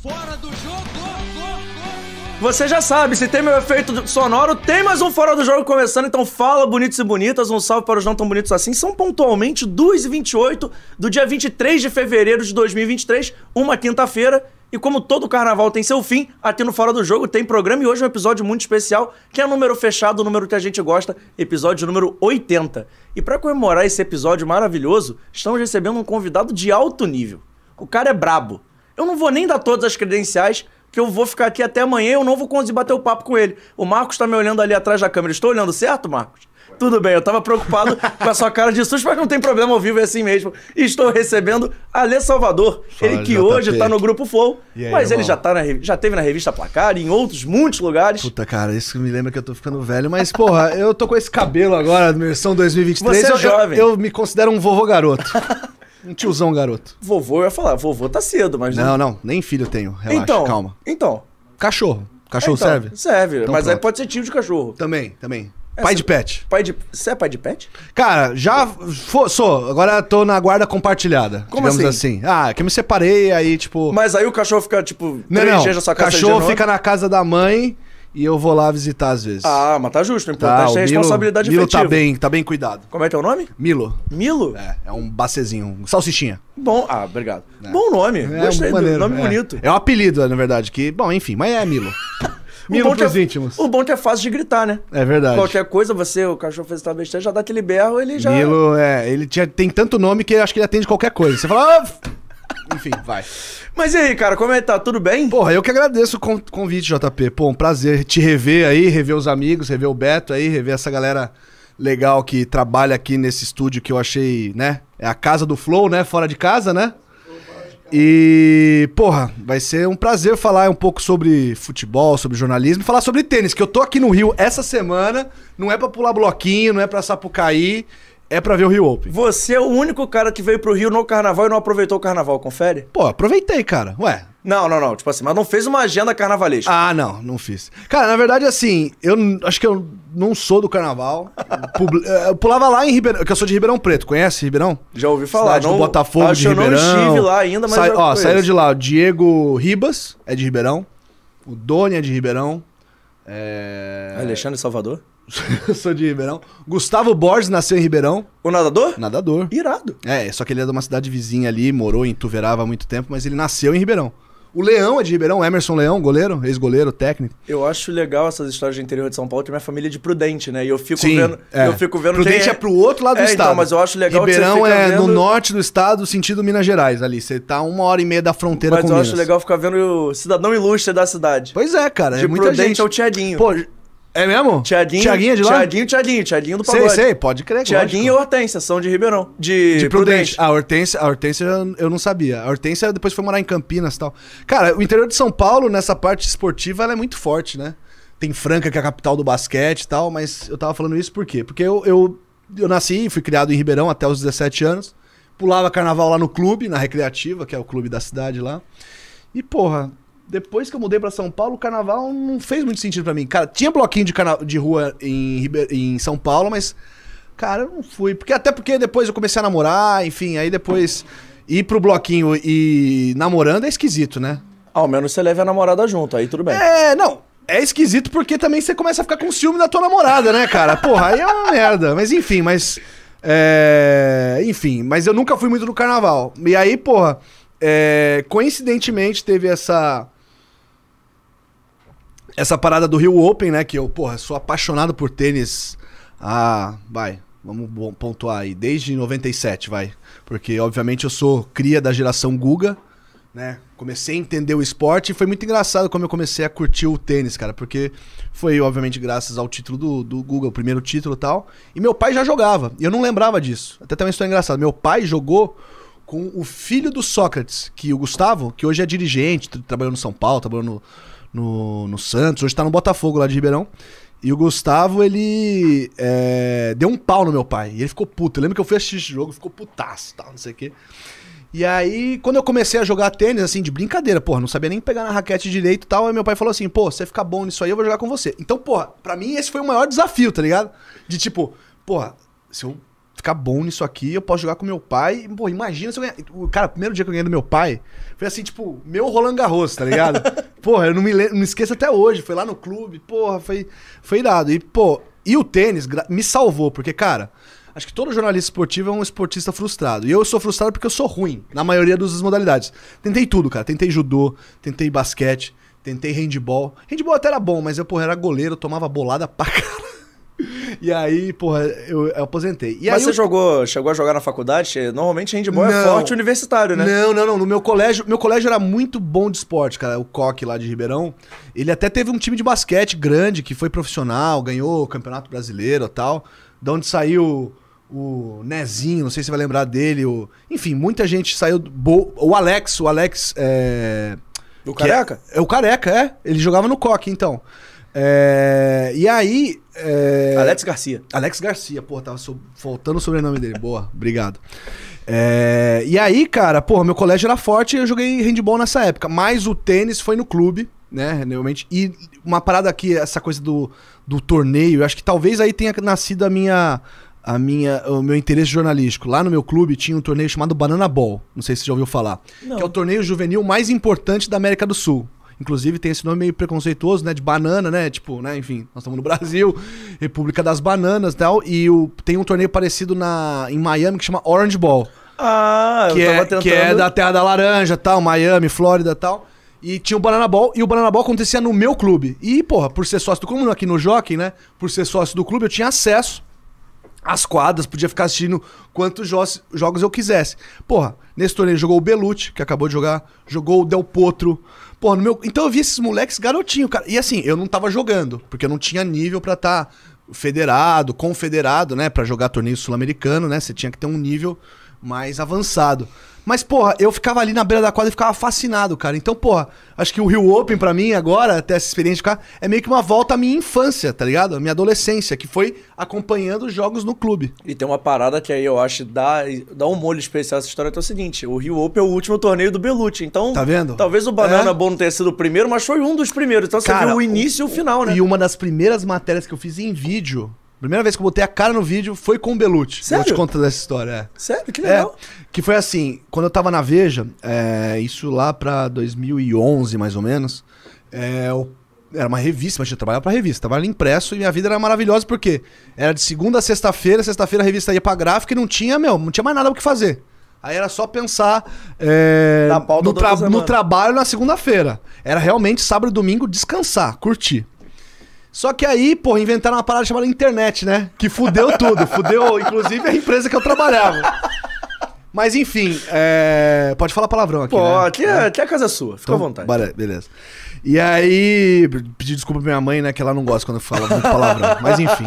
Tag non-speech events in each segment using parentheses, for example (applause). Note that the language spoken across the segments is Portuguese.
Fora do jogo! Você já sabe, se tem meu efeito sonoro, tem mais um Fora do Jogo começando, então fala bonitos e bonitas, um salve para os não tão bonitos assim. São pontualmente 2h28 do dia 23 de fevereiro de 2023, uma quinta-feira. E como todo carnaval tem seu fim, aqui no Fora do Jogo tem programa e hoje é um episódio muito especial, que é número fechado, o número que a gente gosta, episódio número 80. E para comemorar esse episódio maravilhoso, estamos recebendo um convidado de alto nível. O cara é brabo. Eu não vou nem dar todas as credenciais, que eu vou ficar aqui até amanhã e eu não vou conseguir bater o papo com ele. O Marcos tá me olhando ali atrás da câmera. Estou olhando certo, Marcos? Tudo bem, eu tava preocupado (laughs) com a sua cara de susto, mas não tem problema ao vivo, é assim mesmo. E estou recebendo Alê Salvador, Fala, ele que JP. hoje tá no Grupo Flow, aí, mas ele irmão? já, tá na, já teve na revista Placar e em outros, muitos lugares. Puta, cara, isso me lembra que eu tô ficando velho, mas, porra, eu tô com esse cabelo agora, versão 2023. Você é eu, eu- jovem. Eu, me considero um vovô garoto. (laughs) um tiozão garoto. Vovô, eu ia falar, vovô tá cedo, mas... Não, não, nem filho tenho. Relaxa, então, calma. Então. Cachorro. Cachorro então, serve? Serve, Então mas aí pronto. pode ser tio de cachorro. Também, também. Essa- Pai de pet. Pai de... Você é pai de pet? Cara, já fo- sou, agora tô na guarda compartilhada. Como digamos assim? Ah, que eu me separei, aí, tipo. Mas aí o cachorro fica, tipo, não, três não. dias na sua casa. cachorro três dias fica na casa da mãe e eu vou lá visitar às vezes. Ah, mas tá justo. O tá, importante é a responsabilidade Milo, efetiva. Milo tá bem, tá bem cuidado. Como é que é o nome? Milo. Milo? É, é um bacezinho, um salsichinha. Bom, ah, obrigado. Bom nome. É, Gostei maneiro, nome é. bonito. É um apelido, na verdade, que, bom, enfim, mas é Milo. (laughs) Milo pros é- íntimos. O bom que é fácil de gritar, né? É verdade. Qualquer coisa, você, o cachorro fez essa besteira, já dá aquele berro, ele já. Milo, é, ele tinha, tem tanto nome que eu acho que ele atende qualquer coisa. Você fala, ah, enfim, vai. Mas e aí, cara, como é que tá? Tudo bem? Porra, eu que agradeço o con- convite, JP. Pô, um prazer te rever aí, rever os amigos, rever o Beto aí, rever essa galera legal que trabalha aqui nesse estúdio que eu achei, né? É a casa do Flow, né? Fora de casa, né? E, porra, vai ser um prazer falar um pouco sobre futebol, sobre jornalismo, falar sobre tênis, que eu tô aqui no Rio essa semana, não é pra pular bloquinho, não é pra Sapucaí, é pra ver o Rio Open. Você é o único cara que veio pro Rio no carnaval e não aproveitou o carnaval, confere? Pô, aproveitei, cara. Ué, Não, não, não. Tipo assim, mas não fez uma agenda carnavalesca. Ah, não, não fiz. Cara, na verdade, assim, eu acho que eu não sou do carnaval. Publi- (laughs) eh, eu pulava lá em Ribeirão, que eu sou de Ribeirão Preto, conhece Ribeirão? Já ouvi falar. Cidade não, do Botafogo acho de que eu não Ribeirão. estive lá ainda, mas Sai- Ó, saíram de lá o Diego Ribas, é de Ribeirão. O Doni é de Ribeirão. É... Alexandre Salvador. (laughs) sou de Ribeirão. Gustavo Borges nasceu em Ribeirão. O nadador? Nadador. Irado. É, só que ele é de uma cidade vizinha ali, morou em Tuverava há muito tempo, mas ele nasceu em Ribeirão. O Leão é de Ribeirão, Emerson Leão, goleiro, ex-goleiro, técnico. Eu acho legal essas histórias de interior de São Paulo, que minha família é de Prudente, né? E eu fico Sim, vendo. é. Eu fico vendo Prudente quem é pro outro lado do É, estado. Então, mas eu acho legal Ribeirão é vendo... no norte do estado, sentido Minas Gerais, ali. Você tá uma hora e meia da fronteira Mas com eu Minas. acho legal ficar vendo o cidadão ilustre da cidade. Pois é, cara. de é muita Prudente gente. é o Tiaguinho. Pô, é mesmo? Tiaguinho. Tiaguinho é de lá? Tiaguinho, Tiaguinho, Tiaguinho do Sei, pagode. sei, pode crer. Tiaguinho e. Hortência são de Ribeirão. De, De Prudente. Prudente. A Hortência, a Hortência eu- não sabia. A Hortência depois foi morar em Campinas e tal. Cara, o interior de São Paulo, nessa parte esportiva, ela é muito forte, né? Tem Franca, que é a capital do basquete e tal, mas eu tava falando isso por quê? Porque eu, eu, eu nasci e fui criado em Ribeirão até os 17 anos. Pulava carnaval lá no clube, na Recreativa, que é o clube da cidade lá. E, porra, depois que eu mudei pra São Paulo, o carnaval não fez muito sentido pra mim. Cara, tinha bloquinho de, carna... de rua em, em São Paulo, mas, cara, eu não fui. Porque, até porque depois eu comecei a namorar, enfim, aí depois ir pro bloquinho e namorando é esquisito, né? Ao menos você leva a namorada junto, aí tudo bem. É, não. É esquisito porque também você começa a ficar com ciúme da tua namorada, né, cara? Porra, aí é uma merda. Mas enfim, mas. É, enfim, mas eu nunca fui muito no carnaval. E aí, porra, é, coincidentemente teve essa. Essa parada do Rio Open, né? Que eu, porra, sou apaixonado por tênis. Ah, vai. Vamos pontuar aí. Desde 97, vai. Porque, obviamente, eu sou cria da geração Guga, né? Comecei a entender o esporte e foi muito engraçado como eu comecei a curtir o tênis, cara. Porque foi, obviamente, graças ao título do, do Guga, o primeiro título e tal. E meu pai já jogava. E eu não lembrava disso. Até também história engraçada. Meu pai jogou com o filho do Sócrates, que o Gustavo, que hoje é dirigente, tra- trabalhou no São Paulo, trabalhou no, no, no Santos, hoje tá no Botafogo lá de Ribeirão. E o Gustavo, ele é, deu um pau no meu pai. E ele ficou puto. Eu lembro que eu fui assistir esse jogo, ficou putaço, tal, não sei o quê. E aí, quando eu comecei a jogar tênis, assim, de brincadeira, porra, não sabia nem pegar na raquete direito e tal, aí meu pai falou assim, pô, você ficar bom nisso aí, eu vou jogar com você. Então, porra, pra mim esse foi o maior desafio, tá ligado? De tipo, porra, se eu ficar bom nisso aqui, eu posso jogar com meu pai. E, Pô, imagina se eu ganhar. O cara, o primeiro dia que eu ganhei do meu pai, foi assim, tipo, meu Roland Garros, tá ligado? (laughs) porra, eu não me, não me esqueço até hoje. Foi lá no clube, porra, foi, foi irado. E, pô, e o tênis me salvou, porque, cara, acho que todo jornalista esportivo é um esportista frustrado. E eu sou frustrado porque eu sou ruim, na maioria das modalidades. Tentei tudo, cara. Tentei judô, tentei basquete, tentei handball. Handball até era bom, mas eu, porra, era goleiro, tomava bolada pra cara. E aí, porra, eu, eu aposentei. E Mas você eu- jogou, chegou a jogar na faculdade? Normalmente handball é Não. forte universitário, né? Não, não, não. No meu colégio, meu colégio era muito bom de esporte, cara. O Coque lá de Ribeirão. Ele até teve um time de basquete grande, que foi profissional, ganhou o Campeonato Brasileiro e tal. Da onde saiu o Nezinho, não sei se você vai lembrar dele. O... Enfim, muita gente saiu. Bo... O Alex, o Alex. É... O é- careca? É, o Careca, é. Ele jogava no Coque, então. É, E aí. é, Alex Garcia. Alex Garcia, pô, tava so- faltando o sobrenome dele. Boa, obrigado. É, E aí, cara, porra, meu colégio era forte e eu joguei handball nessa época. Mas o tênis foi no clube, né, realmente. E uma parada aqui, essa coisa do, do torneio, eu acho que talvez aí tenha nascido a minha. A minha, o meu interesse jornalístico. Lá no meu clube tinha um torneio chamado Banana Ball. Não sei se você já ouviu falar. Não. Que é o torneio juvenil mais importante da América do Sul. Inclusive tem esse nome meio preconceituoso, né? De banana, né? Tipo, né? Enfim, nós estamos no Brasil, (laughs) República das Bananas e tal. E o, tem um torneio parecido na, em Miami que chama Orange Ball. Ah, Que eu é, tava tentando... que é da Terra da Laranja tal, Miami, Flórida e tal. E tinha o Banana Ball, e o Banana Ball acontecia no meu clube. E, porra, por ser sócio do clube, aqui no Jockey, né? Por ser sócio do clube, eu tinha acesso às quadras, podia ficar assistindo quantos jo jogos eu quisesse. Porra, nesse torneio jogou o Belucci, que acabou de jogar, jogou o Del Potro. Porra, no meu... Então eu vi esses moleques garotinho, cara. E assim, eu não tava jogando, porque eu não tinha nível pra estar federado, confederado, né? Pra jogar torneio sul-americano, né? Você tinha que ter um nível mais avançado. Mas, porra, eu ficava ali na beira da quadra e ficava fascinado, cara. Então, porra, acho que o Rio Open, pra mim, agora, até essa experiência de ficar, é meio que uma volta à minha infância, tá ligado? A minha adolescência, que foi acompanhando os jogos no clube. E tem uma parada que aí eu acho dá, dá um molho especial essa história, que é o seguinte, o Rio Open é o último torneio do Belucci, então... Tá vendo? Talvez o Banana É. Ball não tenha sido o primeiro, mas foi um dos primeiros, então você Cara, viu o início e o final, né? E uma das primeiras matérias que eu fiz em vídeo, primeira vez que eu botei a cara no vídeo, foi com o Belucci. Sério? Eu te conto dessa história, é. Sério? Que É, legal. que foi assim, quando eu tava na Veja, é, isso lá pra 2011 mais ou menos, é, eu- era uma revista, mas eu trabalhava pra revista, trabalhava impresso e minha vida era maravilhosa porque era de segunda a sexta-feira, sexta-feira a revista ia pra gráfica e não tinha, meu, não tinha mais nada o que fazer. Aí era só pensar é, no, tra- no trabalho na segunda-feira. Era realmente sábado e domingo descansar, curtir. Só que aí, pô, inventaram uma parada chamada internet, né? Que fudeu tudo. fudeu, inclusive, a empresa que eu trabalhava. Mas enfim, é... pode falar palavrão aqui. Pô, né? aqui, é, aqui a casa é sua, fica à Então, vontade. bora- beleza. E aí, pedi desculpa pra minha mãe, né? Que ela não gosta quando eu falo muito palavrão. Mas enfim.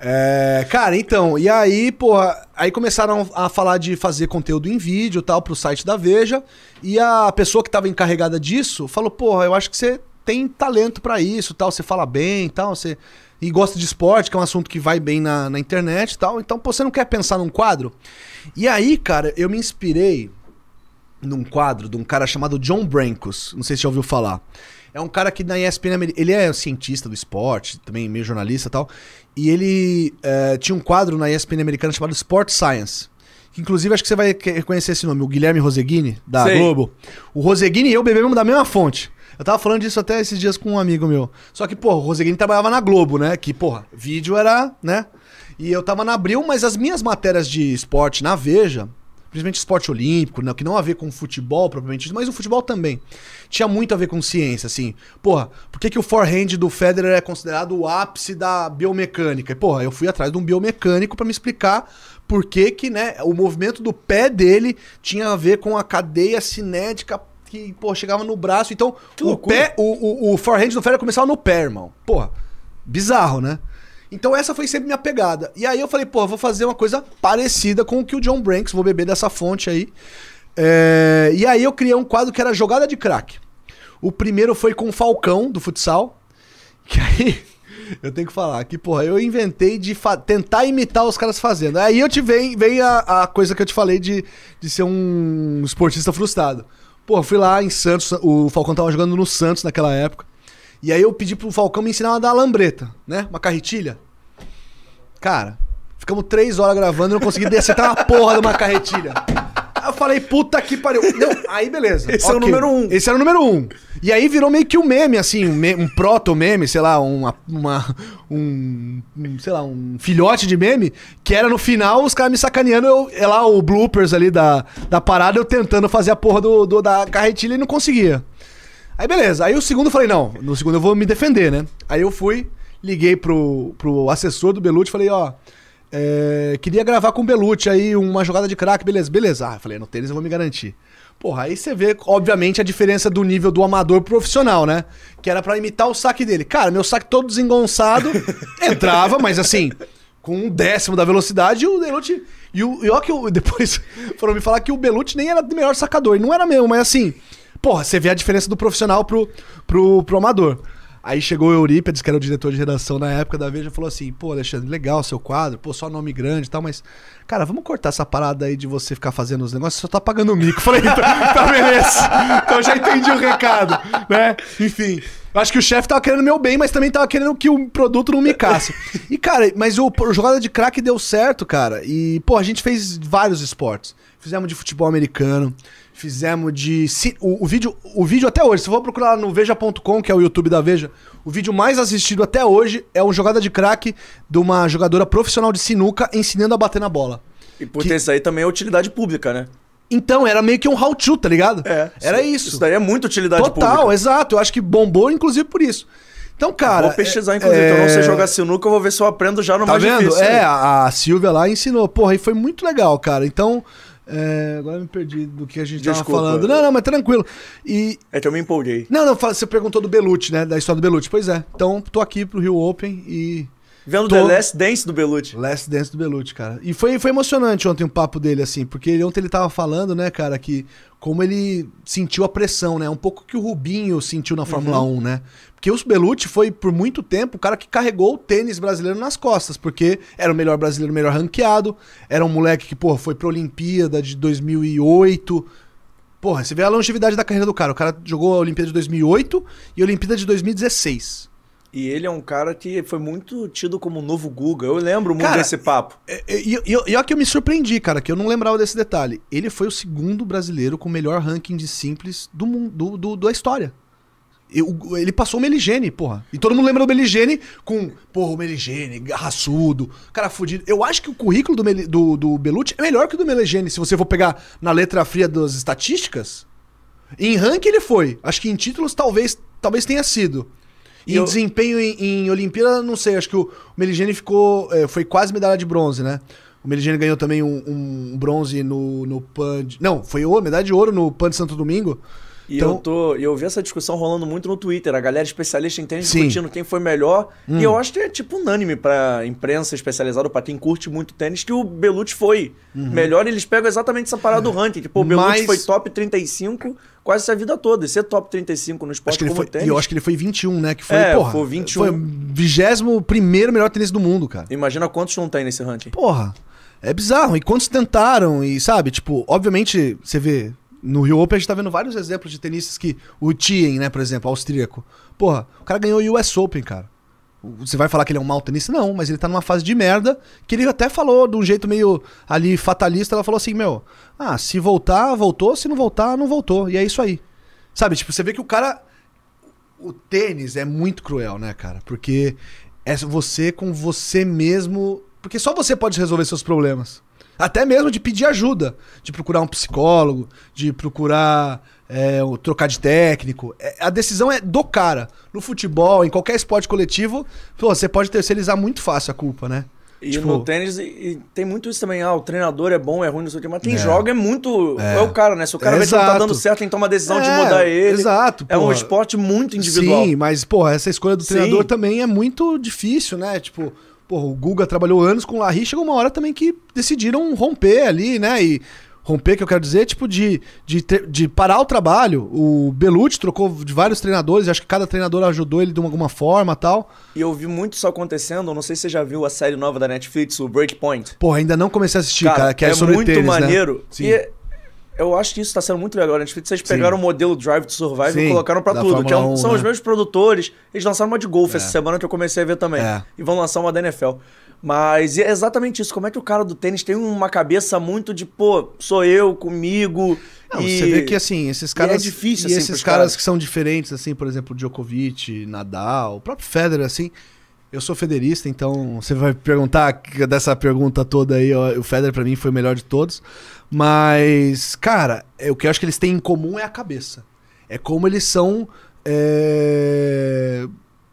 É, cara, então, e aí, porra, aí começaram a falar de fazer conteúdo em vídeo e tal pro site da Veja. E a pessoa que tava encarregada disso falou: Porra, eu acho que você tem talento pra isso tal, você fala bem e tal, você. E gosta de esporte, que é um assunto que vai bem na, na internet tal. Então, pô, você não quer pensar num quadro? E aí, cara, eu me inspirei num quadro de um cara chamado John Brancos. Não sei se você já ouviu falar. É um cara que na ESPN, ele é cientista do esporte, também meio jornalista e tal. E ele eh, tinha um quadro na ESPN americana chamado Sport Science. Que inclusive acho que você vai reconhecer esse nome, o Guilherme Roseguini, da Sei. Globo. O Roseguini e eu bebemos da mesma fonte. Eu tava falando disso até esses dias com um amigo meu. Só que, pô, o Roseguini trabalhava na Globo, né? Que, porra, vídeo era, né? E eu tava na Abril, mas as minhas matérias de esporte na Veja, principalmente esporte olímpico, né, que não a ver com futebol propriamente mas o futebol também. Tinha muito a ver com ciência, assim. Porra, por que, que o forehand do Federer é considerado o ápice da biomecânica? E, porra, eu fui atrás de um biomecânico pra me explicar por que que, né, o movimento do pé dele tinha a ver com a cadeia cinética que, pô, chegava no braço. Então, Que o loucura. pé, o, o, o forehand do Federer começava no pé, irmão. Porra, bizarro, né? Então essa foi sempre minha pegada. E aí eu falei, pô, eu vou fazer uma coisa parecida com o que o John Branks, vou beber dessa fonte aí. É, E aí eu criei um quadro que era jogada de craque. O primeiro foi com o Falcão, do futsal. Que aí, (laughs) eu tenho que falar que, porra, eu inventei de tentar imitar os caras fazendo. Aí eu te vem, vem a, a coisa que eu te falei de, de ser um esportista frustrado. Pô, fui lá em Santos, o Falcão tava jogando no Santos naquela época. E aí eu pedi pro Falcão me ensinar a dar lambreta, né? Uma carretilha. Cara, Ficamos três horas gravando e não consegui descer até uma porra de uma carretilha. Falei, puta que pariu. Não, aí beleza. (laughs) Esse é o número um. Esse era o número um. E aí virou meio que um meme, assim, um, me- um proto-meme, sei lá, uma, uma- um, um, sei lá, um filhote de meme, que era no final os caras me sacaneando, eu, é lá o bloopers ali da, da parada, eu tentando fazer a porra do, do- da carretilha e não conseguia. Aí beleza, aí o segundo eu falei, não, no segundo eu vou me defender, né? Aí eu fui, liguei pro, pro assessor do Belucci, falei, ó, é, queria gravar com o Belucci aí uma jogada de craque, beleza, beleza. Ah, falei, no tênis eu vou me garantir. Porra, aí você vê, obviamente, a diferença do nível do amador pro profissional, né? Que era pra imitar o saque dele. Cara, meu saque todo desengonçado, (laughs) entrava, mas assim, com um décimo da velocidade, e o Belucci... E o e ó que eu, (laughs) depois foram me falar que o Belucci nem era o melhor sacador. E não era mesmo, mas assim... Porra, você vê a diferença do profissional pro, pro, pro amador. Aí chegou o Eurípides, que era o diretor de redação na época da Veja, falou assim: pô, Alexandre, legal seu quadro, pô, só nome grande e tal, mas, cara, vamos cortar essa parada aí de você ficar fazendo os negócios, você só tá pagando o mico. (laughs) Falei, então, tá beleza. Então já entendi o recado, né? Enfim. eu Acho que o chefe tava querendo meu bem, mas também tava querendo que o produto não micasse. E, cara, mas o, o jogada de craque deu certo, cara. E, pô, a gente fez vários esportes. Fizemos de futebol americano, fizemos de. O, o vídeo, o vídeo até hoje, se for procurar lá no Veja.com, que é o YouTube da Veja, o vídeo mais assistido até hoje é uma jogada de craque de uma jogadora profissional de sinuca ensinando a bater na bola. E por Que- isso aí também é utilidade pública, né? Então, era meio que um how-to, tá ligado? É. Era isso. Isso daí é muito utilidade Total, pública. exato. Eu acho que bombou, inclusive, por isso. Então, cara. vou pesquisar, inclusive. é- Eu não sei jogar sinuca, eu vou ver se eu aprendo já no Tá mais vendo? difícil. É, a Silvia lá ensinou. Porra, e foi muito legal, cara. Então. É, agora eu me perdi do que a gente Desculpa. tava falando. Não, não, mas tranquilo. E. É que eu me empolguei. Não, não, você perguntou do Belucci, né? Da história do Belucci. Pois é. Então, tô aqui pro Rio Open e. Vendo Tô- The Last Dance do Belucci. Last Dance do Belucci, cara. E foi, foi emocionante ontem o papo dele, assim, porque ontem ele tava falando, né, cara, que como ele sentiu a pressão, né? Um pouco que o Rubinho sentiu na Fórmula 1, né? Porque o Belucci foi, por muito tempo, o cara que carregou o tênis brasileiro nas costas, porque era o melhor brasileiro, o melhor ranqueado, era um moleque que, porra, foi pra Olimpíada de 2008. Porra, você vê a longevidade da carreira do cara. O cara jogou a Olimpíada de 2008 e a Olimpíada de 2016. E ele é um cara que foi muito tido como o novo Guga. Eu lembro muito Cara, desse papo. É, é, E, olha que eu me surpreendi, cara, que eu não lembrava desse detalhe. Ele foi o segundo brasileiro com o melhor ranking de simples do mundo, do, do- da história. E o- ele passou o Meligene, porra. E todo mundo lembra do Meligene com, porra, o Meligene, raçudo, cara fudido. Eu acho que o currículo do, Meli- do, do Belucci é melhor que o do Meligene, se você for pegar na letra fria das estatísticas. Em ranking ele foi. Acho que em títulos talvez, talvez tenha sido. E eu- desempenho em, em Olimpíada, não sei. Acho que o Meligene ficou. é, foi quase medalha de bronze, né? O Meligene ganhou também um, um bronze no, no PAN. de- não, foi ouro, medalha de ouro no PAN de Santo Domingo. E Então- eu tô. Eu vi essa discussão rolando muito no Twitter. A galera especialista em tênis Sim. Hum. discutindo quem foi melhor. E eu acho que é tipo unânime pra imprensa especializada, pra quem curte muito tênis, que o Belucci foi melhor. E eles pegam exatamente essa parada do ranking. Tipo, o Belucci Uhum. Mas- foi top 35 quase a vida toda. E ser top 35 no Acho esporte que ele como foi, tênis. e eu acho que ele foi 21, né? Que foi, É, porra. foi 21. Foi o 21 melhor tênis do mundo, cara. Imagina quantos não tem nesse ranking. Porra, é bizarro. E quantos tentaram? E sabe, tipo, obviamente, você vê. No Rio Open a gente tá vendo vários exemplos de tenistas que. O Tien, né, por exemplo, austríaco. Porra, o cara ganhou o US Open, cara. Você vai falar que ele é um mau tenista? Não, mas ele tá numa fase de merda. Que ele até falou de um jeito meio ali fatalista. Ela falou assim: Meu, ah, se voltar, voltou. Se não voltar, não voltou. E é isso aí. Sabe, tipo, você vê que o cara. O tênis é muito cruel, né, cara? Porque é você com você mesmo. Porque só você pode resolver seus problemas. Até mesmo de pedir ajuda. De procurar um psicólogo, de procurar é, trocar de técnico. É, a decisão é do cara. No futebol, em qualquer esporte coletivo, pô, você pode terceirizar muito fácil a culpa, né? E Tipo- no tênis, e, e tem muito isso também. Ah, o treinador é bom, é ruim, não sei o quê. Mas quem É. joga é muito. É. É. o cara, né? Se o cara É, vê que não tá dando certo, tem que tomar a decisão de É, mudar ele. exato, É um porra. esporte muito individual. Sim, mas, porra, essa escolha do Sim. treinador também é muito difícil, né? Tipo, porra, o Guga trabalhou anos com o Larry, chegou uma hora também que decidiram romper ali, né? E romper, que eu quero dizer, tipo, de, de, de parar o trabalho. O Belucci trocou de vários treinadores, acho que cada treinador ajudou ele de uma- alguma forma tal. E eu vi muito isso acontecendo. Não sei se você já viu a série nova da Netflix, o Breakpoint. Porra, ainda não comecei a assistir, cara, que é, sobre muito tênis, né? maneiro. Sim. E eu acho que isso tá sendo muito legal. A Netflix, vocês pegaram o modelo Drive to Survive Sim, e colocaram pra da tudo. Que é um- Fórmula 1, são né? os meus produtores. Eles lançaram uma de golfe essa semana que eu comecei a ver também. É. E vão lançar uma da NFL. Mas é exatamente isso. Como é que o cara do tênis tem uma cabeça muito de, pô, sou eu, comigo. Não, e... Você vê que assim, esses e caras. é difícil, e assim, esses pros caras caras. que são diferentes, assim, por exemplo, Djokovic, Nadal, o próprio Federer, assim. Eu sou federista, então você vai perguntar dessa pergunta toda aí, ó, o Federer pra mim foi o melhor de todos. Mas, cara, é, o que eu acho que eles têm em comum é a cabeça. É como eles são. é,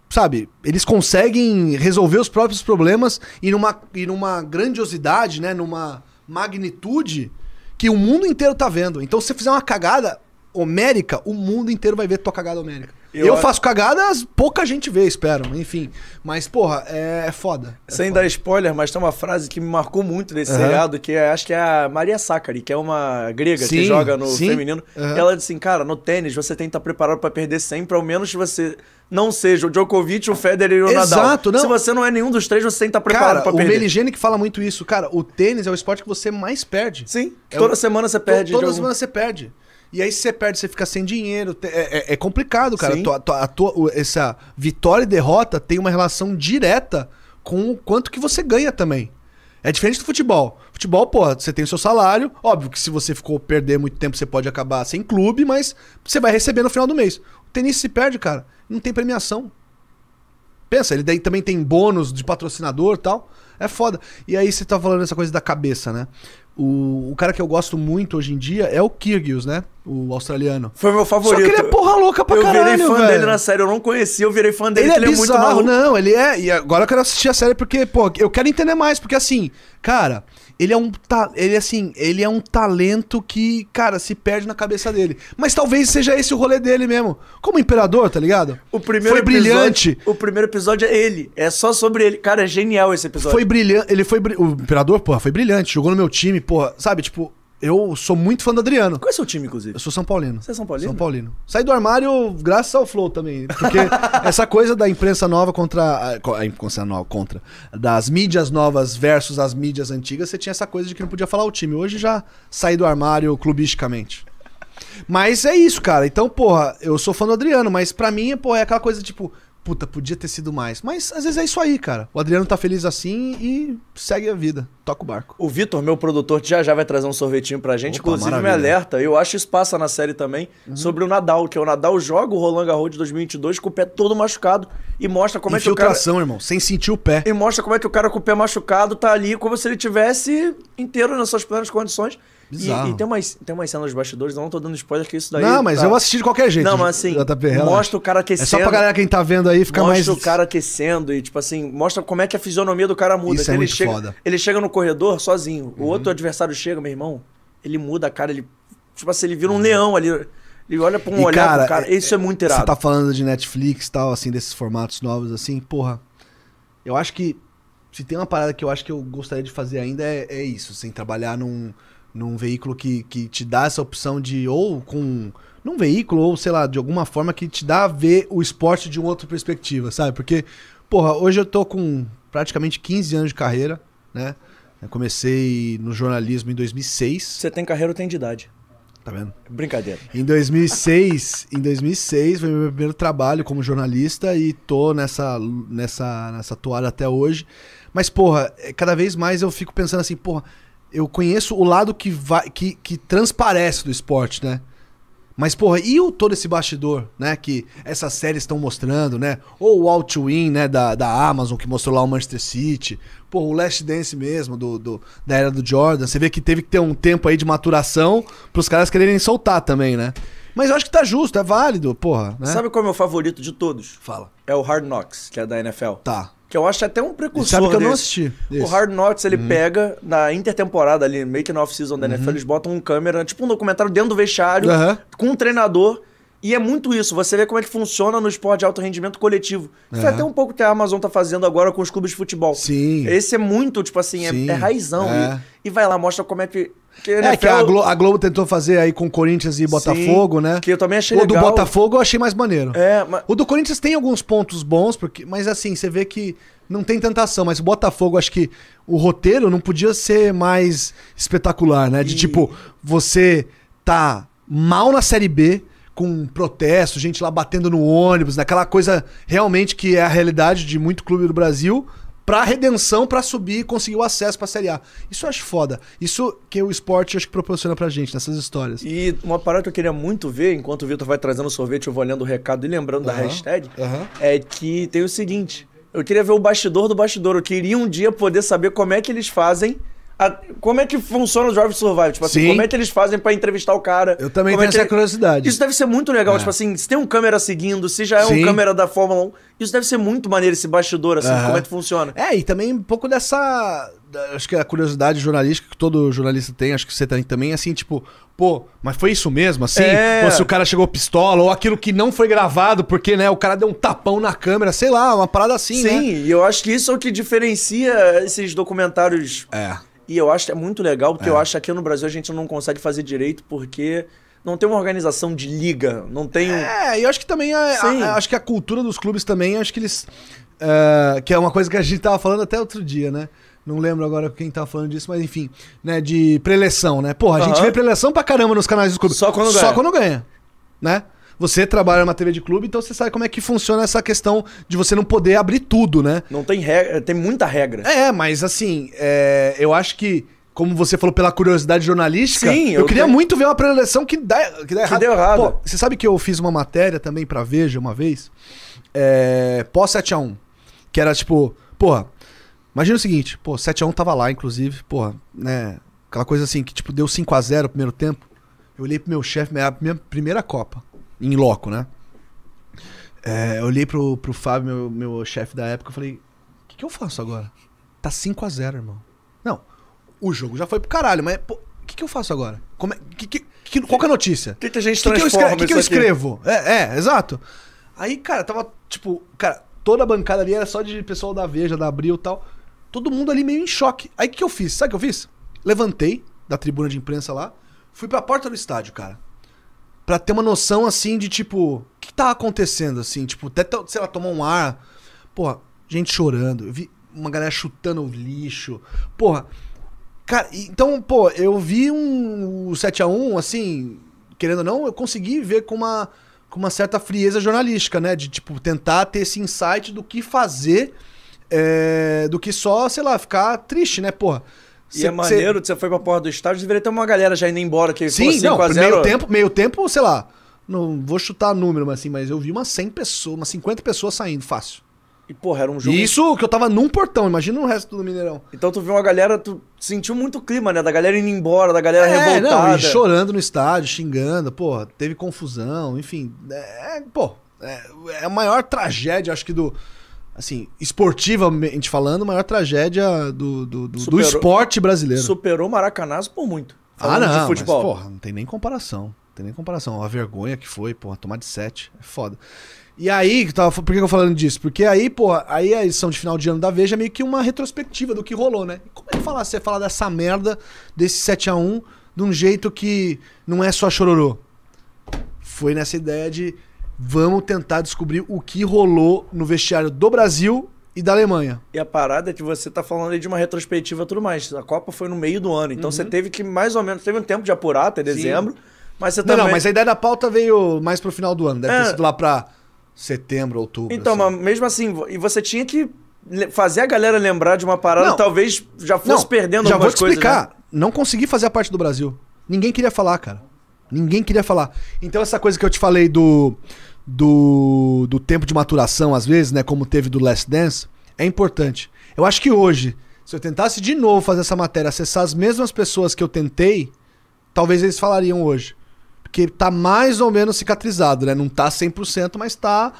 Sabe, eles conseguem resolver os próprios problemas e numa, e numa grandiosidade, né? Numa magnitude que o mundo inteiro tá vendo. Então, se você fizer uma cagada homérica, o mundo inteiro vai ver tua cagada homérica. Eu Eu, faço cagadas, pouca gente vê, espero. Enfim. Mas, porra, é, é foda. É Sem foda. dar spoiler, mas tem uma frase que me marcou muito desse Aham. seriado, que é, acho que é a Maria Sakkari, que é uma grega que Sim, joga no sim. feminino. Aham. Ela disse assim, cara, no tênis você tem que estar preparado pra perder sempre, ao menos que você não seja o Djokovic, o Federer e o Nadal. Exato, não. Se você não é nenhum dos três, você tem que estar preparado Cara, pra o perder. Meligene que fala muito isso. Cara, o tênis é o esporte que você mais perde. Sim, É toda o- semana você perde. Toda de algum- semana você perde. E aí, se você perde, você fica sem dinheiro. É, é- é complicado, cara. Sim. Tua- a tua- essa vitória e derrota tem uma relação direta com o quanto que você ganha também. É diferente do futebol. Futebol, pô, você tem o seu salário. Óbvio que se você ficou perder muito tempo, você pode acabar sem clube, mas você vai receber no final do mês. O tenista se perde, cara. Não tem premiação. Pensa, ele daí também tem bônus de patrocinador e tal. É foda. E aí você tá falando essa coisa da cabeça, né? O, o cara que eu gosto muito hoje em dia é o Kyrgios, né? O australiano. Foi meu Só favorito. que ele é porra louca pra eu caralho, virei fã velho. dele na série, eu não conhecia, eu virei fã dele, Ele é ele é muito bizarro, maluco. não, ele é. E agora eu quero assistir a série porque, pô, eu quero entender mais, porque assim, cara, ele é um ta- ele assim, ele é um talento que, cara, se perde na cabeça dele. Mas talvez seja esse o rolê dele mesmo. Como imperador, tá ligado? O primeiro foi episódio- brilhante. O primeiro episódio é ele. É só sobre ele. Cara, é genial esse episódio. Foi brilhante, ele foi bri- o imperador, porra, foi brilhante, jogou no meu time, porra, sabe, tipo, eu sou muito fã do Adriano. Qual é o seu time, inclusive? Eu sou São Paulino. Você é São Paulino? São Paulino. Saí do armário graças ao Flow também. Porque (laughs) essa coisa da imprensa nova contra. A, imprensa nova contra. Das mídias novas versus as mídias antigas, você tinha essa coisa de que não podia falar o time. Hoje já saí do armário clubisticamente. Mas é isso, cara. Então, porra, eu sou fã do Adriano, mas pra mim, porra, é aquela coisa tipo. Puta, podia ter sido mais. Mas às vezes é isso aí, cara. O Adriano tá feliz assim e segue a vida. Toca o barco. O Vitor, meu produtor, já já vai trazer um sorvetinho pra gente. Opa, Inclusive, me maravilha. Uhum. alerta, eu acho que isso passa na série também, sobre o Nadal, que o Nadal joga o Roland Garros de 2022 com o pé todo machucado e mostra como é que o cara... Infiltração, irmão. Sem sentir o pé. E mostra como é que o cara com o pé machucado tá ali como se ele tivesse inteiro nas suas plenas condições. E, Bizarro. e tem, umas, tem umas cenas dos bastidores, eu não tô dando spoiler que isso daí... Não, mas tá- eu vou assistir de qualquer jeito. Não, mas assim, JP, mostra o cara É aquecendo. só pra galera quem tá vendo aí ficar mostra mais. o cara aquecendo e, tipo assim, mostra como é que a fisionomia do cara muda. Isso é ele, muito chega, foda. Uhum. ele chega no corredor sozinho. O outro adversário chega, meu irmão, ele muda a cara, ele. Tipo assim, ele vira um leão ali. Ele olha pra um Uhum. E, olhar cara, cara. Isso é muito irado. Você tá falando de Netflix e tal, assim, desses formatos novos, assim, porra. Eu acho que. Se tem uma parada que eu acho que eu gostaria de fazer ainda é, é isso, assim, trabalhar num, num veículo que, que te dá essa opção de. Ou com. Num veículo, ou sei lá, de alguma forma que te dá a ver o esporte de uma outra perspectiva, sabe? Porque, porra, hoje eu tô com praticamente 15 anos de carreira, né? Eu comecei no jornalismo em 2006, Você tem carreira ou tem de idade. tá vendo? Brincadeira. Em 2006, em 2006 foi meu primeiro trabalho como jornalista e tô nessa nessa nessa toada até hoje. Mas porra, é, cada vez mais eu fico pensando assim, porra, eu conheço o lado que vai que, que transparece do esporte, né? Mas, porra, e o, todo esse bastidor, né? Que essas séries estão mostrando, né? Ou o to Win, né? Da, da Amazon, que mostrou lá o Manchester City. Pô, o Last Dance mesmo, do, do- da era do Jordan. Você vê que teve que ter um tempo aí de maturação pros caras quererem soltar também, né? Mas eu acho que tá justo, é válido, porra, né? Sabe qual é o meu favorito de todos? Fala. É o Hard Knocks, que é da NFL. Tá. Que eu acho até um precursor sabe que eu não desse. assisti. O esse. Uhum. Hard Knocks, ele pega na intertemporada ali, meio que na off-season da NFL, eles botam um câmera, tipo um documentário dentro do vestiário, Uhum. Com um treinador. E é muito isso, você vê como é que funciona no esporte de alto rendimento coletivo. Foi É. até um pouco que a Amazon tá fazendo agora com os clubes de futebol. Sim. Esse é muito, tipo assim, é- é, raizão. é. E, e vai lá, mostra como é que. Que É, que a, Glo- a Globo tentou fazer aí com Corinthians e Botafogo, né? Que eu também achei o do legal. Botafogo eu achei mais maneiro. É, mas. O do Corinthians tem alguns pontos bons, porque, mas assim, você vê que não tem tanta ação. Mas o Botafogo, acho que o roteiro não podia ser mais espetacular, né? De E- tipo, você tá mal na Série B, com protesto, gente lá batendo no ônibus, naquela coisa realmente que é a realidade de muito clube do Brasil. Pra redenção, pra subir e conseguir o acesso pra Série A. Isso eu acho foda. Isso que o esporte acho que proporciona pra gente nessas histórias. E uma parada que eu queria muito ver, enquanto o Vitor vai trazendo o sorvete, eu vou lendo o recado e lembrando da Aham, hashtag, aham. é que tem o seguinte: eu queria ver o bastidor do bastidor. Eu queria um dia poder saber como é que eles fazem. A- como é que funciona o Drive to Survive? Tipo assim, Sim. como é que eles fazem pra entrevistar o cara? Eu também Como é tenho que essa ele- curiosidade. Isso deve ser muito legal, É. tipo assim, se tem um câmera seguindo, se já é Sim. um câmera da Fórmula 1, isso deve ser muito maneiro, esse bastidor, assim, como é que funciona. É, e também um pouco dessa. Acho que a curiosidade jornalística que todo jornalista tem, acho que você tem também, assim, tipo, pô, mas foi isso mesmo, assim? É. Ou se o cara chegou pistola, ou aquilo que não foi gravado, porque, né, o cara deu um tapão na câmera, sei lá, uma parada assim, Sim, né? e eu acho que isso é o que diferencia esses documentários. É. E eu acho que é muito legal, porque É. eu acho que aqui no Brasil a gente não consegue fazer direito, porque não tem uma organização de liga, não tem um. É, e eu acho que também a, a- acho que a cultura dos clubes também, acho que eles. é, que é uma coisa que a gente tava falando até outro dia, né? Não lembro agora quem tava falando disso, mas enfim, né? De preleção, né? Porra, a gente Aham. vê preleção pra caramba nos canais dos clubes. Só quando Só ganha. quando ganha, né? Você trabalha numa TV de clube, então você sabe como é que funciona essa questão de você não poder abrir tudo, né? Não tem regra, tem muita regra. É, mas assim, é, eu acho que, como você falou, pela curiosidade jornalística, Sim, eu, eu queria tenho- muito ver uma preleção que dá, que dá errado. deu errado. Pô, você sabe que eu fiz uma matéria também pra Veja uma vez, é, pós 7x1, que era tipo, porra, imagina o seguinte, pô, 7x1 tava lá, inclusive, porra, né, aquela coisa assim, que tipo, deu 5x0 no primeiro tempo, eu olhei pro meu chefe, minha primeira Copa, em loco, né, é, eu olhei pro, pro Fábio, meu, meu chefe da época, eu falei, o que, que eu faço agora? Tá 5x0, irmão. Não, o jogo já foi pro caralho, mas, o que, que eu faço agora? Como é, que, que, que- qual que é a notícia? O que, que a gente que, que eu escrevo? que, que eu escrevo? É, é, exato. Aí, cara, tava, tipo, cara, toda a bancada ali era só de pessoal da Veja, da Abril e tal. Todo mundo ali meio em choque. Aí o que, que eu fiz? Sabe o que eu fiz? Levantei da tribuna de imprensa lá, fui pra porta do estádio, cara. Pra ter uma noção, assim, de tipo, o que tá acontecendo, assim? Tipo, até, sei lá, tomar um ar. Porra, gente chorando. Eu vi uma galera chutando o lixo. Porra, Cara, então, pô, eu vi um o 7x1, assim, querendo ou não, eu consegui ver com uma, com uma certa frieza jornalística, né? De, tipo, tentar ter esse insight do que fazer, é, do que só, sei lá, ficar triste, né, porra? E Cê- é maneiro, você foi pra porta do estádio, deveria ter uma galera já indo embora que Sim, fosse não, 5 a 0. meio tempo, meio tempo, sei lá, não vou chutar número, mas assim, mas eu vi umas 100 pessoas, umas 50 pessoas saindo, fácil. E, porra, era um jogo. E isso que eu tava num portão, imagina o resto do Mineirão. Então tu viu uma galera, tu sentiu muito o clima, né? Da galera indo embora, da galera É, revoltada. não, chorando no estádio, xingando, pô, teve confusão, enfim. É, pô, é, é a maior tragédia, acho que do. Assim, esportivamente falando, a maior tragédia do, do, do- do Superou- esporte brasileiro. Superou o Maracanazo por muito. ah, não, de futebol. mas, porra, não tem nem comparação. Não tem nem comparação. A vergonha que foi, porra, tomar de sete. É foda. E aí, por que eu tô falando disso? Porque aí, porra, aí a edição de final de ano da Veja é meio que uma retrospectiva do que rolou, né? Como é que falar, você falar dessa merda, desse 7x1, de um jeito que não é só chororô? Foi nessa ideia de vamos tentar descobrir o que rolou no vestiário do Brasil e da Alemanha. E a parada é que você tá falando aí de uma retrospectiva e tudo mais. A Copa foi no meio do ano, então Uhum. você teve que mais ou menos. Teve um tempo de apurar até dezembro, mas você Não, também. não, mas a ideia da pauta veio mais pro final do ano. Deve ter É. sido lá pra setembro, outubro. Então, assim. mas mesmo assim, e você tinha que fazer a galera lembrar de uma parada, Não. talvez já fosse perdendo já vou algumas te coisas. explicar. né? Não consegui fazer a parte do Brasil. Ninguém queria falar, cara. Ninguém queria falar. Então essa coisa que eu te falei do do, do tempo de maturação, às vezes, né, como teve do Last Dance, é importante. Eu acho que hoje, se eu tentasse de novo fazer essa matéria, acessar as mesmas pessoas que eu tentei, talvez eles falariam hoje. Porque tá mais ou menos cicatrizado, né? Não tá 100%, mas tá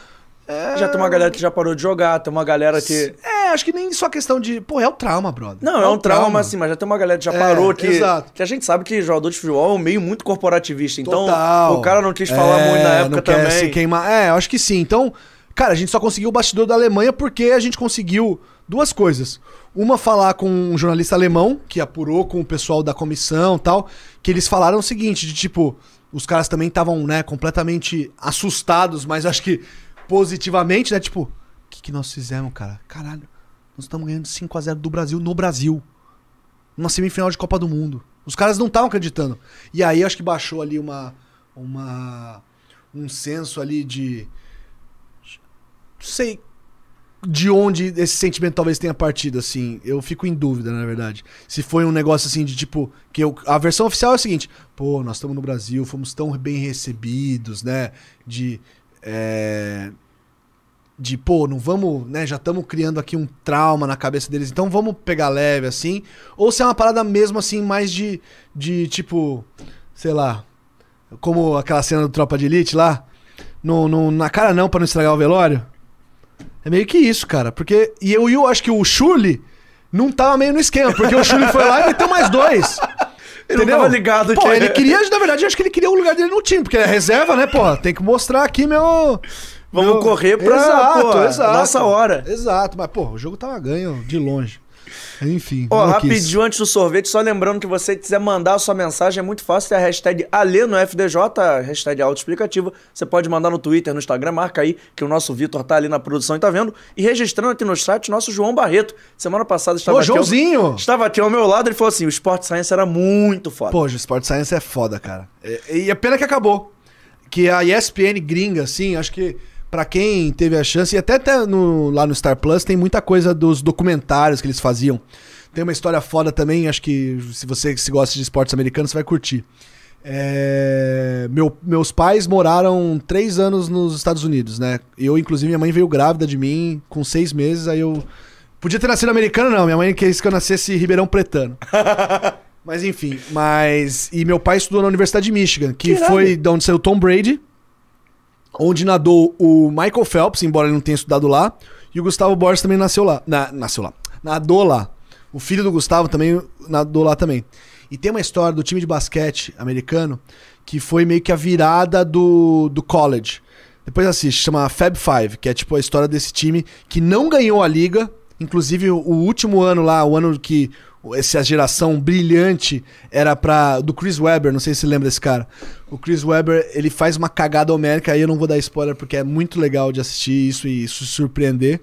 é, Já tem uma galera que já parou de jogar, tem uma galera que. É, acho que nem só questão de. Pô, é o trauma, brother. Não, é, um trauma, assim, mas já tem uma galera que já É, parou que. exato. Que a gente sabe que jogador de futebol é um meio muito corporativista. Então, Total. o cara não quis falar É, muito na época não quer também. se queimar. É, eu acho que sim. Então, cara, a gente só conseguiu o bastidor da Alemanha porque a gente conseguiu duas coisas. Uma, falar com um jornalista alemão, que apurou com o pessoal da comissão e tal, que eles falaram o seguinte, de tipo, os caras também estavam, né, completamente assustados, mas acho que positivamente, né, tipo, o que, que nós fizemos, cara? Caralho, nós estamos ganhando 5 a 0 do Brasil no Brasil. Numa semifinal de Copa do Mundo. Os caras não estavam acreditando. E aí acho que baixou ali uma uma um senso ali de não sei de onde esse sentimento talvez tenha partido, assim. Eu fico em dúvida, na verdade. Se foi um negócio assim de tipo. que eu, A versão oficial é o seguinte: pô, nós estamos no Brasil, fomos tão bem recebidos, né? De. É, de, pô, não vamos, né? Já estamos criando aqui um trauma na cabeça deles, então vamos pegar leve, assim. Ou se é uma parada mesmo, assim, mais de, de tipo, sei lá, como aquela cena do Tropa de Elite lá. No, no, na cara não, pra não estragar o velório. É meio que isso, cara. Porque. E eu, eu acho que o Shurley não tava meio no esquema, porque o Shurley foi lá e meteu mais dois. Ele não tava ligado Pô, que- ele queria, na verdade, acho que ele queria o lugar dele no time, porque é reserva, né, pô? Tem que mostrar aqui meu. Vamos meu- correr pra, exato, pô, exato. nossa hora. Exato, mas, pô, o jogo tava ganho de longe. Enfim. Ó, rapidinho antes do sorvete, só lembrando que você quiser mandar a sua mensagem, é muito fácil, tem a hashtag Ale no FDJ, a hashtag autoexplicativa. Você pode mandar no Twitter, no Instagram, marca aí que o nosso Vitor tá ali na produção e tá vendo. E registrando aqui no chat, nosso João Barreto. Semana passada estava Ô, aqui. ao- Joãozinho! estava aqui ao meu lado, ele falou assim: o Sport Science era muito foda. Pô, o Sport Science é foda, cara. E, e é pena que acabou. Que a ESPN gringa, assim, acho que pra quem teve a chance, e até, até no- lá no Star Plus tem muita coisa dos documentários que eles faziam. Tem uma história foda também, acho que se você se gosta de esportes americanos, você vai curtir. É, meu- meus pais moraram três anos nos Estados Unidos, né? Eu, inclusive, minha mãe veio grávida de mim com seis meses, aí eu. Podia ter nascido americano, não. Minha mãe quis que eu nascesse Ribeirão Pretano. (laughs) Mas enfim, mas. E meu pai estudou na Universidade de Michigan, que, Que foi de onde saiu Tom Brady, onde nadou o Michael Phelps, embora ele não tenha estudado lá, e o Gustavo Borges também nasceu lá. Na- nasceu lá. Nadou lá. O filho do Gustavo também nadou lá também. E tem uma história do time de basquete americano que foi meio que a virada do, do college. Depois assiste, chama Fab Five, que é tipo a história desse time que não ganhou a liga. Inclusive, o, último ano lá, o ano que essa geração brilhante era para do Chris Webber, não sei se você lembra desse cara. O Chris Webber, ele faz uma cagada homérica, aí eu não vou dar spoiler porque é muito legal de assistir isso e isso surpreender.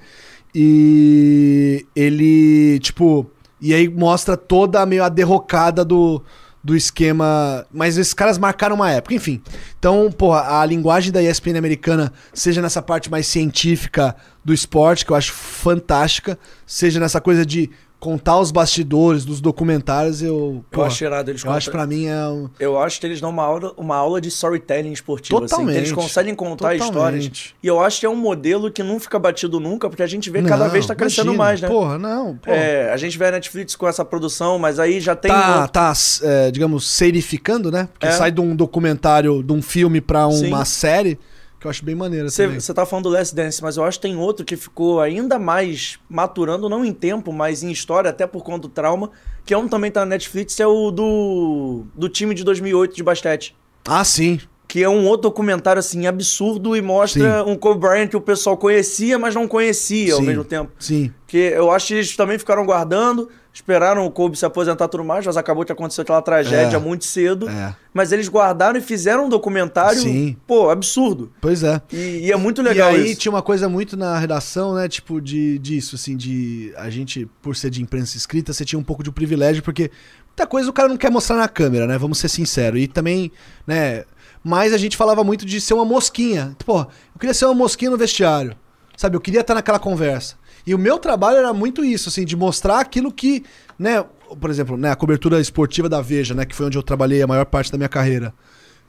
E ele, tipo, e aí mostra toda meio a derrocada do, do esquema. Mas esses caras marcaram uma época, enfim. Então, porra, a linguagem da ESPN americana, seja nessa parte mais científica do esporte, que eu acho fantástica, seja nessa coisa de contar os bastidores dos documentários, eu. Eu acho irado, eles Eu acho pra mim é. um- Eu acho que eles dão uma aula, uma aula de storytelling esportivo, assim. Totalmente. Eles conseguem contar Totalmente. histórias. E eu acho que é um modelo que não fica batido nunca, porque a gente vê cada vez tá crescendo imagina. mais, né? Porra, não. Porra. É, a gente vê a Netflix com essa produção, mas aí já tem. tá, outro- tá é, digamos, serificando, né? Porque É. sai de um documentário, de um filme pra uma Sim. série, que eu acho bem maneiro também. Você tá falando do Last Dance, mas eu acho que tem outro que ficou ainda mais maturando, não em tempo, mas em história, até por conta do trauma, que é um também tá na Netflix, é o do, do time de 2008 de basquete. Ah, sim. Que é um outro documentário, assim, absurdo e mostra um Kobe Bryant que o pessoal conhecia, mas não conhecia ao Sim. mesmo tempo. Sim. Que eu acho que eles também ficaram guardando, esperaram o Kobe se aposentar e tudo mais, mas acabou que aconteceu aquela tragédia É. muito cedo. É. Mas eles guardaram e fizeram um documentário, Sim. pô, absurdo. Pois é. E, e é muito legal e aí isso. tinha uma coisa muito na redação, né? Tipo, de, disso, assim, de. A gente, por ser de imprensa escrita, você tinha um pouco de privilégio, porque muita coisa o cara não quer mostrar na câmera, né? Vamos ser sinceros. E também, né? Mas a gente falava muito de ser uma mosquinha. Pô, eu queria ser uma mosquinha no vestiário. Sabe? Eu queria estar naquela conversa. E o meu trabalho era muito isso, assim, de mostrar aquilo que, né? Por exemplo, né, a cobertura esportiva da Veja, né? Que foi onde eu trabalhei a maior parte da minha carreira.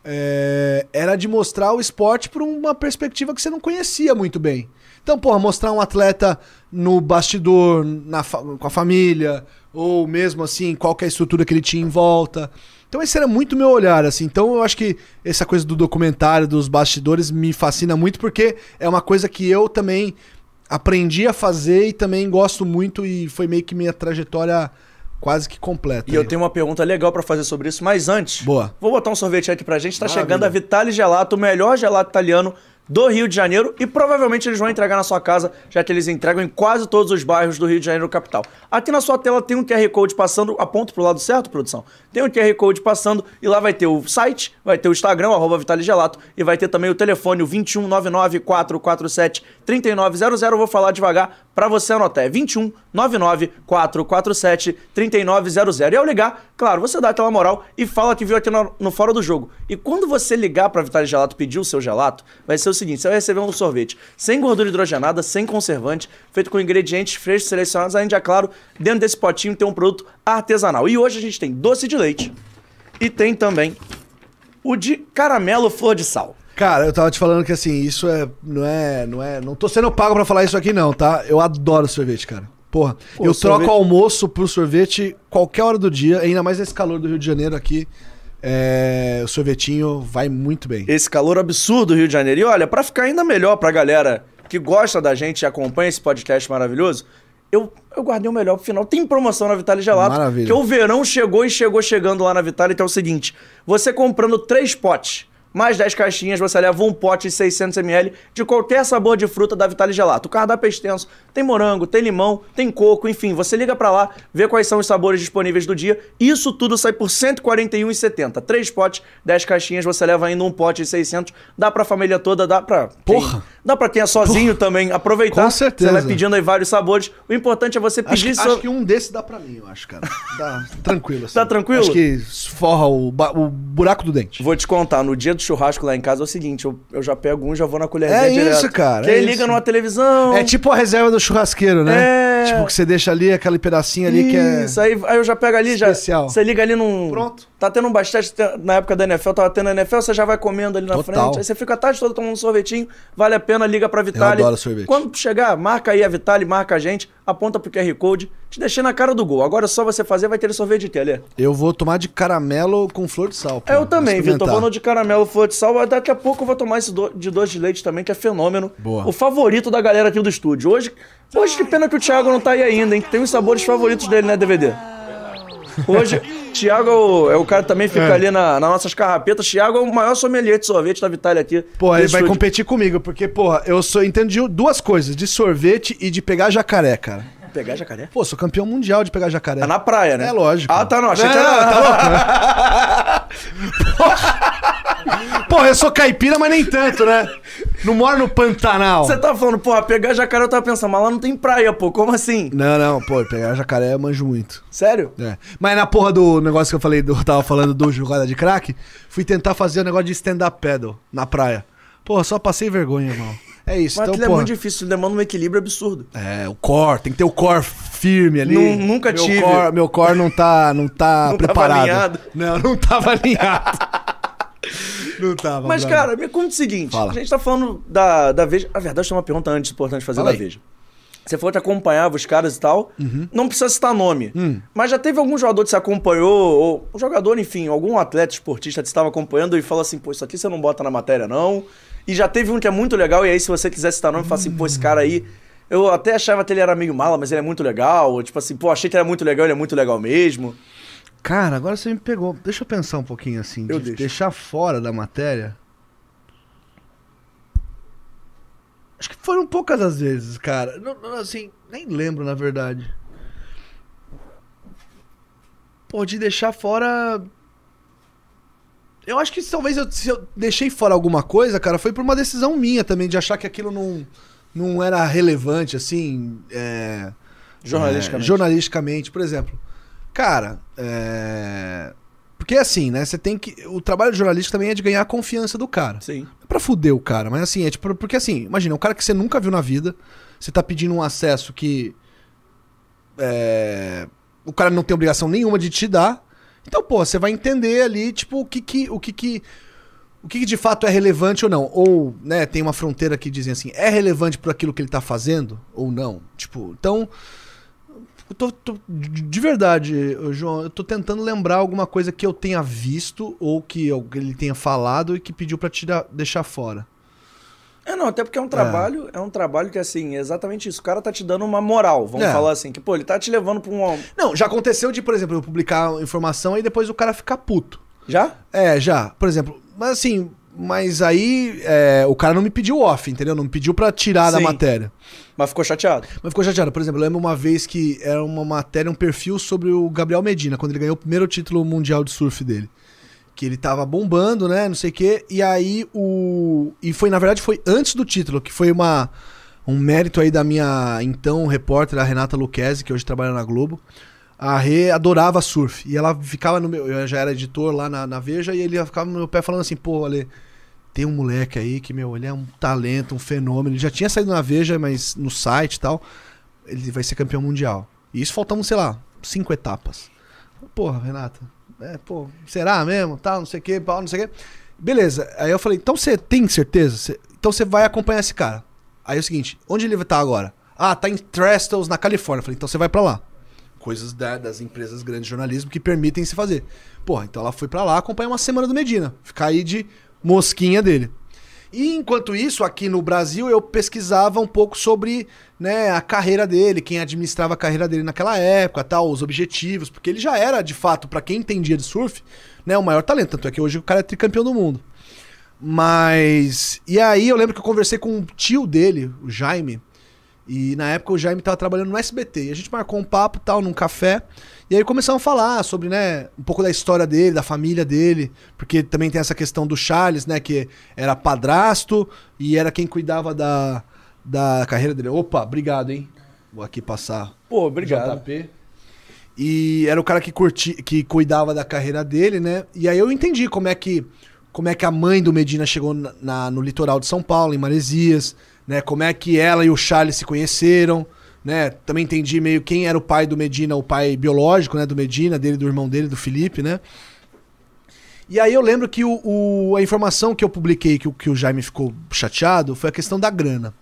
É, era de mostrar o esporte por uma perspectiva que você não conhecia muito bem. Então, porra, mostrar um atleta no bastidor, na com a família, ou mesmo assim, qual é a estrutura que ele tinha em volta. Então esse era muito meu olhar, assim. Então eu acho que essa coisa do documentário, dos bastidores, me fascina muito, porque é uma coisa que eu também aprendi a fazer e também gosto muito, e foi meio que minha trajetória quase que completa. E eu aí. tenho uma pergunta legal pra fazer sobre isso, mas antes, Boa. vou botar um sorvete aqui pra gente. Tá Maravilha. chegando a Vitale Gelato, o melhor gelato italiano do Rio de Janeiro e provavelmente eles vão entregar na sua casa, já que eles entregam em quase todos os bairros do Rio de Janeiro capital. Aqui na sua tela tem um QR Code passando, aponta pro lado certo, produção? Tem um QR Code passando e lá vai ter o site, vai ter o Instagram, arroba Vitale Gelato, e vai ter também o telefone, o 2199-447-3900. Eu vou falar devagar Pra você anotar, é 21 99 447 3900. E ao ligar, claro, você dá aquela moral e fala que viu aqui no, no Fora do Jogo. E quando você ligar pra Vitale Gelato pedir o seu gelato, vai ser o seguinte: você vai receber um sorvete sem gordura hidrogenada, sem conservante, feito com ingredientes frescos selecionados, de, é claro, dentro desse potinho tem um produto artesanal. E hoje a gente tem doce de leite e tem também o de caramelo flor de sal. Cara, eu tava te falando que assim, isso é. Não é. Não é. Não tô sendo pago pra falar isso aqui, não, tá? Eu adoro sorvete, cara. Porra, Pô, eu sorvete- troco almoço pro sorvete qualquer hora do dia, ainda mais nesse calor do Rio de Janeiro aqui. É, o sorvetinho vai muito bem. esse calor absurdo do Rio de Janeiro. E olha, pra ficar ainda melhor pra galera que gosta da gente e acompanha esse podcast maravilhoso, eu, eu guardei o melhor pro final. Tem promoção na Vitale Gelato. Maravilha. Que o verão chegou e chegou chegando lá na Vitale. Então é o seguinte: você comprando três potes. Mais 10 caixinhas, você leva um pote de 600ml de qualquer sabor de fruta da Vitale Gelato. O cardápio é extenso, tem morango, tem limão, tem coco, enfim. Você liga pra lá, vê quais são os sabores disponíveis do dia. Isso tudo sai por R$ 141,70. Três potes, 10 caixinhas, você leva ainda um pote de 600. Dá pra família toda, dá pra... quem- Porra! Dá pra quem é sozinho também aproveitar. Com certeza. Você vai pedindo aí vários sabores. O importante é você Acho, pedir... que- seu- acho que um desses dá pra mim, eu acho, cara. Dá tranquilo. Assim. Tá tranquilo? Acho que forra o, o buraco do dente. Vou te contar, no dia do churrasco lá em casa é o seguinte, eu, eu já pego um e já vou na colherzinha É direto. isso, cara, Que é liga isso. numa televisão. É tipo a reserva do churrasqueiro, né? É. Tipo que você deixa ali aquele pedacinho ali que é. Isso, aí, aí eu já pego ali, já. Especial. Você liga ali num. Pronto. Tá tendo um basquete te- na época da NFL, tava tendo NFL, você já vai comendo ali na Total. frente. Aí você fica a tarde toda tomando um sorvetinho, vale a pena, liga pra Vitale. adoro sorvete. Quando chegar, marca aí a Vitale, marca a gente, aponta pro QR Code, te deixei na cara do gol. Agora é só você fazer, vai ter sorvete de telha. Eu vou tomar de caramelo com flor de sal. pô. É, eu também, Vitor. Vou no de caramelo flor de sal. Daqui a pouco eu vou tomar esse do- de doce de leite também, que é fenômeno. Boa. O favorito da galera aqui do estúdio. Hoje, hoje que pena que o Thiago não tá aí ainda, hein? Tem os sabores favoritos dele, né, DVD? Hoje, Thiago é o, é o cara que também fica É. ali na, nas nossas carrapetas. Thiago é o maior sommelier de sorvete da Vitale aqui. Pô, ele vai estúdio. competir comigo, porque, porra, eu sou, entendo de duas coisas: de sorvete e de pegar jacaré, cara. Pegar jacaré? Pô, sou campeão mundial de pegar jacaré. Tá na praia, né? É lógico. Ah, tá, não. Achei que Não, era... tá (laughs) (laughs) Porra, (laughs) eu sou caipira, mas nem tanto, né? Não moro no Pantanal. Você tá falando, porra, pegar jacaré, eu tava pensando, mas lá não tem praia, pô. Como assim? Não, não, pô, pegar jacaré eu manjo muito. Sério? É. Mas na porra do negócio que eu falei, do, tava falando do jogada de crack, fui tentar fazer o negócio de stand-up paddle na praia. Porra, só passei vergonha, irmão. É isso, Mas então, aquilo é porra. muito difícil, demanda um equilíbrio absurdo. É, o core, tem que ter o core firme ali. Nu- nunca meu tive. Core, meu core não tá, não tá Não tava preparado. alinhado. Não, não tava (laughs) alinhado. Não tava. Mas, cara, me conta o seguinte: Fala. a gente tá falando da, da Veja. Na verdade, tem uma pergunta antes importante fazer Fala da aí. Veja. Você falou que acompanhava os caras e tal. Uhum. Não precisa citar nome. Hum. Mas já teve algum jogador que você acompanhou, ou um jogador, enfim, algum atleta esportista que estava acompanhando e falou assim: pô, isso aqui você não bota na matéria, não. E já teve um que é muito legal, e aí, se você quiser citar nome, fala assim: pô, esse cara aí. Eu até achava que ele era meio mala, mas ele é muito legal. Ou, tipo assim, pô, achei que ele era muito legal, ele é muito legal mesmo. Cara, agora você me pegou. Deixa eu pensar um pouquinho assim. Eu de deixo. deixar fora da matéria. Acho que foram poucas as vezes, cara. Não, não, assim, nem lembro, na verdade. Pô, de deixar fora. Eu acho que talvez eu, se eu deixei fora alguma coisa, cara, foi por uma decisão minha também, de achar que aquilo não, não era relevante, assim. É, Jornalisticamente. é, jornalisticamente, por exemplo. Cara, é. Porque assim, né? Você tem que. O trabalho jornalístico também é de ganhar a confiança do cara. Sim. É pra fuder o cara, mas assim, é tipo. Porque assim, imagina, um cara que você nunca viu na vida, você tá pedindo um acesso que. É, o cara não tem obrigação nenhuma de te dar. Então, pô, você vai entender ali, tipo, o que que. O que que o que, que de fato é relevante ou não? Ou, né, tem uma fronteira que dizem assim, é relevante por aquilo que ele tá fazendo ou não? Tipo, então. Eu tô, tô- de de verdade, João, eu tô tentando lembrar alguma coisa que eu tenha visto ou que ele tenha falado e que pediu pra tirar, deixar fora. É, não, até porque é um trabalho, é. um trabalho que, assim, é exatamente isso. O cara tá te dando uma moral, vamos É. falar assim, que, pô, ele tá te levando pra um. Não, já aconteceu de, por exemplo, eu publicar informação e depois o cara ficar puto. Já? É, já. Por exemplo, mas assim, mas aí é, o cara não me pediu off, entendeu? Não me pediu pra tirar da Sim. matéria. Mas ficou chateado. Mas ficou chateado. Por exemplo, eu lembro uma vez que era uma matéria, um perfil sobre o Gabriel Medina, quando ele ganhou o primeiro título mundial de surf dele. Que ele tava bombando, né? Não sei o quê. E aí o. E foi, na verdade, foi antes do título, que foi uma. um mérito aí da minha então repórter, a Renata Luquezzi, que hoje trabalha na Globo. A Rê adorava surf. E ela ficava no meu. Eu já era editor lá na, na Veja, e ele ficava no meu pé falando assim, pô, Ale, tem um moleque aí que, meu, ele é um talento, um fenômeno. Ele já tinha saído na Veja, mas no site e tal. Ele vai ser campeão mundial. E isso faltamos, sei lá, cinco etapas. Porra, Renata. É, pô, será mesmo? Tal, não sei o que, pau, não sei o que. Beleza. Aí eu falei, então você tem certeza? Cê- então você vai acompanhar esse cara. Aí é o seguinte, onde ele tá agora? Ah, tá em Trestles, na Califórnia. Eu falei, então você vai pra lá. Coisas da- das empresas grandes de jornalismo que permitem se fazer. Porra, então ela foi pra lá acompanhar uma semana do Medina. Ficar aí de mosquinha dele. E enquanto isso, aqui no Brasil, eu pesquisava um pouco sobre né, a carreira dele, quem administrava a carreira dele naquela época, tal, os objetivos, porque ele já era, de fato, pra quem entendia de surf, né, o maior talento. Tanto é que hoje o cara é tricampeão do mundo. Mas. E aí eu lembro que eu conversei com o tio dele, o Jaime. E na época o Jaime tava trabalhando no SBT. E a gente marcou um papo tal, num café. E aí começamos a falar sobre, né, um pouco da história dele, da família dele. Porque também tem essa questão do Charles, né, que era padrasto e era quem cuidava da, da carreira dele. Opa, obrigado, hein? Vou aqui passar Pô, obrigado. JP. E era o cara que, curti, que cuidava da carreira dele, né? E aí eu entendi como é que, como é que a mãe do Medina chegou na, na- no litoral de São Paulo, em Maresias, né? Como é que ela e o Charles se conheceram, né? Também entendi meio quem era o pai do Medina, o pai biológico, né? Do Medina, dele, do irmão dele, do Felipe, né? E aí eu lembro que o, o- a informação que eu publiquei, que, que o Jaime ficou chateado, foi a questão da grana.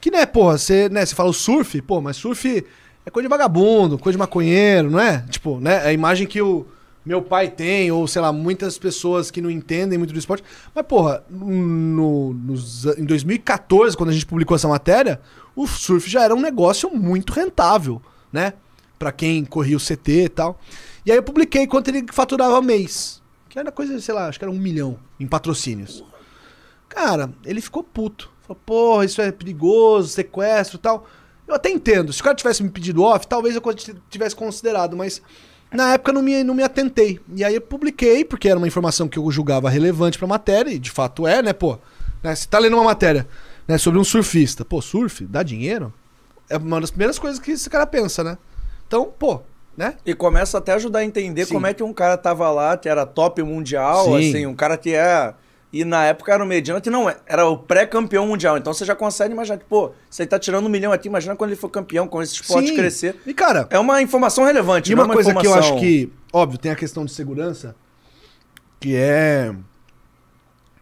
Que, né, porra, você, né, fala o surf, pô, mas surf é coisa de vagabundo, coisa de maconheiro, não é? Tipo, né, a imagem que o meu pai tem, ou sei lá, muitas pessoas que não entendem muito do esporte. Mas, porra, no, nos em 2014, quando a gente publicou essa matéria, o surf já era um negócio muito rentável, né? Pra quem corria o CT e tal. E aí eu publiquei quanto ele faturava mês. Que era coisa, sei lá, acho que era um milhão em patrocínios. Cara, ele ficou puto. Falou, porra, isso é perigoso, sequestro e tal. Eu até entendo. Se o cara tivesse me pedido off, talvez eu tivesse considerado, mas na época eu não me, não me atentei. E aí eu publiquei, porque era uma informação que eu julgava relevante pra matéria, e de fato é, né, pô? Né, você tá lendo uma matéria né, sobre um surfista. Pô, surf? Dá dinheiro? É uma das primeiras coisas que esse cara pensa, né? Então, pô, né? E começa até a ajudar a entender Sim. como é que um cara tava lá, que era top mundial, Sim. assim, um cara que é. E na época era o mediano, que não é, era o pré-campeão mundial. Então você já consegue imaginar que, pô, você tá tirando um milhão aqui, imagina quando ele for campeão, com esse esporte Sim. crescer. E, cara, É uma informação relevante, E não é uma coisa que eu informação- acho que, óbvio, tem a questão de segurança, que é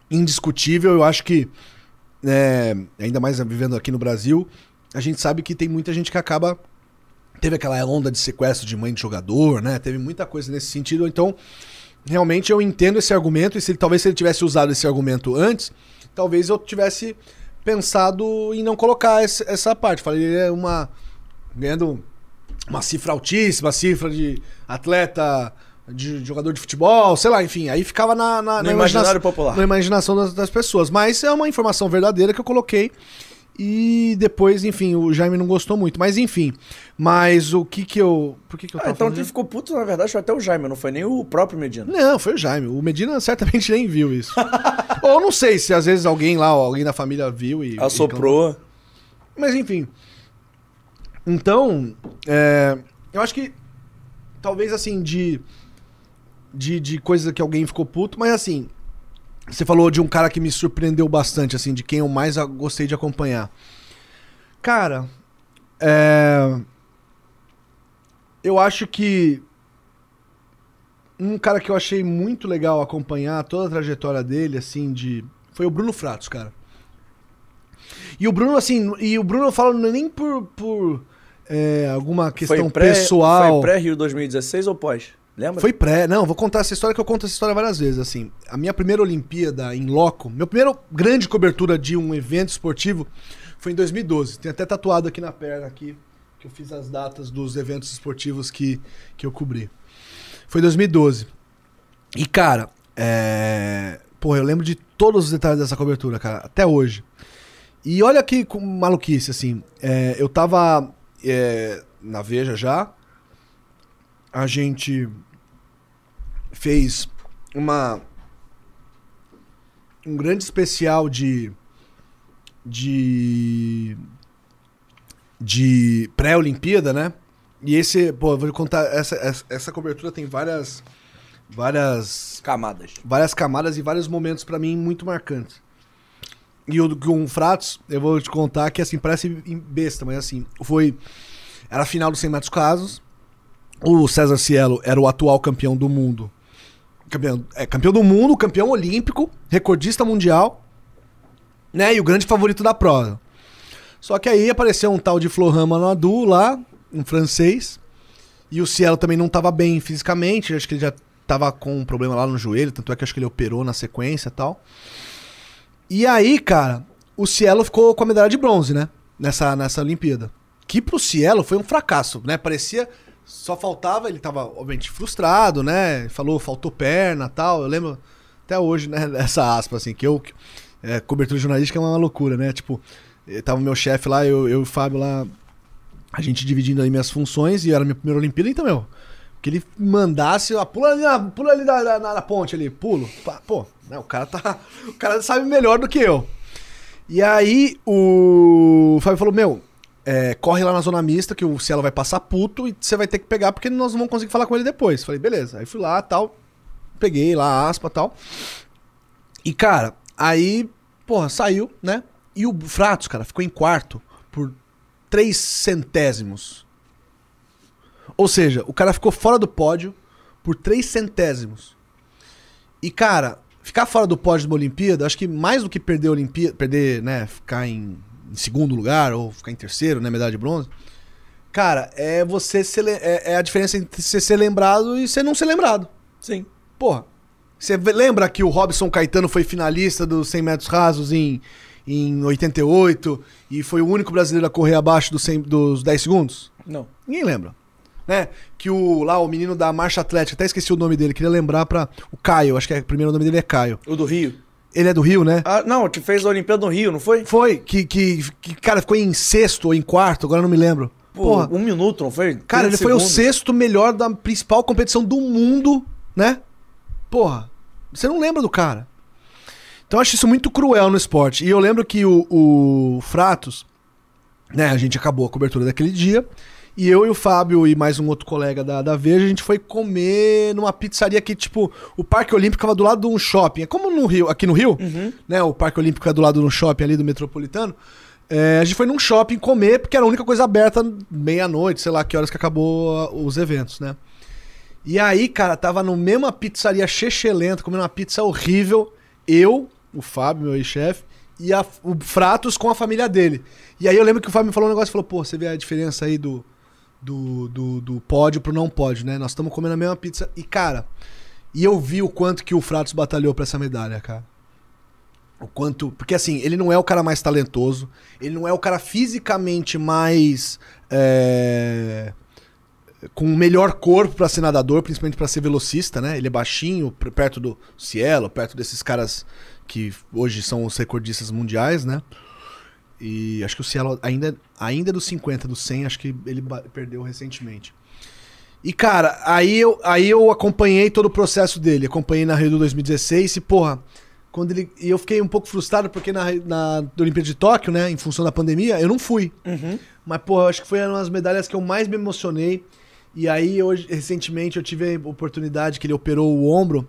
indiscutível. Eu acho que, é, ainda mais vivendo aqui no Brasil, a gente sabe que tem muita gente que acaba. Teve aquela onda de sequestro de mãe de jogador, né? Teve muita coisa nesse sentido. Então, realmente eu entendo esse argumento. E se talvez se ele tivesse usado esse argumento antes, talvez eu tivesse pensado em não colocar esse- essa parte. Falei, ele é uma. ganhando uma cifra altíssima, cifra de atleta, de jogador de futebol, sei lá, enfim. Aí ficava na, na, No na imaginário imaginação- popular. Na imaginação das, das pessoas. Mas é uma informação verdadeira que eu coloquei. E depois, enfim, o Jaime não gostou muito. Mas enfim. Mas o que que eu. Por que que eu Ah, tava então falando? quem ficou puto, na verdade, foi até o Jaime, não foi nem o próprio Medina. Não, foi o Jaime. O Medina certamente nem viu isso. (laughs) Ou não sei se às vezes alguém lá, alguém da família viu e. Assoprou. Mas enfim. Então, é, eu acho que talvez assim, de, de. de coisa que alguém ficou puto, mas assim. Você falou de um cara que me surpreendeu bastante, assim, de quem eu mais gostei de acompanhar. Cara, é, eu acho que um cara que eu achei muito legal acompanhar toda a trajetória dele, assim, de. Foi o Bruno Fratos, cara. E o Bruno, assim, e o Bruno eu falo nem por, por é, alguma questão Foi pré- pessoal. Foi pré-Rio 2016 ou pós? Lembra? Foi pré, não, vou contar essa história que eu conto essa história várias vezes, assim. A minha primeira Olimpíada em loco, meu primeiro grande cobertura de um evento esportivo foi em 2012. Tem até tatuado aqui na perna aqui, que eu fiz as datas dos eventos esportivos que, que eu cobri. Foi 2012. E, cara, é... Porra, eu lembro de todos os detalhes dessa cobertura, cara, até hoje. E olha que maluquice, assim. é, eu tava é, na Veja já. A gente fez uma um grande especial de de de pré-Olimpíada, né? E esse, pô, eu vou contar, essa, essa, cobertura tem várias, várias, Camadas. várias camadas e vários momentos pra mim muito marcantes. E o com o Fratos, eu vou te contar que assim, parece besta, mas assim, foi. Era a final dos 100 metros casos. O César Cielo era o atual campeão do mundo. Campeão, é, campeão do mundo, campeão olímpico, recordista mundial, né? E o grande favorito da prova. Só que aí apareceu um tal de Florent Manodou lá, um francês. E o Cielo também não tava bem fisicamente, acho que ele já tava com um problema lá no joelho, tanto é que acho que ele operou na sequência e tal. E aí, cara, o Cielo ficou com a medalha de bronze, né? Nessa, nessa Olimpíada. Que pro Cielo foi um fracasso, né? Parecia. Só faltava, ele tava, obviamente, frustrado, né? Falou, faltou perna tal. Eu lembro até hoje, né? (laughs) Dessa aspa, assim, que eu. É, cobertura jornalística é uma loucura, né? Tipo, eh, tava o meu chefe lá, eu, eu e o Fábio lá, a gente dividindo aí minhas funções, e era a minha primeira Olimpíada, então, meu. Que ele mandasse, ó, pula ali, na, pula ali na, na- na ponte ali, pulo. Pô, né, o cara tá. (laughs) O cara sabe melhor do que eu. E aí o Fábio falou: Meu, é, corre lá na zona mista que o Cielo vai passar puto e você vai ter que pegar porque nós não vamos conseguir falar com ele depois. Falei, beleza. Aí fui lá tal. Peguei lá a aspa tal. E, cara, aí, porra, saiu, né? E o Fratos, cara, ficou em quarto por três centésimos. Ou seja, o cara ficou fora do pódio por três centésimos. E, cara, ficar fora do pódio de uma Olimpíada, acho que mais do que perder a Olimpíada, perder, né, ficar em, em segundo lugar ou ficar em terceiro, né, medalha de bronze. Cara, é você ser, é, é a diferença entre você ser lembrado e você não ser lembrado. Sim. Porra, você lembra que o Robson Caetano foi finalista dos 100 metros rasos em, em 88 e foi o único brasileiro a correr abaixo dos, 100 dos 10 segundos? Não. Ninguém lembra. Né? Que o lá o menino da marcha atlética, até esqueci o nome dele, queria lembrar pra o Caio, acho que é, o primeiro nome dele é Caio. O do Rio. Ele é do Rio, né? Ah, não, que fez a Olimpíada no Rio, não foi? Foi, que, que, que, cara, ficou em sexto ou em quarto, agora não me lembro. Pô, Porra, um minuto, não foi? cara, ele 30 foi o segundos. sexto melhor da principal competição do mundo, né? Porra, você não lembra do cara. Então eu acho isso muito cruel no esporte. E eu lembro que o, o Fratos, né, a gente acabou a cobertura daquele dia. E eu e o Fábio e mais um outro colega da, da Veja, a gente foi comer numa pizzaria que, tipo, o Parque Olímpico ficava do lado de um shopping. É como no Rio, aqui no Rio, né? O Parque Olímpico é do lado de um shopping ali do Metropolitano. É, a gente foi num shopping comer, porque era a única coisa aberta meia-noite, sei lá que horas que acabou ah, os eventos, né? E aí, cara, tava no mesma pizzaria chechelenta, comendo uma pizza horrível. Eu, o Fábio, meu ex-chefe, e a- o Fratos com a família dele. E aí eu lembro que o Fábio me falou um negócio e falou: pô, você vê a diferença aí do, do, do, do pódio pro não pódio, né? Nós estamos comendo a mesma pizza. E, cara, e eu vi o quanto que o Fratos batalhou pra essa medalha, cara. O quanto. Porque assim, ele não é o cara mais talentoso, ele não é o cara fisicamente mais. é, com o melhor corpo pra ser nadador, principalmente pra ser velocista, né? Ele é baixinho, perto do Cielo, perto desses caras que hoje são os recordistas mundiais, né? E acho que o Cielo ainda, ainda é dos 50, dos 100, acho que ele perdeu recentemente. E, cara, aí eu, aí eu acompanhei todo o processo dele. Acompanhei na Rio do 2016 e, porra, quando ele. E eu fiquei um pouco frustrado porque na, na Olimpíada de Tóquio, né, em função da pandemia, eu não fui. Uhum. Mas, porra, eu acho que foi uma das medalhas que eu mais me emocionei. E aí, hoje, recentemente, eu tive a oportunidade que ele operou o ombro.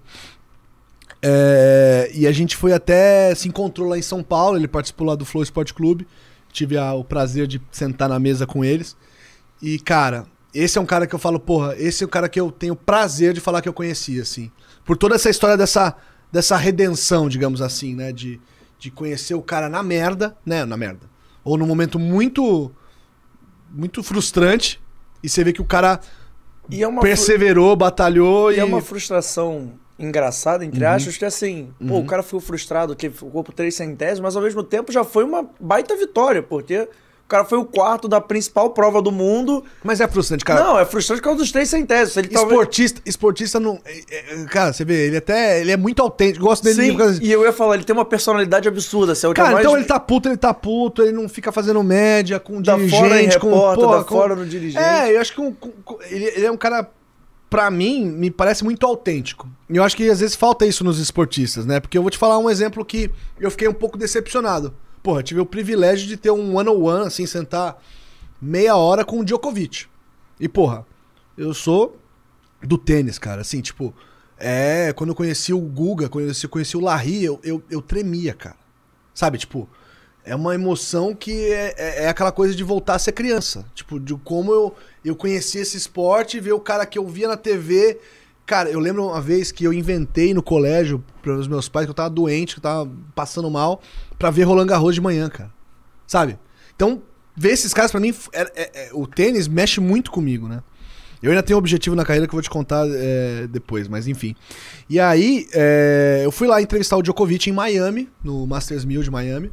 É, e a gente foi até. Se encontrou lá em São Paulo. Ele participou lá do Flow Esporte Clube. Tive a- o prazer de sentar na mesa com eles. E, cara, esse é um cara que eu falo, porra, esse é o cara que eu tenho prazer de falar que eu conheci, assim. Por toda essa história dessa, dessa redenção, digamos assim, né? De, de conhecer o cara na merda, né? Na merda. Ou num momento muito. Muito frustrante. E você vê que o cara E é uma, fru- perseverou, batalhou e e. é uma frustração engraçada, entre Uhum. aspas, que assim, pô, o cara ficou frustrado que ficou por três centésimos, mas ao mesmo tempo já foi uma baita vitória, porque o cara foi o quarto da principal prova do mundo. Mas é frustrante, cara. não, é frustrante por causa dos três centésimos. Ele talvez- Esportista, esportista não. é- é- Cara, você vê, ele até. Ele é muito autêntico. Gosto dele Sim, e eu ia falar, ele tem uma personalidade absurda. Assim, é o Cara, mais- então ele tá puto, ele tá puto, ele não fica fazendo média com Dá dirigente, fora em com repórter, porra, dá com- fora no dirigente. É, eu acho que um- com- com- ele, ele é um cara, pra mim, me parece muito autêntico. E eu acho que às vezes falta isso nos esportistas, né? Porque eu vou te falar um exemplo que eu fiquei um pouco decepcionado. Porra, tive o privilégio de ter um one-on-one, assim, sentar meia hora com o Djokovic. E, porra, eu sou do tênis, cara. Assim, tipo, é. Quando eu conheci o Guga, quando eu conheci o Larry, eu, eu, eu tremia, cara. Sabe, tipo, é uma emoção que é, é, é aquela coisa de voltar a ser criança. Tipo, de como eu, eu conheci esse esporte, ver o cara que eu via na TV. Cara, eu lembro uma vez que eu inventei no colégio para os meus pais que eu tava doente, que eu tava passando mal, pra ver Roland Garros de manhã, cara. Sabe? Então, ver esses caras pra mim, é, é, é, o tênis mexe muito comigo, né? Eu ainda tenho um objetivo na carreira que eu vou te contar é, depois, mas enfim. E aí, eu fui lá entrevistar o Djokovic em Miami, no Masters 1000 de Miami.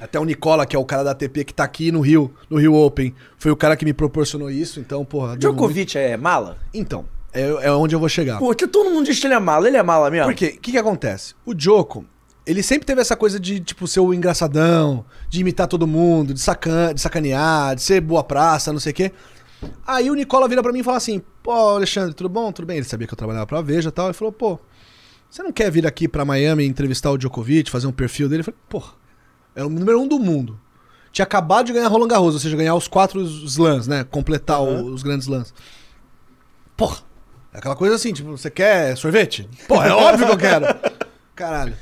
Até o Nicola, que é o cara da ATP que tá aqui no Rio, no Rio Open, foi o cara que me proporcionou isso, então, porra. deu muito- Djokovic é mala? Então, é, é onde eu vou chegar. Porque todo mundo diz que ele é mala. Ele é mala mesmo? Porque, o que, que acontece? O Joko, ele sempre teve essa coisa de, tipo, ser o engraçadão, de imitar todo mundo, de, sacan de sacanear, de ser boa praça, não sei o quê. Aí o Nicola vira pra mim e fala assim: Pô, Alexandre, tudo bom? Tudo bem? Ele sabia que eu trabalhava pra Veja e tal. Ele falou: Pô, você não quer vir aqui pra Miami entrevistar o Djokovic, fazer um perfil dele? Eu falei: Pô, é o número um do mundo. Tinha acabado de ganhar Roland Garros, ou seja, ganhar os quatro slams, né? Completar o- os grandes slams. Porra, é aquela coisa assim, tipo, você quer sorvete? Pô, é óbvio que eu quero. (laughs) Caralho.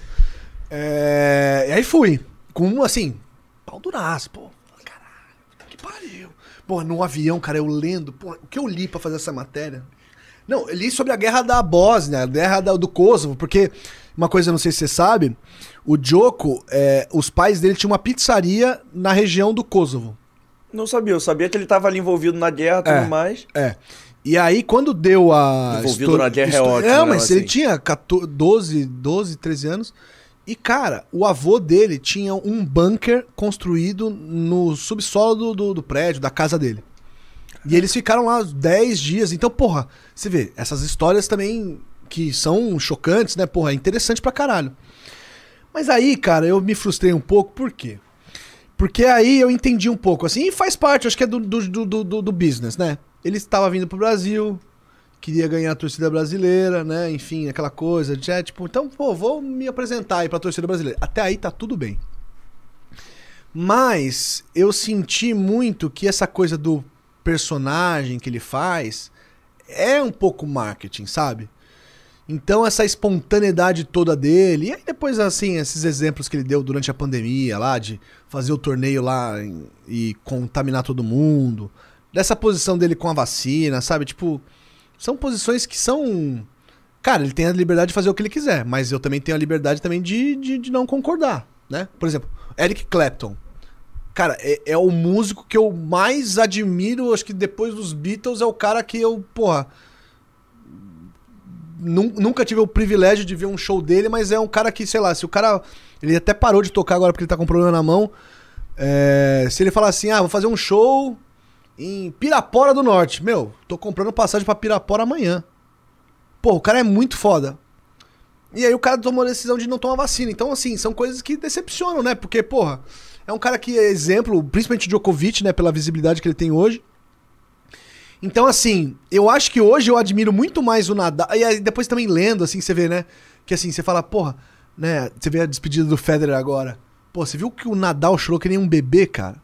É... E aí fui. Com, assim, pau duraço, pô. Caralho, que pariu. Pô, no avião, cara, eu lendo. Pô, o que eu li pra fazer essa matéria? Não, eu li sobre a guerra da Bósnia, a guerra da- do Kosovo, porque uma coisa, não sei se você sabe, o Joko, é, os pais dele tinham uma pizzaria na região do Kosovo. Não sabia. Eu sabia que ele tava ali envolvido na guerra e tudo É. mais. É. E aí, quando deu a. Envolvido na guerra é ótimo, Não, né, mas assim. ele tinha 14, 12, 12, 13 anos. E, cara, o avô dele tinha um bunker construído no subsolo do, do, do prédio, da casa dele. E eles ficaram lá 10 dias. Então, porra, você vê, essas histórias também que são chocantes, né? Porra, é interessante pra caralho. Mas aí, cara, eu me frustrei um pouco, por quê? Porque aí eu entendi um pouco, assim, e faz parte, acho que é do, do, do, do, do business, né? Ele estava vindo pro Brasil, queria ganhar a torcida brasileira, né? Enfim, aquela coisa, de, é, tipo, então, pô, vou me apresentar aí pra torcida brasileira. Até aí tá tudo bem. Mas eu senti muito que essa coisa do personagem que ele faz é um pouco marketing, sabe? Então essa espontaneidade toda dele, e aí depois assim, esses exemplos que ele deu durante a pandemia lá, de fazer o torneio lá em- e contaminar todo mundo, dessa posição dele com a vacina, sabe? Tipo, são posições que são... Cara, ele tem a liberdade de fazer o que ele quiser, mas eu também tenho a liberdade também de, de, de não concordar, né? Por exemplo, Eric Clapton. Cara, é, é o músico que eu mais admiro, acho que depois dos Beatles, é o cara que eu, porra, nunca tive o privilégio de ver um show dele, mas é um cara que, sei lá, se o cara. Ele até parou de tocar agora porque ele tá com problema na mão. É, se ele falar assim, ah, vou fazer um show em Pirapora do Norte. Meu, tô comprando passagem pra Pirapora amanhã. Pô, o cara é muito foda. E aí o cara tomou a decisão de não tomar vacina. Então, assim, são coisas que decepcionam, né? Porque, porra, é um cara que é exemplo, principalmente Djokovic, né? Pela visibilidade que ele tem hoje. Então, assim, eu acho que hoje eu admiro muito mais o Nadal. E aí depois também lendo, assim, você vê, né? Que assim, você fala, porra, né? Você vê a despedida do Federer agora. Pô, você viu que o Nadal chorou que nem um bebê, cara?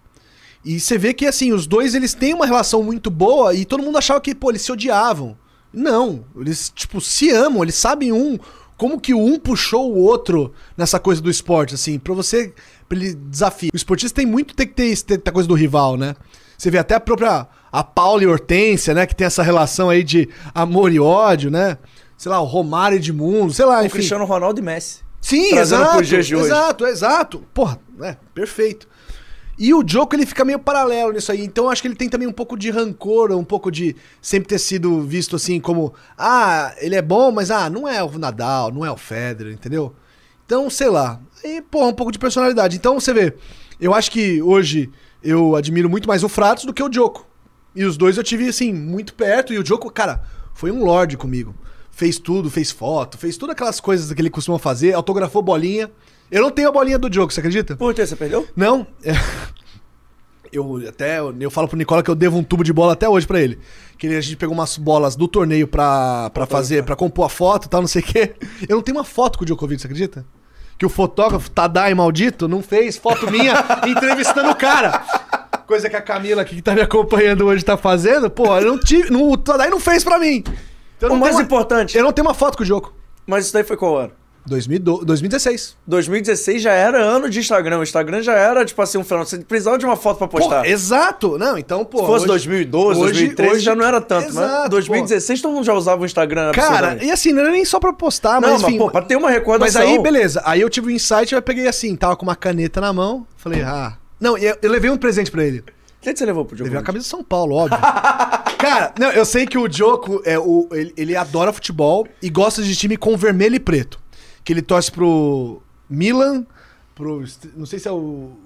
E você vê que, assim, os dois, eles têm uma relação muito boa e todo mundo achava que, pô, eles se odiavam. Não, eles, tipo, se amam, eles sabem um... Como que um puxou o outro nessa coisa do esporte, assim, pra você... Pra ele desafio. O esportista tem muito tem que ter esse- ter a coisa do rival, né? Você vê até a própria... A Paula e Hortência, né? Que tem essa relação aí de amor e ódio, né? Sei lá, o Romário e Edmundo, sei lá, O enfim. Cristiano Ronaldo e Messi. Sim, exato. de. Exato, exato. Porra, é, perfeito. E o Joko, ele fica meio paralelo nisso aí. Então eu acho que ele tem também um pouco de rancor, um pouco de sempre ter sido visto assim como, ah, ele é bom, mas ah, não é o Nadal, não é o Federer, entendeu? Então, sei lá. E, porra, um pouco de personalidade. Então você vê, eu acho que hoje eu admiro muito mais o Fratos do que o Joko. E os dois eu tive, assim, muito perto. E o Joko, cara, foi um lorde comigo. Fez tudo, fez foto, fez todas aquelas coisas que ele costuma fazer, autografou bolinha. Eu não tenho a bolinha do Joko, você acredita? Por que você perdeu? Não. (laughs) Eu até eu falo pro Nicola que eu devo um tubo de bola até hoje pra ele. Que a gente pegou umas bolas do torneio pra, pra fazer, pra compor a foto e tal, não sei o quê. Eu não tenho uma foto com o Djokovic, você acredita? Que o fotógrafo Tadai maldito não fez foto minha (laughs) entrevistando o cara. Coisa que a Camila aqui que tá me acompanhando hoje tá fazendo, pô, eu não tive. Não, o Tadai não fez pra mim. Então, O mais uma- importante, Eu não tenho uma foto com o Diogo. mas isso daí foi qual ano? 2012, 2016. 2016 já era ano de Instagram. O Instagram já era, tipo assim, um fenômeno. Você precisava de uma foto pra postar. Pô, exato. Não, então, pô. Se fosse hoje- 2012, hoje- 2013 hoje- já não era tanto, Exato, mas 2016 todo mundo já usava o Instagram. Cara, e assim, não era nem só pra postar, não, mas mas, enfim. pô, pra ter uma Mas recordação. aí, beleza. Aí eu tive um insight, eu peguei assim, tava com uma caneta na mão. Falei, ah. Não, eu, eu levei um presente pra ele. O que você levou pro jogo? Levei a camisa de São Paulo, óbvio. (laughs) Cara, não, eu sei que o Joko, é, o, ele, ele adora futebol e gosta de time com vermelho e preto. Que ele torce pro Milan, pro. Não sei se é o.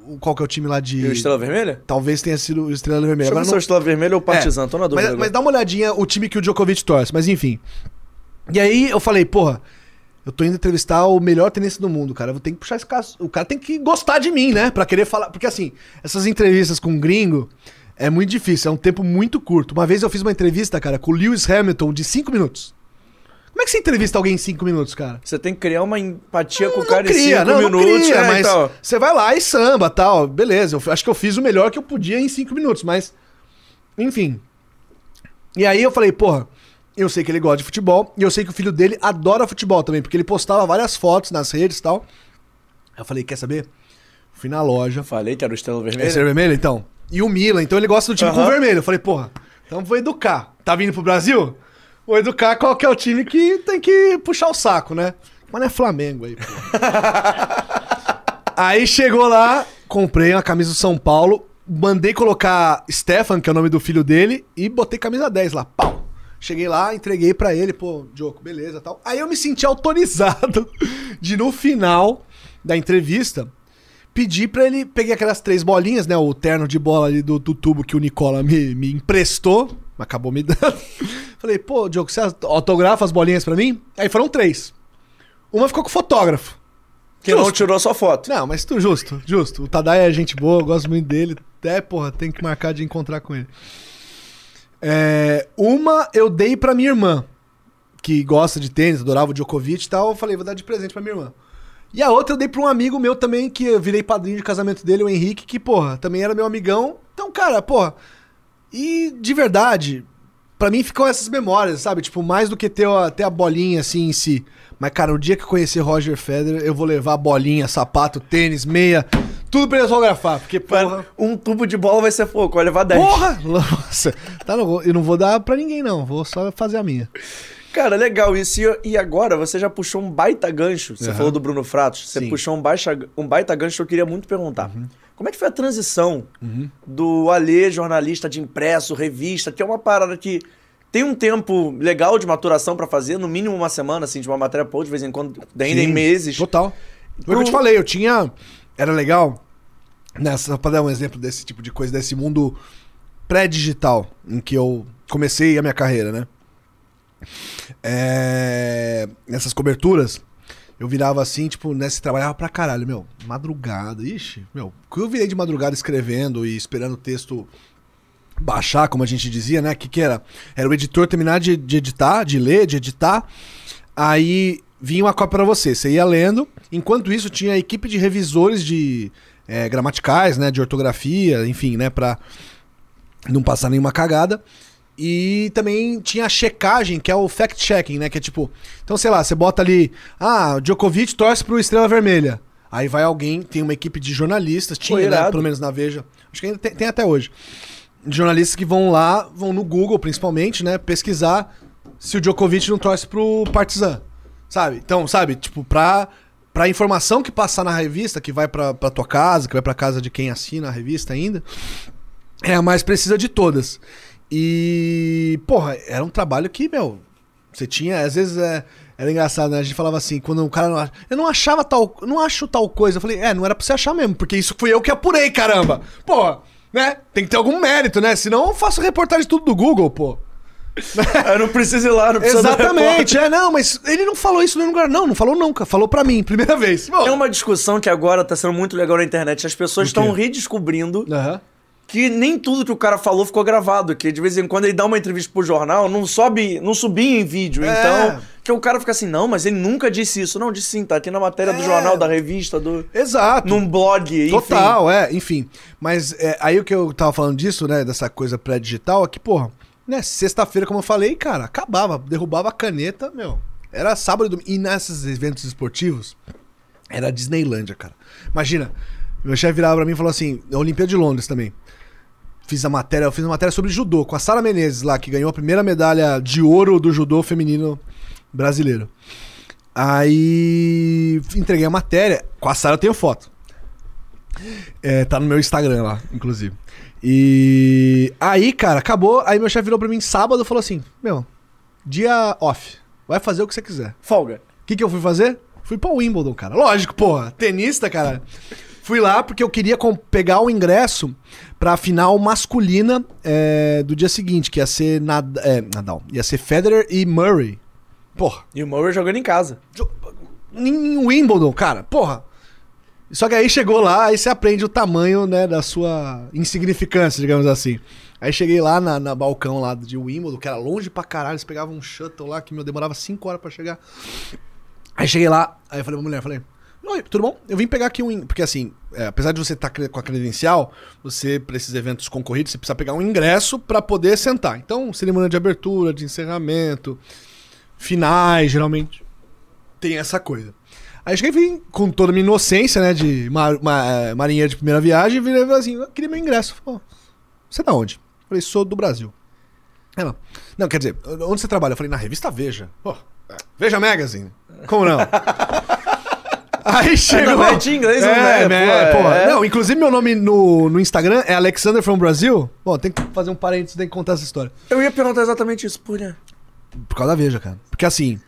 o- Qual que é o time lá de. E o Estrela Vermelha? Talvez tenha sido o Estrela Vermelha. Deixa eu ver Agora se é o não- Estrela Vermelha ou o Partizan, tô na dúvida. mas, agora. mas dá uma olhadinha o time que o Djokovic torce, mas enfim. E aí eu falei, porra, eu tô indo entrevistar o melhor tenista do mundo, cara. Eu vou ter que puxar esse caso. O cara tem que gostar de mim, né? Pra querer falar. Porque assim, essas entrevistas com gringo é muito difícil, é um tempo muito curto. Uma vez eu fiz uma entrevista, cara, com o Lewis Hamilton de 5 minutos. Como é que você entrevista alguém em 5 minutos, cara? Você tem que criar uma empatia com o Não cara em cria, 5 não, não minutos. cria, é, mas então. você vai lá e samba tal. Beleza, eu acho que eu fiz o melhor que eu podia em cinco minutos, mas. Enfim. E aí eu falei, porra, eu sei que ele gosta de futebol e eu sei que o filho dele adora futebol também, porque ele postava várias fotos nas redes e tal. Aí eu falei, quer saber? Fui na loja. Falei que era o Estrela É Vermelha. ser vermelho, então? E o Milan, então ele gosta do time com Aham. vermelho. Eu falei, porra, então vou educar. Tá vindo pro Brasil? Vou educar qual que é o time que tem que puxar o saco, né? Mas não é Flamengo aí, porra. (laughs) aí chegou lá, comprei uma camisa do São Paulo, mandei colocar Stefan, que é o nome do filho dele, e botei camisa 10 lá, pau. Cheguei lá, entreguei pra ele, pô, Diogo, beleza tal. Aí eu me senti autorizado (laughs) de, no final da entrevista, pedi pra ele. Peguei aquelas três bolinhas, né? O terno de bola ali do, do tubo que o Nicola me, me emprestou, acabou me dando. (laughs) Falei, pô, Diogo, você autografa as bolinhas pra mim? Aí foram três. Uma ficou com o fotógrafo. Que não Justo. tirou sua foto. Não, mas tu, justo, justo. O Tadai é gente boa, eu gosto muito dele. Até, porra, tem que marcar de encontrar com ele. É, uma eu dei pra minha irmã, que gosta de tênis, adorava o Djokovic e tal. Eu falei, vou dar de presente pra minha irmã. E a outra eu dei pra um amigo meu também, que eu virei padrinho de casamento dele, o Henrique, que, porra, também era meu amigão. Então, cara, porra. E de verdade, pra mim ficam essas memórias, sabe? Tipo, mais do que ter a, ter a bolinha assim em si. Mas, cara, o dia que eu conhecer Roger Federer, eu vou levar bolinha, sapato, tênis, meia, tudo pra ele autografar. Porque, porra. Um tubo de bola vai ser pouco, vai levar 10. Porra! Nossa! Tá, não, eu não vou dar pra ninguém, não. Vou só fazer a minha. Cara, legal isso. E, agora você já puxou um baita gancho. Você Aham. falou do Bruno Fratos. Você Sim. Uhum. puxou um, baixa, um baita gancho que eu queria muito perguntar. Como é que foi a transição do Alê, jornalista de impresso, revista, que é uma parada que tem um tempo legal de maturação pra fazer, no mínimo uma semana, assim, de uma matéria pra outra, de vez em quando, ainda em meses. Total. Foi o que eu te Pro- falei, eu tinha. Era legal. Nessa, pra dar um exemplo desse tipo de coisa, desse mundo pré-digital em que eu comecei a minha carreira, né? É, nessas coberturas, eu virava assim, tipo, nessa trabalhava pra caralho, meu, madrugada, ixi, meu, que eu virei de madrugada escrevendo e esperando o texto baixar, como a gente dizia, né? Que, que era? Era o editor terminar de, de editar, de ler, de editar, aí vinha uma cópia pra você, você ia lendo, enquanto isso tinha a equipe de revisores de é, gramaticais, né? De ortografia, enfim, né? Pra não passar nenhuma cagada. E também tinha a checagem, que é o fact-checking, né? Que é tipo. Então, sei lá, você bota ali. Ah, Djokovic torce pro Estrela Vermelha. Aí vai alguém, tem uma equipe de jornalistas, tinha, né, pelo menos na Veja. Acho que ainda tem, tem até hoje. De jornalistas que vão lá, vão no Google principalmente, né? Pesquisar se o Djokovic não torce pro Partizan. Sabe? Então, sabe? Tipo, pra, pra informação que passar na revista, que vai pra tua casa, que vai pra casa de quem assina a revista ainda, é a mais precisa de todas. E, porra, era um trabalho que, meu, você tinha, às vezes é, era engraçado, né? A gente falava assim, quando o cara não eu não achava tal, não acho tal coisa. Eu falei, é, não era pra você achar mesmo, porque isso fui eu que apurei, caramba. Porra, né? Tem que ter algum mérito, né? Senão eu faço reportagem tudo do Google, pô. Eu não preciso ir lá, não precisa do Exatamente, é, não, mas ele não falou isso no lugar. Não, não falou nunca. Falou pra mim, primeira vez. Pô. É uma discussão que agora tá sendo muito legal na internet. As pessoas estão redescobrindo Aham. que nem tudo que o cara falou ficou gravado, que de vez em quando ele dá uma entrevista pro jornal, não sobe, não subia em vídeo. É. Então, que o cara fica assim, não, mas ele nunca disse isso. Não, disse sim, tá aqui na matéria do É. jornal, da revista, do Exato. num blog, enfim. Total, é, enfim. Mas é, aí o que eu tava falando disso, né, dessa coisa pré-digital, é que, porra, né, sexta-feira, como eu falei, cara, acabava, derrubava a caneta, meu. Era sábado e domingo. E nesses eventos esportivos, era Disneylândia, cara. Imagina, meu chefe virava pra mim e falou assim, a Olimpíada de Londres também. Fiz a matéria, eu fiz uma matéria sobre judô com a Sara Menezes lá, que ganhou a primeira medalha de ouro do judô feminino brasileiro. Aí entreguei a matéria, com a Sara eu tenho foto. É, tá no meu Instagram lá, inclusive. E aí, cara, acabou. Aí meu chefe virou pra mim sábado e falou assim: Meu, dia off. Vai fazer o que você quiser. Folga. O que, que eu fui fazer? Fui pra Wimbledon, cara. Lógico, porra. Tenista, cara. Fui lá porque eu queria pegar o ingresso pra final masculina é, do dia seguinte, que ia ser Nad é, Nadal. Ia ser Federer e Murray. Porra. E o Murray jogando em casa. Jo- Em Wimbledon, cara. Porra. Só que aí chegou lá, aí você aprende o tamanho, né, da sua insignificância, digamos assim. Aí cheguei lá na, na balcão lá de Wimbledon, que era longe pra caralho, eles pegavam um shuttle lá que meu demorava 5 horas pra chegar. Aí cheguei lá, aí eu falei pra mulher, falei, Oi, tudo bom? Eu vim pegar aqui um. in-" Porque assim, é, apesar de você estar com a credencial, você, pra esses eventos concorridos, você precisa pegar um ingresso pra poder sentar. Então, cerimônia de abertura, de encerramento, finais, geralmente. Tem essa coisa. Aí eu cheguei vim com toda a minha inocência, né, de mar, ma- eh, marinheiro de primeira viagem, e virei e falei assim: eu queria meu ingresso. Falei, "Ó, você é da onde? Eu falei, sou do Brasil. Ela, não, quer dizer, onde você trabalha? Eu falei, na revista Veja. Pô, é, Veja Magazine. Como não? (laughs) Aí chegou. Não, é de inglês, não é, é, né, pô, porra. é. Não, inclusive meu nome no, no Instagram é Alexander from Brasil. Bom, tem que fazer um parênteses, tem que contar essa história. Eu ia perguntar exatamente isso, por quê? Por causa da Veja, cara. Porque assim,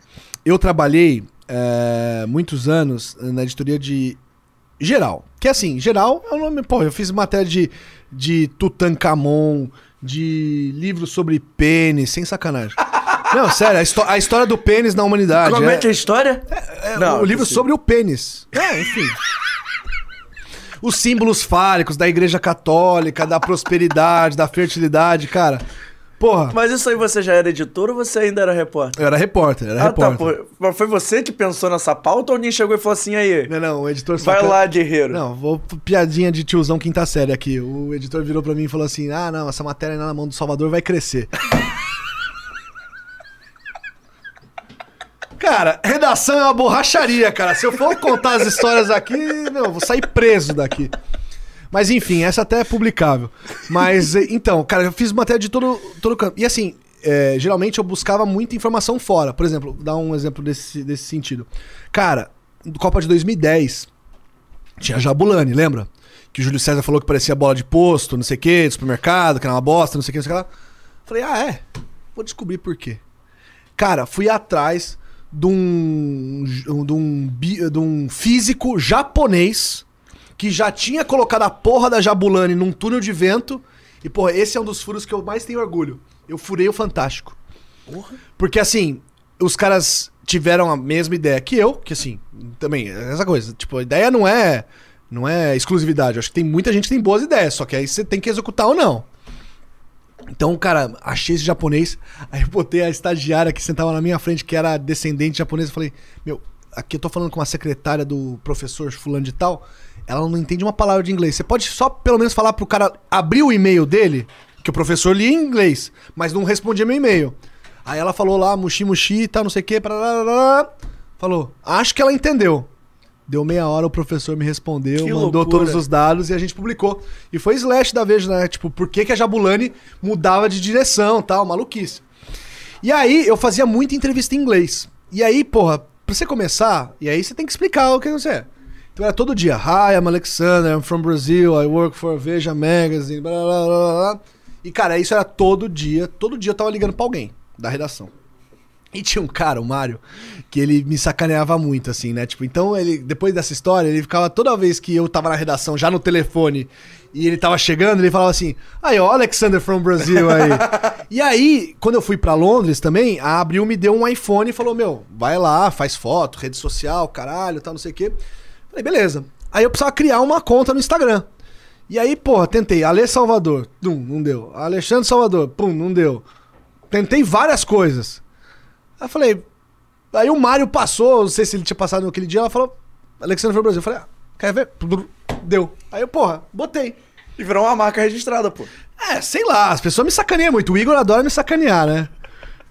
eu trabalhei é, muitos anos na editoria de geral. Que assim, geral é o nome. Pô, eu fiz matéria de, de Tutankhamon, de livros sobre pênis, sem sacanagem. (laughs) Não, sério, a, a história do pênis na humanidade. Como é é- é a história? é, Não, o livro sobre o pênis. É, enfim. Os símbolos fálicos da igreja católica, da prosperidade, da fertilidade, cara. Porra, Mas isso aí você já era editor ou você ainda era repórter? eu era repórter, era Ah, tá. repórter. pô. Mas foi você que pensou nessa pauta ou alguém chegou e falou assim, aí, Não, não, o editor vai saca- lá, guerreiro. Não, vou piadinha de tiozão quinta série aqui. O editor virou pra mim e falou assim: "Ah, não, essa matéria na mão do Salvador vai crescer". (laughs) Cara, redação é uma borracharia, cara. Se eu for contar as histórias aqui, eu vou sair preso daqui. Mas enfim, essa até é publicável. Mas eh, então, cara, eu fiz matéria de todo, todo canto. E assim, eh, geralmente eu buscava muita informação fora. Por exemplo, dar um exemplo desse, desse sentido. Cara, Copa de 2010, tinha Jabulani, lembra? Que o Júlio César falou que parecia bola de posto, não sei o que, de supermercado, que era uma bosta, não sei o que, não sei o que lá. Falei, ah, é? Vou descobrir por quê. Cara, fui atrás de um, de um, de um físico japonês que já tinha colocado a porra da Jabulani num túnel de vento. E, porra, esse é um dos furos que eu mais tenho orgulho. Eu furei o Fantástico. Porque, assim, os caras tiveram a mesma ideia que eu, que, assim, também, é essa coisa. Tipo, a ideia não é, não é exclusividade. Eu acho que tem muita gente que tem boas ideias, só que aí você tem que executar ou não. Então, cara, achei esse japonês. (laughs) Aí eu botei a estagiária que sentava na minha frente, que era descendente japonesa. Eu falei, meu, aqui eu tô falando com uma secretária do professor fulano de tal. Ela não entende uma palavra de inglês. Você pode só pelo menos falar pro cara abrir o e-mail dele, que o professor lia em inglês, mas não respondia meu e-mail. Aí ela falou lá, mushi mushi e tal, não sei o que. Falou, acho que ela entendeu. Deu meia hora, o professor me respondeu, Que mandou loucura. todos os dados e a gente publicou. E foi slash da Veja, né? Tipo, por que, que a Jabulani mudava de direção tal, maluquice. E aí eu fazia muita entrevista em inglês. E aí, porra, pra você começar, e aí você tem que explicar o que você é. Então era todo dia, Hi, I'm Alexander, I'm from Brazil, I work for Veja Magazine, blá blá blá blá. E cara, isso era todo dia, todo dia eu tava ligando pra alguém da redação. E tinha um cara, o Mário, que ele me sacaneava muito, assim, né? Tipo, então ele, depois dessa história, ele ficava toda vez que eu tava na redação, já no telefone, e ele tava chegando, ele falava assim: aí, ó, Alexander from Brazil aí. (laughs) e aí, quando eu fui pra Londres também, a Abril me deu um iPhone e falou: meu, vai lá, faz foto, rede social, caralho, tal, não sei o quê. Falei, beleza. Aí eu precisava criar uma conta no Instagram. E aí, porra, tentei. Ale Salvador, pum, não deu. Alexandre Salvador, pum, não deu. Tentei várias coisas. Aí eu falei. Aí o Mário passou, não sei se ele tinha passado naquele dia, ela falou. Alexandre foi Brasil. Eu falei, ah, quer ver? Deu. Aí eu, porra, botei. E virou uma marca registrada, pô. É, sei lá, as pessoas me sacaneiam muito. O Igor adora me sacanear, né?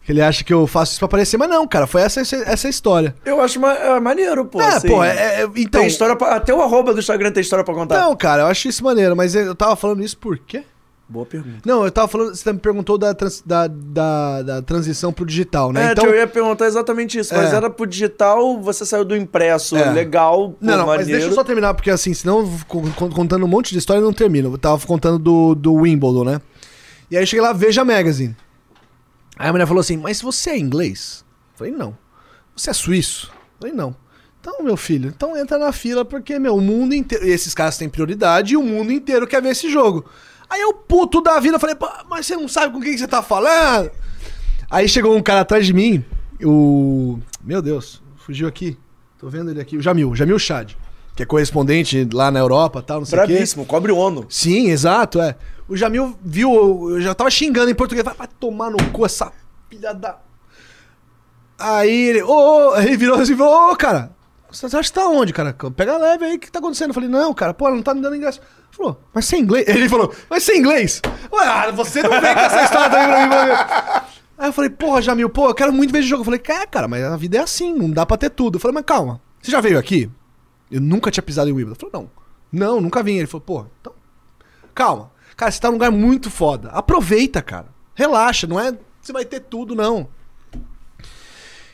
Ele acha que eu faço isso pra aparecer, mas não, cara, foi essa, essa, essa história. Eu acho ma é maneiro, pô. É, assim. pô, é, é, então. Tem história pra... Até o arroba do Instagram tem história pra contar. Não, cara, eu acho isso maneiro, mas eu tava falando isso por quê? Boa pergunta. Não, eu tava falando, você me perguntou da, trans- da, da, da transição pro digital, né? É, então, eu ia perguntar exatamente isso. Mas É. era pro digital, você saiu do impresso É. legal, pô, Não, não, mas maneiro. deixa eu só terminar, porque assim, senão contando um monte de história não termino. Eu tava contando do, do Wimbledon, né? E aí eu cheguei lá, Veja Magazine. Aí a mulher falou assim, mas você é inglês? Eu falei, não. Você é suíço? Eu falei, não. Então, meu filho, então entra na fila, porque, meu, o mundo inteiro. Esses caras têm prioridade e o mundo inteiro quer ver esse jogo. Aí eu, puto da vida, falei, "Pô, mas você não sabe com quem que você tá falando? Aí chegou um cara atrás de mim, o. Meu Deus, fugiu aqui. Tô vendo ele aqui, o Jamil, Jamil Chad, que é correspondente lá na Europa tal, não sei o quê. Bravíssimo, cobre ONU. Sim, exato, é. O Jamil viu, eu já tava xingando em português, vai, vai tomar no cu essa filha da. Aí ele, ô, ô, (laughs) ele virou assim e falou, ô, cara, você acha que tá onde, cara? Pega leve aí, o que tá acontecendo? Eu falei, não, cara, pô, não tá me dando ingresso. Ele falou, mas você é inglês? (laughs) Ele falou, mas você é inglês? Ué, ah, você não vem com essa história também pra mim, mano. Aí eu falei, porra, Jamil, pô, eu quero muito ver esse jogo. Eu falei, é, cara, mas a vida é assim, não dá pra ter tudo. Eu falei, mas calma, você já veio aqui? Eu nunca tinha pisado em Wimbledon. Eu falei, não, não, nunca vim. Ele falou, pô, então, calma. Cara, você tá num lugar muito foda. Aproveita, cara. Relaxa, não é você vai ter tudo, não.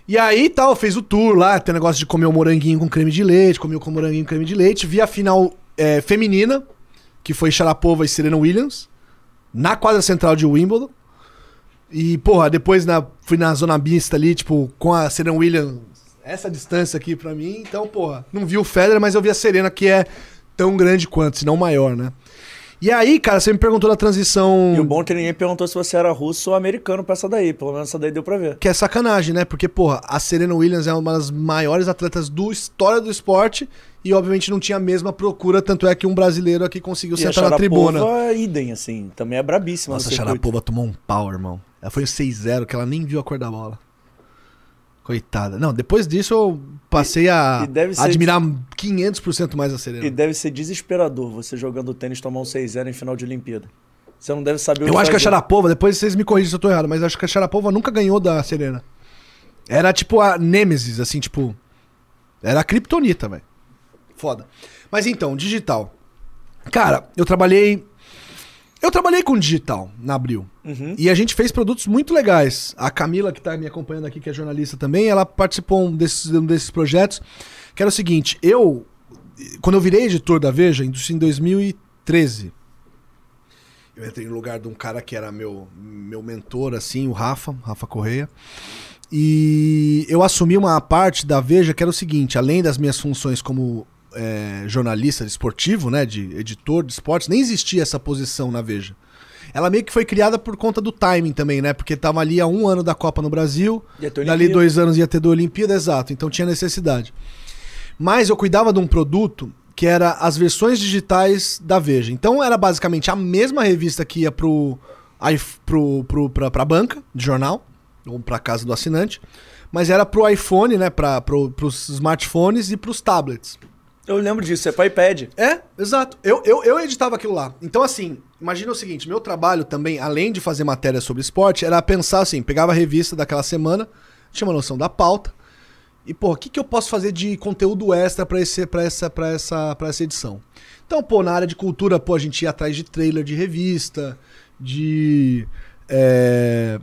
E aí, tal, fez o tour lá, tem negócio de comer o moranguinho com creme de leite, comeu com moranguinho com creme de leite. Vi a final é, feminina, que foi Sharapova e Serena Williams, na quadra central de Wimbledon. E, porra, depois na, fui na zona mista ali, tipo, com a Serena Williams, essa distância aqui pra mim. Então, porra, não vi o Federer, mas eu vi a Serena, que é tão grande quanto, se não maior, né? E aí, cara, você me perguntou da transição. E o bom é que ninguém perguntou se você era russo ou americano pra essa daí. Pelo menos essa daí deu pra ver. Que é sacanagem, né? Porque, porra, a Serena Williams é uma das maiores atletas do história do esporte e, obviamente, não tinha a mesma procura, tanto é que um brasileiro aqui conseguiu E a sentar na tribuna. Sharapova, idem, assim. Também é brabíssima Nossa, a. Sharapova tomou um pau, irmão. Ela foi um 6-0, que ela nem viu a cor da bola. Coitada. Não, depois disso eu passei a e admirar 500% mais a Serena. E deve ser desesperador você jogando tênis tomar um 6-0 em final de Olimpíada. Você não deve saber o Eu acho que a. Sharapova, depois vocês me corrigem se eu tô errado, mas acho que a Sharapova nunca ganhou da Serena. Era tipo a Nemesis, assim, tipo. Era a Kryptonita, velho. Foda. Mas então, digital. Cara, eu trabalhei. Eu trabalhei com digital na Abril. Uhum. E a gente fez produtos muito legais. A Camila, que tá me acompanhando aqui, que é jornalista também, ela participou um desses, um desses projetos. Que era o seguinte: eu. Quando eu virei editor da Veja, em 2013. Eu entrei no lugar de um cara que era meu, meu mentor, assim, o Rafa, Rafa Correia. E eu assumi uma parte da Veja que era o seguinte: além das minhas funções como é, jornalista esportivo, né, de editor de esportes, nem existia essa posição na Veja. Ela meio que foi criada por conta do timing também, né? Porque tava ali há um ano da Copa no Brasil, dali dois anos ia ter do Olimpíada, exato. Então tinha necessidade. Mas eu cuidava de um produto que era as versões digitais da Veja. Então era basicamente a mesma revista que ia pro, pro, pro, pra, pra banca de jornal, ou pra casa do assinante, mas era pro iPhone, né? Pra, pro, pros smartphones e pros tablets. Eu lembro disso, é pro iPad. É, exato. Eu, eu, eu editava aquilo lá. Então, assim, imagina o seguinte: meu trabalho também, além de fazer matéria sobre esporte, era pensar assim: pegava a revista daquela semana, tinha uma noção da pauta. E, pô, o que, que eu posso fazer de conteúdo extra pra, esse, essa, essa, essa edição? Então, pô, na área de cultura, pô, a gente ia atrás de trailer de revista, de. É,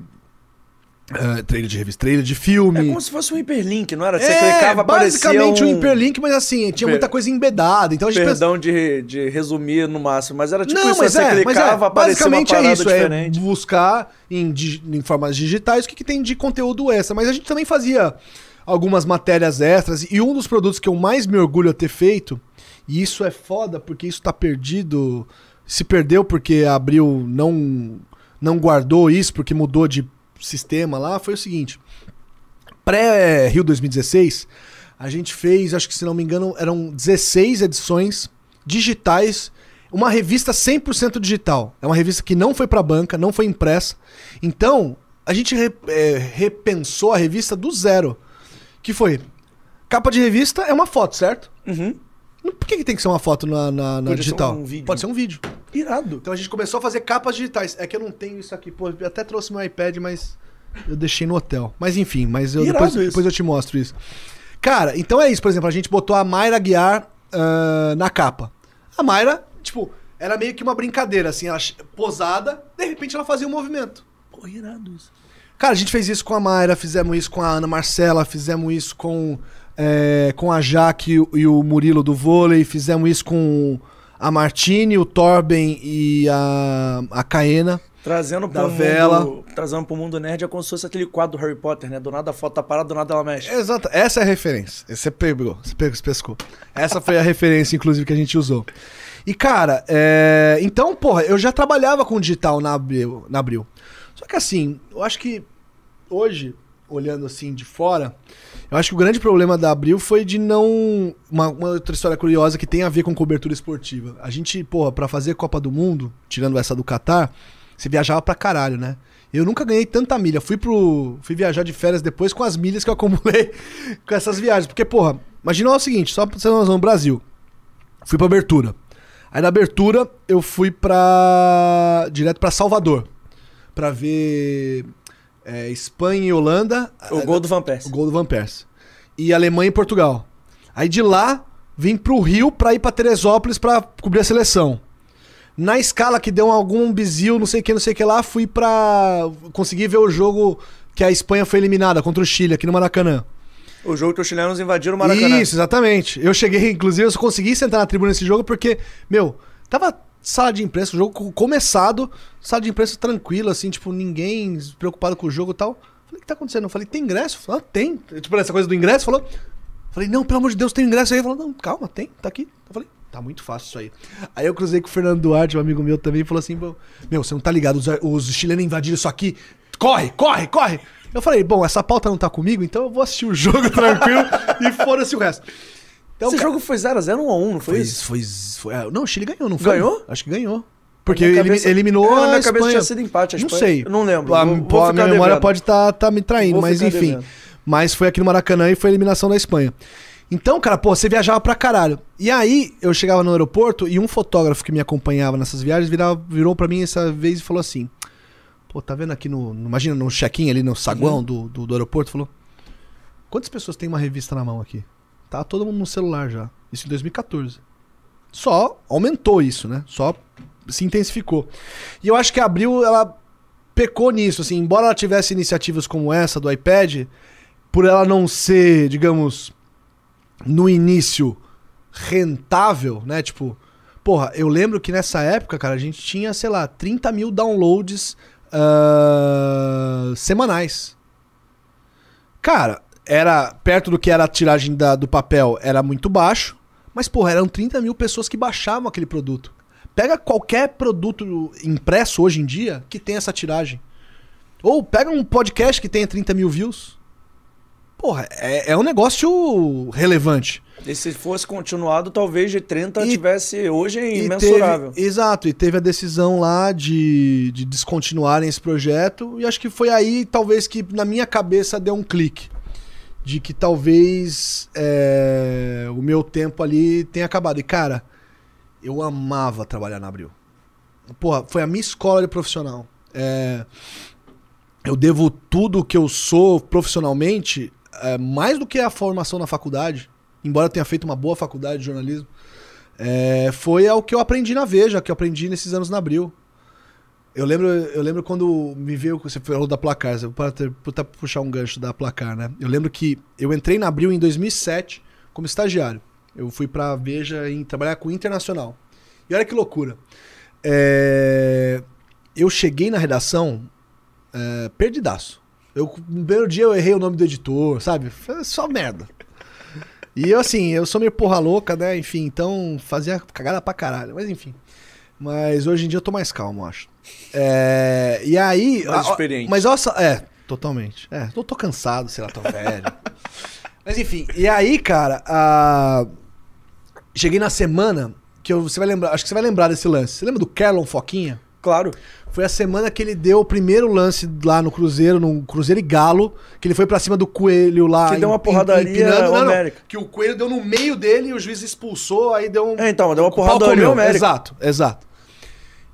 é, trailer de revista, trailer de filme. É como se fosse um hiperlink, não era? Você É, clicava, basicamente um... um... hiperlink, mas assim, tinha muita coisa embedada. Então a gente pensa- Perdão de, de resumir no máximo, mas era tipo não, isso, mas você é, mas clicava, é, aparecia uma basicamente é isso, diferente. é buscar em, em formas digitais o que, que tem de conteúdo extra. Mas a gente também fazia algumas matérias extras, e um dos produtos que eu mais me orgulho a ter feito, e isso é foda porque isso tá perdido, se perdeu porque a Abril não, não guardou isso, porque mudou de sistema lá, foi o seguinte, pré-Rio 2016, a gente fez, acho que se não me engano, eram 16 edições digitais uma revista 100% digital. É uma revista que não foi pra banca, não foi impressa. Então, a gente re- é, repensou a revista do zero. Que foi, capa de revista é uma foto, certo? Uhum. Por que, que tem que ser uma foto na, na- na Podia ser digital? um vídeo. Pode ser um vídeo. Irado. Então a gente começou a fazer capas digitais. É que eu não tenho isso aqui. Pô, eu até trouxe meu iPad, mas eu deixei no hotel. Mas enfim, mas eu, depois, depois eu te mostro isso. Cara, então é isso. Por exemplo, a gente botou a Mayra Guiar ah, na capa. A Mayra, tipo, era meio que uma brincadeira, assim, ela posada, de repente ela fazia um movimento. Pô, irado isso. Cara, a gente fez isso com a Mayra, fizemos isso com a Ana Marcela, fizemos isso com, é, com a Jaque e o- Murilo do vôlei, fizemos isso com a Martini, o Torben e a, a Caena. Trazendo pro vela. mundo, trazendo pro mundo nerd é como se fosse aquele quadro do Harry Potter, né? Do nada a foto tá parada, do nada ela mexe. Exato, essa é a referência. Você pegou, você pegou, você pescou. Essa foi a (laughs) referência, inclusive, que a gente usou. E, cara, é... então, porra, eu já trabalhava com digital na Abril, na Abril. Só que, assim, eu acho que hoje, olhando assim de fora, eu acho que o grande problema da Abril foi de não. Uma, uma outra história curiosa que tem a ver com cobertura esportiva. A gente, porra, pra fazer Copa do Mundo, tirando essa do Catar, você viajava pra caralho, né? Eu nunca ganhei tanta milha. Fui pro. Fui viajar de férias depois com as milhas que eu acumulei (laughs) com essas viagens. Porque, porra, imagina o seguinte, só pra você noção, no Brasil. Fui pra abertura. Aí na abertura eu fui pra. direto pra Salvador. Pra ver é, Espanha e Holanda. O gol do Van Persie. O gol do Van Persie. E Alemanha e Portugal. Aí de lá, vim pro Rio pra ir pra Teresópolis pra cobrir a seleção. Na escala que deu algum bizil, não sei o que, não sei o que lá, fui pra conseguir ver o jogo que a Espanha foi eliminada contra o Chile aqui no Maracanã. O jogo que os chilenos invadiram o Maracanã. Isso, exatamente. Eu cheguei, (laughs) inclusive, eu consegui sentar na tribuna nesse jogo porque, meu, tava sala de imprensa, o jogo co- começado, sala de imprensa tranquila, assim, tipo, ninguém preocupado com o jogo e tal. Falei, o que tá acontecendo? Eu falei, tem ingresso? Falei, ah, tem. Tipo, essa coisa do ingresso, falou. Falei, não, pelo amor de Deus, tem ingresso aí. Falou, não, calma, tem, tá aqui. Eu falei, tá muito fácil isso aí. Aí eu cruzei com o Fernando Duarte, um amigo meu também, e falou assim, "Bom, meu, você não tá ligado, os, os chilenos invadiram isso aqui. Corre, corre, corre. Eu falei, bom, essa pauta não tá comigo, então eu vou assistir o jogo (laughs) tranquilo e foda-se o resto. Então, Esse cara, jogo foi 0x0 1x1, não foi, foi, isso? foi, foi, é, Não, o Chile ganhou, não foi? Ganhou? Acho que ganhou. Porque ele cabeça- eliminou É, na a minha cabeça Espanha. tinha sido empate, a Não sei. eu não lembro, A, vou- vou a minha memória devendo. pode estar tá, me traindo, Vou mas enfim. devendo. Mas foi aqui no Maracanã e foi a eliminação da Espanha. Então, cara, pô, você viajava pra caralho. E aí, eu chegava no aeroporto e um fotógrafo que me acompanhava nessas viagens virava, virou pra mim essa vez e falou assim: Pô, tá vendo aqui no. no- imagina no check-in ali no saguão Uhum. do, do, do aeroporto? Falou: Quantas pessoas tem uma revista na mão aqui? Tá todo mundo no celular já. Isso em 2014. Só aumentou isso, né? Só se intensificou. E eu acho que a Abril, ela pecou nisso, assim, embora ela tivesse iniciativas como essa do iPad, por ela não ser, digamos, no início rentável, né? Tipo, porra, eu lembro que nessa época, cara, a gente tinha, sei lá, 30 mil downloads ah, semanais. Cara, era perto do que era a tiragem da- do papel, era muito baixo, mas, porra, eram 30 mil pessoas que baixavam aquele produto. Pega qualquer produto impresso hoje em dia que tem essa tiragem. Ou pega um podcast que tenha 30 mil views. Porra, é, é um negócio relevante. E se fosse continuado, talvez de 30 E- tivesse hoje E imensurável. teve- exato, e teve a decisão lá de, de descontinuarem esse projeto. E acho que foi aí, talvez, que na minha cabeça deu um clique. De que talvez é, o meu tempo ali tenha acabado. E, cara, eu amava trabalhar na Abril. Porra, foi a minha escola de profissional. É, eu devo tudo que eu sou profissionalmente, é, mais do que a formação na faculdade, embora eu tenha feito uma boa faculdade de jornalismo, é, foi ao que eu aprendi na Veja, que eu aprendi nesses anos na Abril. Eu lembro, eu lembro quando me veio, você falou da Placar, vou até puxar um gancho da Placar, né? Eu lembro que eu entrei na Abril em 2007 como estagiário. Eu fui pra Veja em trabalhar com Internacional. E olha que loucura. É, eu cheguei na redação é, perdidaço. Eu, no primeiro dia eu errei o nome do editor, sabe? Só merda. E eu, assim, eu sou meio porra louca, né? Enfim, então fazia cagada pra caralho. Mas enfim. Mas hoje em dia eu tô mais calmo, acho. É, e aí. Mais a- experiente. Mas olha só. É, totalmente. É, eu tô cansado, sei lá, tô velho. (laughs) mas enfim, e aí, cara, a- cheguei na semana que eu- você vai lembrar, acho que você vai lembrar desse lance. Você lembra do Kerlon Foquinha? Claro. Foi a semana que ele deu o primeiro lance lá no Cruzeiro, no Cruzeiro e Galo, que ele foi pra cima do Coelho lá. Que deu uma em- porradaria empinando- não, não, que o Coelho deu no meio dele e o juiz expulsou, aí deu um... É, então, deu uma porradaria homérica. Exato, exato.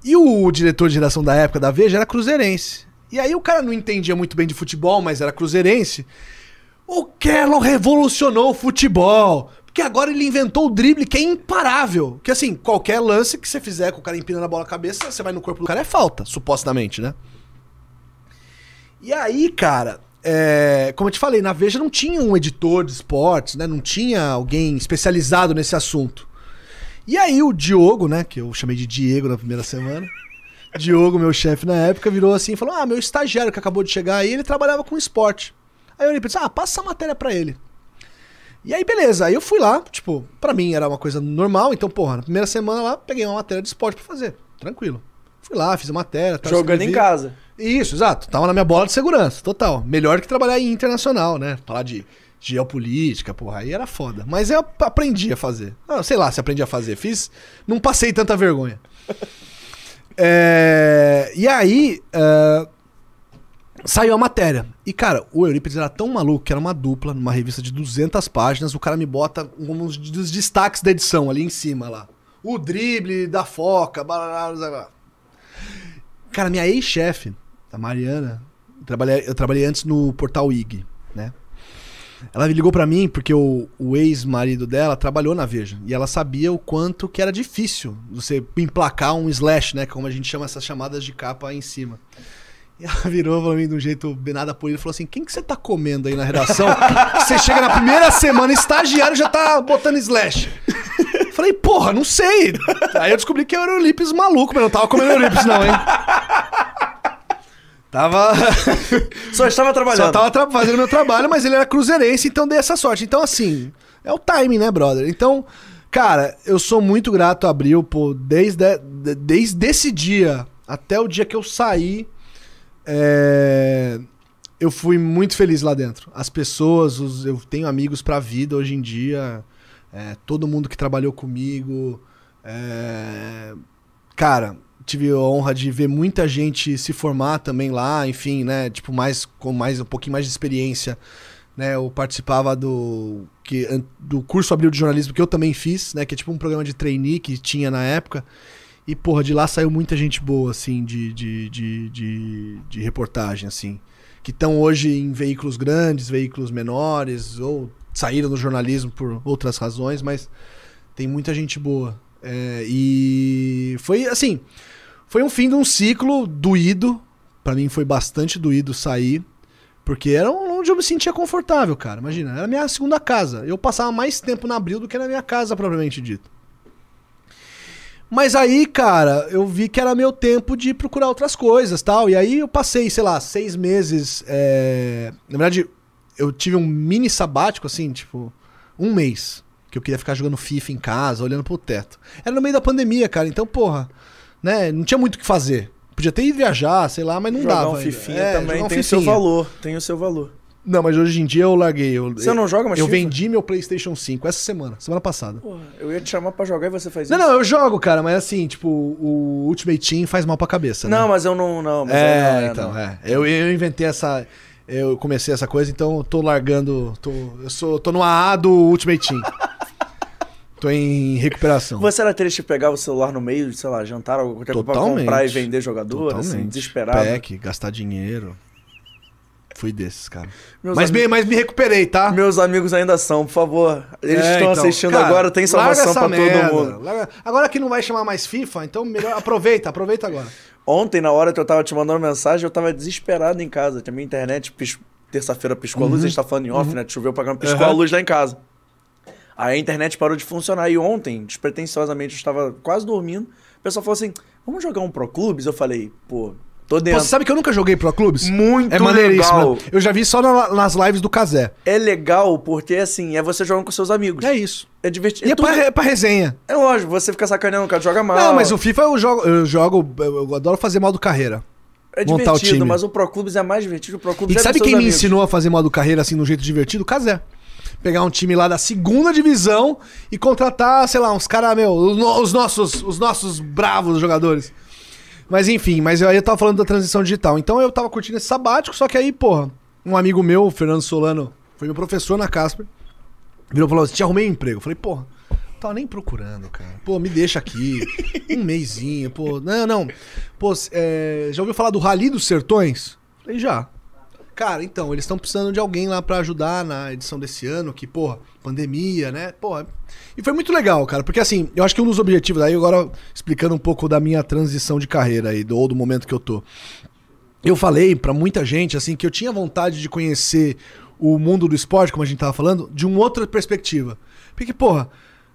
E o diretor de redação da época da Veja era cruzeirense. E aí o cara não entendia muito bem de futebol, mas era cruzeirense. O Kerlon revolucionou o futebol. Porque agora ele inventou o drible que é imparável. Que assim, qualquer lance que você fizer com o cara empinando a bola na cabeça, você vai no corpo do cara, é falta, supostamente, né? E aí, cara, é, como eu te falei, na Veja não tinha um editor de esportes, né? Não tinha alguém especializado nesse assunto. E aí o Diogo, né? Que eu chamei de Diego na primeira semana. Diogo, meu chefe na época, virou assim e falou: Ah, meu estagiário que acabou de chegar aí, ele trabalhava com esporte. Aí eu olhei pra ele ah, passa essa matéria pra ele. E aí, beleza. Aí eu fui lá, tipo, pra mim era uma coisa normal, então, porra, na primeira semana lá, peguei uma matéria de esporte pra fazer. Tranquilo. Fui lá, fiz a matéria. tal, Jogando em casa. Isso, exato. Tava na minha bola de segurança, total. Melhor que trabalhar em internacional, né? Falar de geopolítica, porra, aí era foda. Mas eu aprendi a fazer. Ah, sei lá se aprendi a fazer. Fiz. Não passei tanta vergonha. (laughs) É, E aí. é, Saiu a matéria. E, cara, o Eurípides era tão maluco que era uma dupla numa revista de 200 páginas. O cara me bota um dos destaques da edição ali em cima lá. O drible da foca. blá, blá, blá. Cara, minha ex-chefe, a Mariana, eu trabalhei, eu trabalhei antes no portal IG? Ela ligou pra mim porque o, o ex-marido dela trabalhou na Veja. E ela sabia o quanto que era difícil você emplacar um slash, né? Como a gente chama essas chamadas de capa aí em cima. E ela (laughs) virou pra mim de um jeito nada ele e falou assim: Quem que você tá comendo aí na redação? Você chega na primeira semana, estagiário já tá botando slash. Falei, porra, não sei. Aí eu descobri que eu era o Eurípides maluco, mas eu não tava comendo Eurípides, não, hein? Tava. (laughs) Só estava trabalhando. Só tava tra- fazendo meu trabalho, mas ele era cruzeirense, então dei essa sorte. Então, assim, é o timing, né, brother? Então, cara, eu sou muito grato a Abril, pô, desde, de- desde esse dia até o dia que eu saí, é, eu fui muito feliz lá dentro. As pessoas, os- eu tenho amigos pra vida hoje em dia, é, todo mundo que trabalhou comigo. é, cara, tive a honra de ver muita gente se formar também lá, enfim, né? Tipo, mais com mais um pouquinho mais de experiência. Né, eu participava do, que, do curso Abril de Jornalismo que eu também fiz, né? Que é tipo um programa de trainee que tinha na época. E, porra, de lá saiu muita gente boa, assim, de, de, de, de, de reportagem, assim. Que estão hoje em veículos grandes, veículos menores, ou saíram do jornalismo por outras razões, mas tem muita gente boa. É, e foi, assim, foi um fim de um ciclo doído. Pra mim foi bastante doído sair. Porque era onde eu me sentia confortável, cara. Imagina, era a minha segunda casa. Eu passava mais tempo na Abril do que na minha casa, propriamente dito. Mas aí, cara, eu vi que era meu tempo de procurar outras coisas tal. E aí eu passei, sei lá, seis meses. é, Na verdade, eu tive um mini sabático, assim, tipo, um mês. Que eu queria ficar jogando FIFA em casa, olhando pro teto. Era no meio da pandemia, cara. Então, porra, né? Não tinha muito o que fazer. Podia ter ido viajar, sei lá, mas não jogar dava. um fifinha É, também um tem o seu valor. Tem o seu valor. Não, mas hoje em dia eu larguei. Eu, Você não joga mais Eu FIFA? vendi meu PlayStation 5 essa semana, semana passada. Porra, eu ia te chamar pra jogar e você faz Não, isso. não, eu jogo, cara, mas assim, tipo, o Ultimate Team faz mal pra cabeça, né? Não, mas eu não. não é, eu não, então, não. é. Eu, eu inventei essa. Eu comecei essa coisa, então eu tô largando. Tô, eu sou, tô no AA do Ultimate Team. (laughs) tô em recuperação. Você era triste de pegar o celular no meio, sei lá, jantar qualquer coisa pra comprar e vender jogador, assim, desesperado. Pack, gastar dinheiro. Fui desses, cara. Meus Mas me, amigos- mas me recuperei, tá? Meus amigos ainda são, por favor. Eles É, estão então, assistindo cara, agora, tem salvação pra merda, todo mundo. larga- Agora que não vai chamar mais FIFA, então melhor aproveita, aproveita agora. Ontem, na hora que eu tava te mandando mensagem, eu tava desesperado em casa. Tinha minha internet, pis- terça-feira piscou a luz, a gente tá falando em off, né? Choveu pra caramba, piscou Uhum. a luz lá em casa. Aí a internet parou de funcionar. E ontem, despretensiosamente, eu estava quase dormindo. O pessoal falou assim: vamos jogar um Pro Clubes? Eu falei, pô, tô dentro. você sabe que eu nunca joguei Pro Clubes? Muito É maneiríssimo. legal. né? Eu já vi só na- nas lives do Kazé. É legal porque, assim, é você jogando com seus amigos. É isso. É divertido. E é tudo- pra, é pra resenha. É lógico, você fica sacaneando, o cara joga mal. Não, mas o FIFA eu jogo, eu jogo, eu adoro fazer modo carreira. É montar o divertido, time. mas o Pro Clubes é mais divertido. O Pro Clubes E é sabe quem seus me amigos. ensinou a fazer modo carreira assim, de um jeito divertido? Kazé. Pegar um time lá da segunda divisão e contratar, sei lá, uns caras, meu, os nossos, os nossos bravos jogadores. Mas enfim, mas aí eu tava falando da transição digital. Então eu tava curtindo esse sabático, só que aí, porra, um amigo meu, o Fernando Solano, foi meu professor na Casper, virou e falou assim: te arrumei um emprego. Eu falei, porra, não tava nem procurando, cara. Pô, me deixa aqui. (laughs) um mêsinho, pô. Não, não. Pô, é, já ouviu falar do Rally dos Sertões? Falei, já. Cara, então, eles estão precisando de alguém lá para ajudar na edição desse ano, que, porra, pandemia, né? Porra. E foi muito legal, cara, porque assim, eu acho que um dos objetivos, aí agora explicando um pouco da minha transição de carreira aí, do, ou do momento que eu tô. Eu falei para muita gente, assim, que eu tinha vontade de conhecer o mundo do esporte, como a gente tava falando, de uma outra perspectiva. Porque, porra,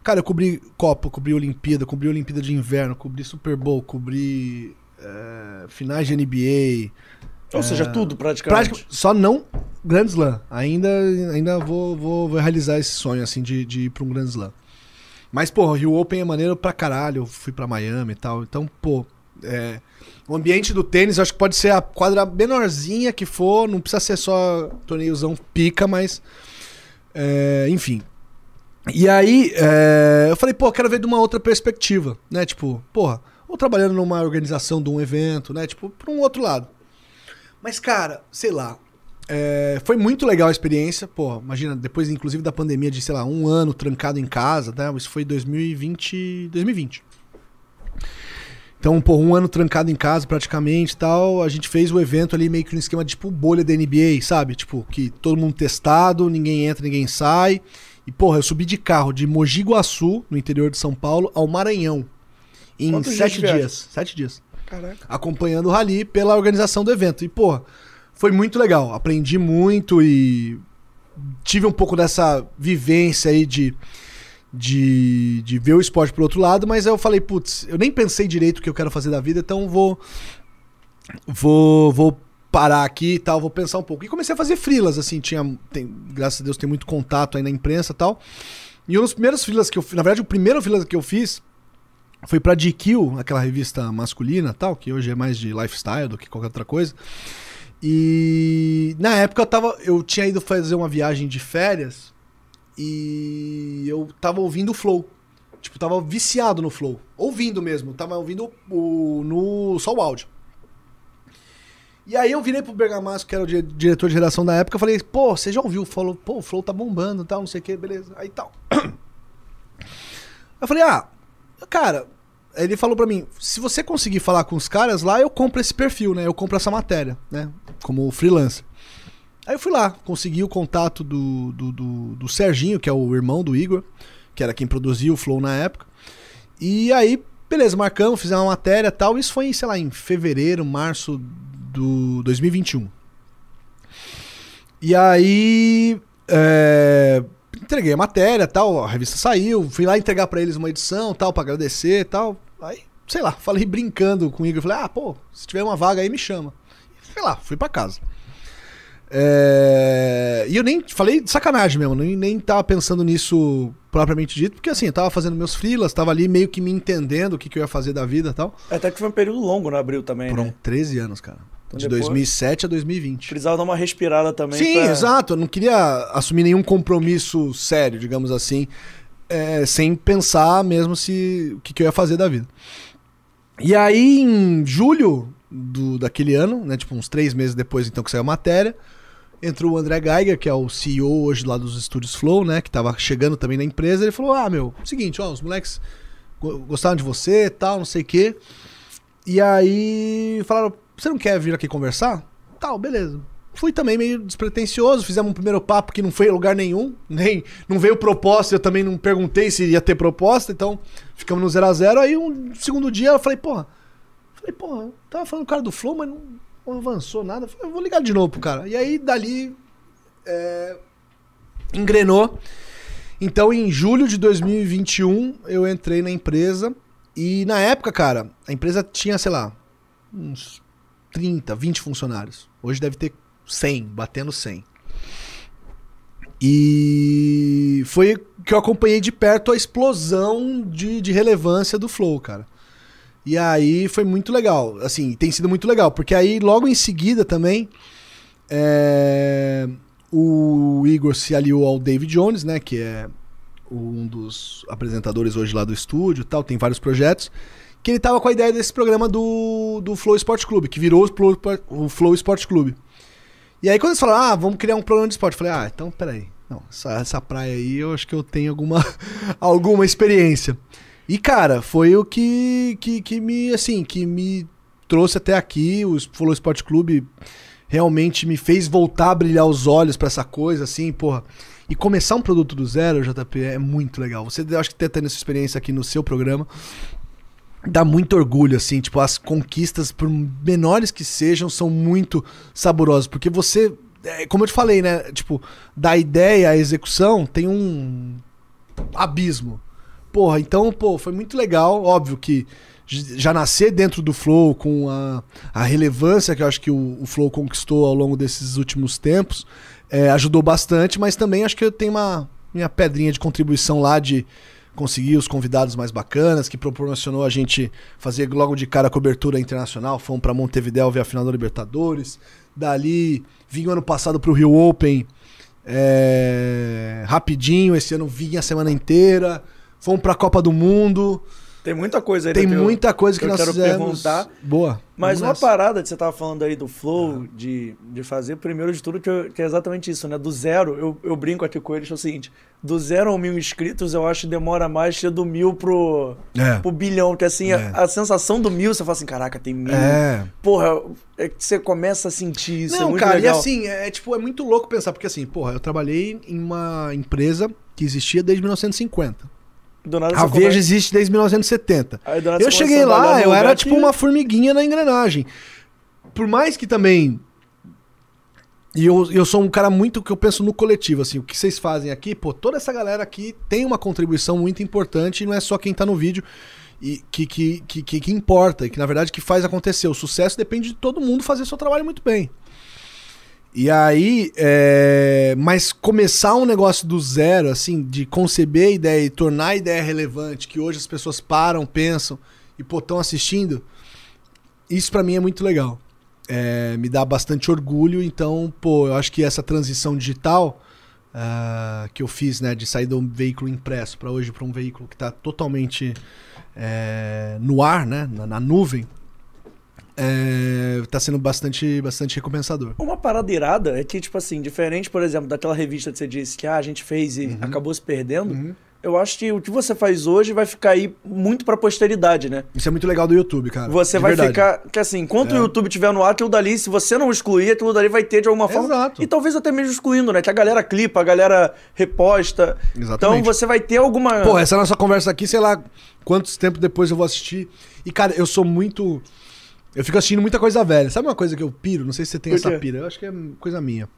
cara, eu cobri Copa, cobri Olimpíada, cobri Olimpíada de Inverno, cobri Super Bowl, cobri é, finais de NBA ou seja, tudo praticamente. Prática, só não Grand Slam. Ainda, ainda vou, vou, vou realizar esse sonho, assim, de, de ir pra um Grand Slam. Mas, pô, o Rio Open é maneiro pra caralho. Eu fui pra Miami e tal. Então, pô, é, o ambiente do tênis, eu acho que pode ser a quadra menorzinha que for. Não precisa ser só torneiozão pica, mas. É, enfim. E aí, é, eu falei, pô, quero ver de uma outra perspectiva, né? Tipo, porra, ou trabalhando numa organização de um evento, né? Tipo, pra um outro lado. Mas, cara, sei lá. É, foi muito legal a experiência. Pô, imagina, depois, inclusive, da pandemia de, sei lá, um ano trancado em casa, né? Isso foi 2020. 2020. Então, pô, um ano trancado em casa praticamente tal. A gente fez o evento ali meio que no esquema de tipo bolha da NBA, sabe? Tipo, que todo mundo testado, ninguém entra, ninguém sai. E, porra, eu subi de carro de Mogi Guaçu, no interior de São Paulo, ao Maranhão. Em Quantos sete dias. Sete dias Caraca. acompanhando o Rally pela organização do evento. E, pô, foi muito legal. Aprendi muito e tive um pouco dessa vivência aí de, de, de ver o esporte pro outro lado, mas eu falei, putz, eu nem pensei direito o que eu quero fazer da vida, então vou. Vou. Vou parar aqui e tal, vou pensar um pouco. E comecei a fazer frilas, assim, tinha. Tem, graças a Deus tem muito contato aí na imprensa e tal. E um dos primeiros frilas que eu fiz, na verdade, o primeiro frila que eu fiz foi pra GQ, aquela revista masculina tal, que hoje é mais de lifestyle do que qualquer outra coisa. E na época eu tava. Eu tinha ido fazer uma viagem de férias e eu tava ouvindo o Flow. Tipo, tava viciado no Flow. Ouvindo mesmo, tava ouvindo o, no só o áudio. E aí eu virei pro Bergamasco, que era o di- diretor de redação da época, falei, pô, você já ouviu? Falou, pô, o Flow tá bombando tal, não sei o que, beleza. Aí tal. (coughs) Eu falei, ah, cara, ele falou pra mim, se você conseguir falar com os caras lá, eu compro esse perfil, né? Eu compro essa matéria, né? Como freelancer. Aí eu fui lá, consegui o contato do, do, do, do Serginho, que é o irmão do Igor, que era quem produzia o Flow na época. E aí, beleza, marcamos, fizemos uma matéria tal. Isso foi, sei lá, em fevereiro, março do 2021. E aí. é, entreguei a matéria tal, a revista saiu, fui lá entregar pra eles uma edição tal, pra agradecer tal. Aí, sei lá, falei brincando com o Igor, falei, ah, pô, se tiver uma vaga aí me chama. Sei lá, fui pra casa. É, E eu nem falei de sacanagem mesmo, nem, nem tava pensando nisso propriamente dito, porque assim, eu tava fazendo meus freelas, tava ali meio que me entendendo o que, que eu ia fazer da vida e tal. Até que foi um período longo no abril também, Foram né? 13 anos, cara. Então de depois- 2007 a 2020. Precisava dar uma respirada também. Sim, pra- exato. Eu não queria assumir nenhum compromisso sério, digamos assim, é, sem pensar mesmo se o que, que eu ia fazer da vida. E aí, em julho do, daquele ano, né, tipo uns três meses depois então que saiu a matéria, entrou o André Geiger, que é o CEO hoje lá dos estúdios Flow, né, que tava chegando também na empresa. Ele falou: Ah, meu, seguinte, ó, os moleques go- gostaram de você, tal, não sei o quê. E aí falaram: Você não quer vir aqui conversar? Tal, beleza. Fui também meio despretensioso, fizemos um primeiro papo que não foi a lugar nenhum, (laughs) nem não veio proposta, eu também não perguntei se ia ter proposta, então ficamos no 0 a 0 Aí um segundo dia eu falei, porra, falei, porra, tava falando o cara do Flow, mas não, não avançou nada. Eu falei, eu vou ligar de novo pro cara. E aí dali é, engrenou. Então em julho de 2021 eu entrei na empresa e na época, cara, a empresa tinha, sei lá, uns 30, 20 funcionários. Hoje deve ter 100, batendo 100. E foi que eu acompanhei de perto a explosão de, de relevância do Flow, cara. E aí foi muito legal. Assim, tem sido muito legal. Porque aí, logo em seguida também, é, o Igor se aliou ao David Jones, né? Que é um dos apresentadores hoje lá do estúdio tal, tem vários projetos. Que ele tava com a ideia desse programa do, do Flow Esporte Clube, que virou o Flow, Esporte Clube. E aí quando eles falaram, ah, vamos criar um programa de esporte, eu falei, ah, então peraí. Não, essa, essa praia aí eu acho que eu tenho alguma, (laughs) alguma experiência. E, cara, foi o que, que, que me, assim, que me trouxe até aqui. O Flow Esporte Clube realmente me fez voltar a brilhar os olhos pra essa coisa, assim, porra. E começar um produto do zero, JP, é muito legal. Você acho que tá tendo essa experiência aqui no seu programa. Dá muito orgulho, assim, tipo, as conquistas, por menores que sejam, são muito saborosas. Porque você, é, como eu te falei, né? Tipo, da ideia à execução tem um abismo. Porra, então, pô, foi muito legal. Óbvio que já nascer dentro do Flow com a, a relevância que eu acho que o, o Flow conquistou ao longo desses últimos tempos é, ajudou bastante, mas também acho que eu tenho uma minha pedrinha de contribuição lá de conseguir os convidados mais bacanas, que proporcionou a gente fazer logo de cara a cobertura internacional. Fomos pra Montevideo ver a final da Libertadores. Dali, vim ano passado pro Rio Open é, rapidinho. Esse ano vim a semana inteira. Fomos pra Copa do Mundo. Tem muita coisa aí Tem que muita coisa que, eu nós quero fizemos. perguntar. Boa. Mas uma nessa. parada que você tava falando aí do flow, de, de fazer, primeiro de tudo, que, eu- que é exatamente isso, né? Do zero, eu, eu brinco aqui com eles, é o seguinte: do zero ao mil inscritos, eu acho que demora mais que do mil pro, É. pro bilhão. Que assim, É. a, a sensação do mil, você fala assim: caraca, tem mil. É. Porra, é que você começa a sentir isso. é Não, muito cara, legal. e assim, é, é, tipo, é muito louco pensar, porque assim, porra, eu trabalhei em uma empresa que existia desde 1950. A Veja come- existe desde 1970. Aí do nada Eu cheguei lá, eu era que- tipo uma formiguinha na engrenagem. Por mais que também. E eu, eu sou um cara muito que eu penso no coletivo, assim, o que vocês fazem aqui, pô, toda essa galera aqui tem uma contribuição muito importante e não é só quem tá no vídeo e que, que, que, que, que importa, e que na verdade que faz acontecer. O sucesso depende de todo mundo fazer seu trabalho muito bem. E aí, é... mas começar um negócio do zero, assim, de conceber a ideia e tornar a ideia relevante, que hoje as pessoas param, pensam e estão assistindo, isso pra mim é muito legal. É, me dá bastante orgulho, então, pô, eu acho que essa transição digital ah, que eu fiz, né, de sair de um veículo impresso pra hoje para um veículo que tá totalmente é, no ar, né, na, na nuvem, é, tá sendo bastante, bastante recompensador. Uma parada irada é que, tipo assim, diferente, por exemplo, daquela revista que você disse que ah, a gente fez e Uhum. acabou se perdendo, eu acho que o que você faz hoje vai ficar aí muito pra posteridade, né? Isso é muito legal do YouTube, cara. Você vai verdade. ficar. Que assim, enquanto É. o YouTube estiver no ar, aquilo dali, se você não excluir, aquilo dali vai ter de alguma forma. Exato. E talvez até mesmo excluindo, né? Que a galera clipa, a galera reposta. Exatamente. Então você vai ter alguma. Pô, essa nossa conversa aqui, sei lá quantos tempos depois eu vou assistir. E, cara, eu sou muito. Eu fico assistindo muita coisa velha. Sabe uma coisa que eu piro? Não sei se você tem Por essa quê? pira. Eu acho que é coisa minha.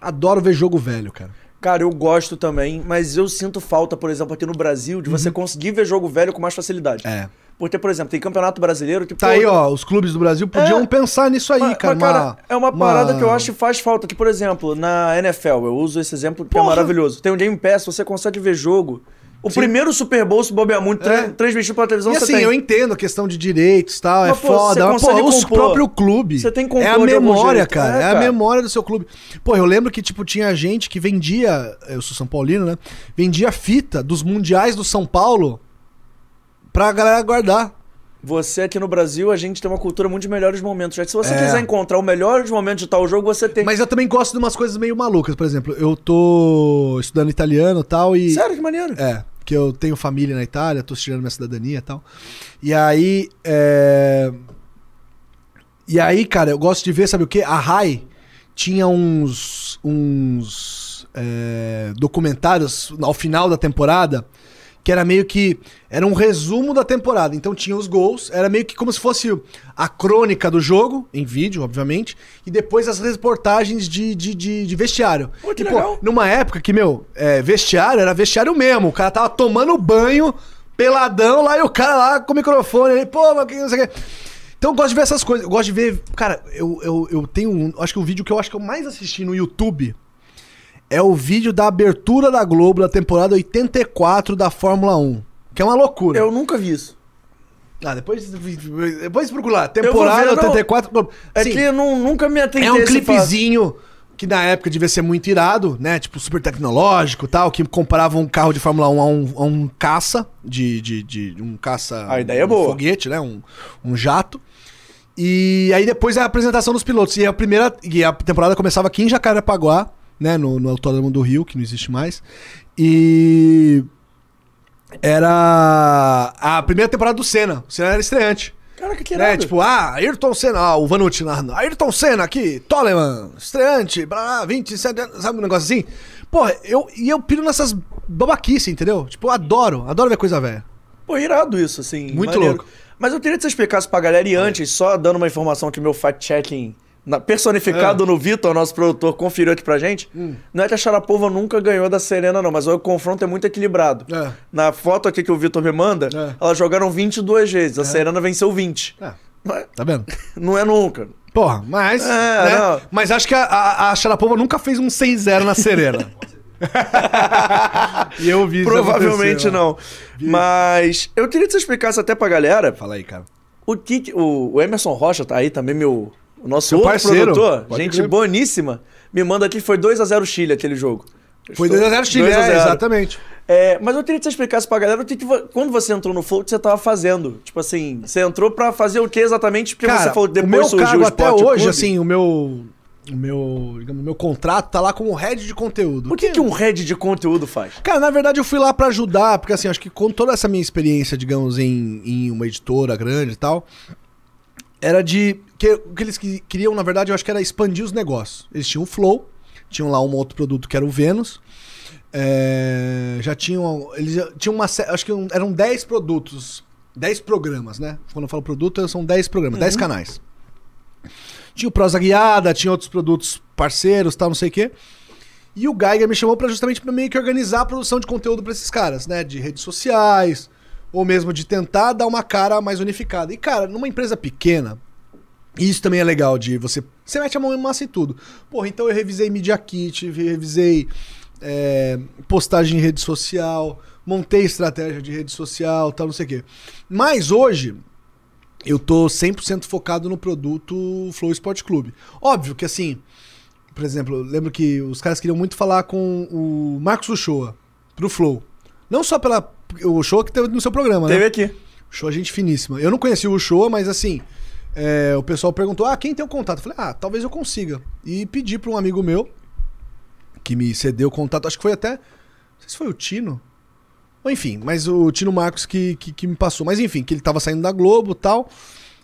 Adoro ver jogo velho, cara. Cara, eu gosto também, mas eu sinto falta, por exemplo, aqui no Brasil, de você conseguir ver jogo velho com mais facilidade. Uhum. É. Porque, por exemplo, tem campeonato brasileiro que. Tá pô, aí, ó. Os clubes do Brasil podiam É. pensar nisso aí, Mas, cara. mas, cara, uma- é uma parada que eu acho que faz falta. Que, por exemplo, na NFL, eu uso esse exemplo que é Porra. maravilhoso. Tem um Game Pass, você consegue ver jogo. O Sim. primeiro Super Bowl, se bobear muito, É. transmitido pela televisão, E assim, tem. eu entendo a questão de direitos e tal, é Mas, pô, foda. Mas, pô, compor. próprio clube. Você tem que É a memória, cara. É, É, a cara. memória do seu clube. Pô, eu lembro que, tipo, tinha gente que vendia. Eu sou São Paulino, né? Vendia fita dos mundiais do São Paulo pra galera guardar. Você aqui no Brasil, a gente tem uma cultura muito de melhores momentos. Já que se você É. quiser encontrar o melhores momentos de tal jogo, você tem. Mas eu também gosto de umas coisas meio malucas. Por exemplo, eu tô estudando italiano e tal e. Sério, que maneiro. É, que eu tenho família na Itália, tô tirando minha cidadania e tal. E aí. É... E aí, cara, eu gosto de ver, sabe o quê? A Rai tinha uns. uns. é, documentários ao final da temporada. Que era meio que. Era um resumo da temporada. Então tinha os gols. Era meio que como se fosse a crônica do jogo, em vídeo, obviamente. E depois as reportagens de, de, de, de vestiário. Pô, que E, legal. numa época que, meu, é, vestiário era vestiário mesmo. O cara tava tomando banho, peladão lá, e o cara lá com o microfone ali, pô, mas que não sei o que. Então eu gosto de ver essas coisas. Eu gosto de ver. Cara, eu, eu, eu tenho. um- Acho que o vídeo que eu acho que eu mais assisti no YouTube é o vídeo da abertura da Globo da temporada 84 da Fórmula 1. Que é uma loucura. Eu nunca vi isso. Ah, depois, depois procura lá. vou Temporada ver, não. 84 Globo. É Sim, que eu não, nunca me atentei é um clipezinho que na época devia ser muito irado, né? Tipo, super tecnológico e tal, que comparava um carro de Fórmula 1 a um, a um caça, de, de, de um caça. A ideia é um boa. foguete, né? Um, um jato. E aí depois a apresentação dos pilotos. E a primeira. E a temporada começava aqui em Jacarepaguá, né? No, no Autódromo do Rio, que não existe mais. E. Era a primeira temporada do Senna. O Senna era estreante. Caraca, que Né? irado. Tipo, ah, Ayrton Senna, ah, o Vanucci narrando. Ayrton Senna aqui, Toleman, estreante, blá, 27 anos, sabe um negócio assim? Porra, eu, e eu piro nessas babaquices, entendeu? Tipo, eu adoro, adoro ver coisa velha. Pô, irado isso, assim. Muito maneiro. louco. Mas eu queria que você explicasse pra galera, e antes, só dando uma informação que meu fact-checking, personificado É. no Vitor, nosso produtor, conferiu aqui pra gente. Hum. Não é que a Sharapova nunca ganhou da Serena, não, mas o confronto é muito equilibrado. É. Na foto aqui que o Vitor me manda, É. elas jogaram 22 vezes, a Serena venceu 20. É, Não é, tá vendo? (laughs) não é nunca. Porra, mas. É, né? Mas acho que a, a, a Sharapova nunca fez um 6-0 na Serena. (laughs) e eu vi isso Provavelmente ó. não. Mas eu queria que você explicasse até pra galera Fala aí, cara. o que. que- O, o Emerson Rocha tá aí também, meu. O nosso Seu outro parceiro. produtor, gente crer. boníssima, me manda aqui, foi 2x0 Chile aquele jogo. Foi Estou- 2x0 Chile, 2 a é, 0. exatamente. É, mas eu queria que você explicasse pra galera o que, que quando você entrou no Flow, o que você tava fazendo. Tipo assim, você entrou pra fazer o que exatamente? Porque você falou que o depois meu surgiu cargo o até hoje, assim, o meu. O meu, digamos, meu contrato tá lá como head de conteúdo. O que, que um head de conteúdo faz? Cara, na verdade eu fui lá pra ajudar, porque assim, acho que com toda essa minha experiência, digamos, em, em uma editora grande e tal, era de. Que, o que eles que- queriam, na verdade, eu acho que era expandir os negócios. Eles tinham o Flow, tinham lá um outro produto que era o Vênus. é, já tinham. Eles já- tinham uma. Acho que eram 10 produtos. 10 programas, né? Quando eu falo produto, são 10 programas, 10 canais. Tinha o Prosa Guiada, tinha outros produtos parceiros, tal, não sei o quê. E o Geiger me chamou para justamente para meio que organizar a produção de conteúdo para esses caras, né? De redes sociais, ou mesmo de tentar dar uma cara mais unificada. E, cara, numa empresa pequena, isso também é legal de você. Você mete a mão em massa e tudo. Porra, então eu revisei Media Kit, revisei é, postagem em rede social, montei estratégia de rede social, tal, não sei o quê. Mas hoje, eu tô 100% focado no produto Flow Sport Clube. Óbvio que assim, por exemplo, lembro que os caras queriam muito falar com o Marcos Uchoa pro Flow. Não só pela o Uchoa que teve no seu programa, Teve né? aqui. Uchoa gente finíssima. Eu não conheci o Uchoa, mas assim, é, o pessoal perguntou: "Ah, quem tem o contato?" Eu falei: "Ah, talvez eu consiga". E pedi para um amigo meu que me cedeu o contato, acho que foi até não sei se foi o Tino. Ou enfim, mas o Tino Marcos que, que, que me passou. Mas enfim, que ele tava saindo da Globo e tal.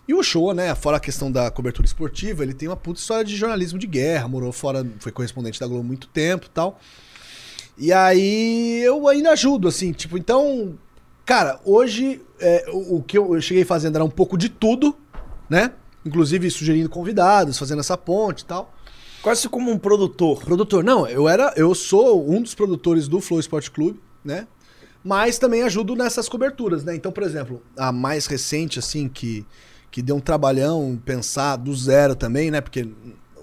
E o show, né? Fora a questão da cobertura esportiva, ele tem uma puta história de jornalismo de guerra, morou fora, foi correspondente da Globo há muito tempo e tal. E aí eu ainda ajudo, assim, tipo, então. Cara, hoje é, o, o que eu, eu cheguei fazendo era um pouco de tudo, né? Inclusive sugerindo convidados, fazendo essa ponte e tal. Quase como um produtor. Produtor, não, eu era, eu sou um dos produtores do Flow Sport Clube, né? Mas também ajudo nessas coberturas, né? Então, por exemplo, a mais recente, assim, que, que deu um trabalhão pensar do zero também, né? Porque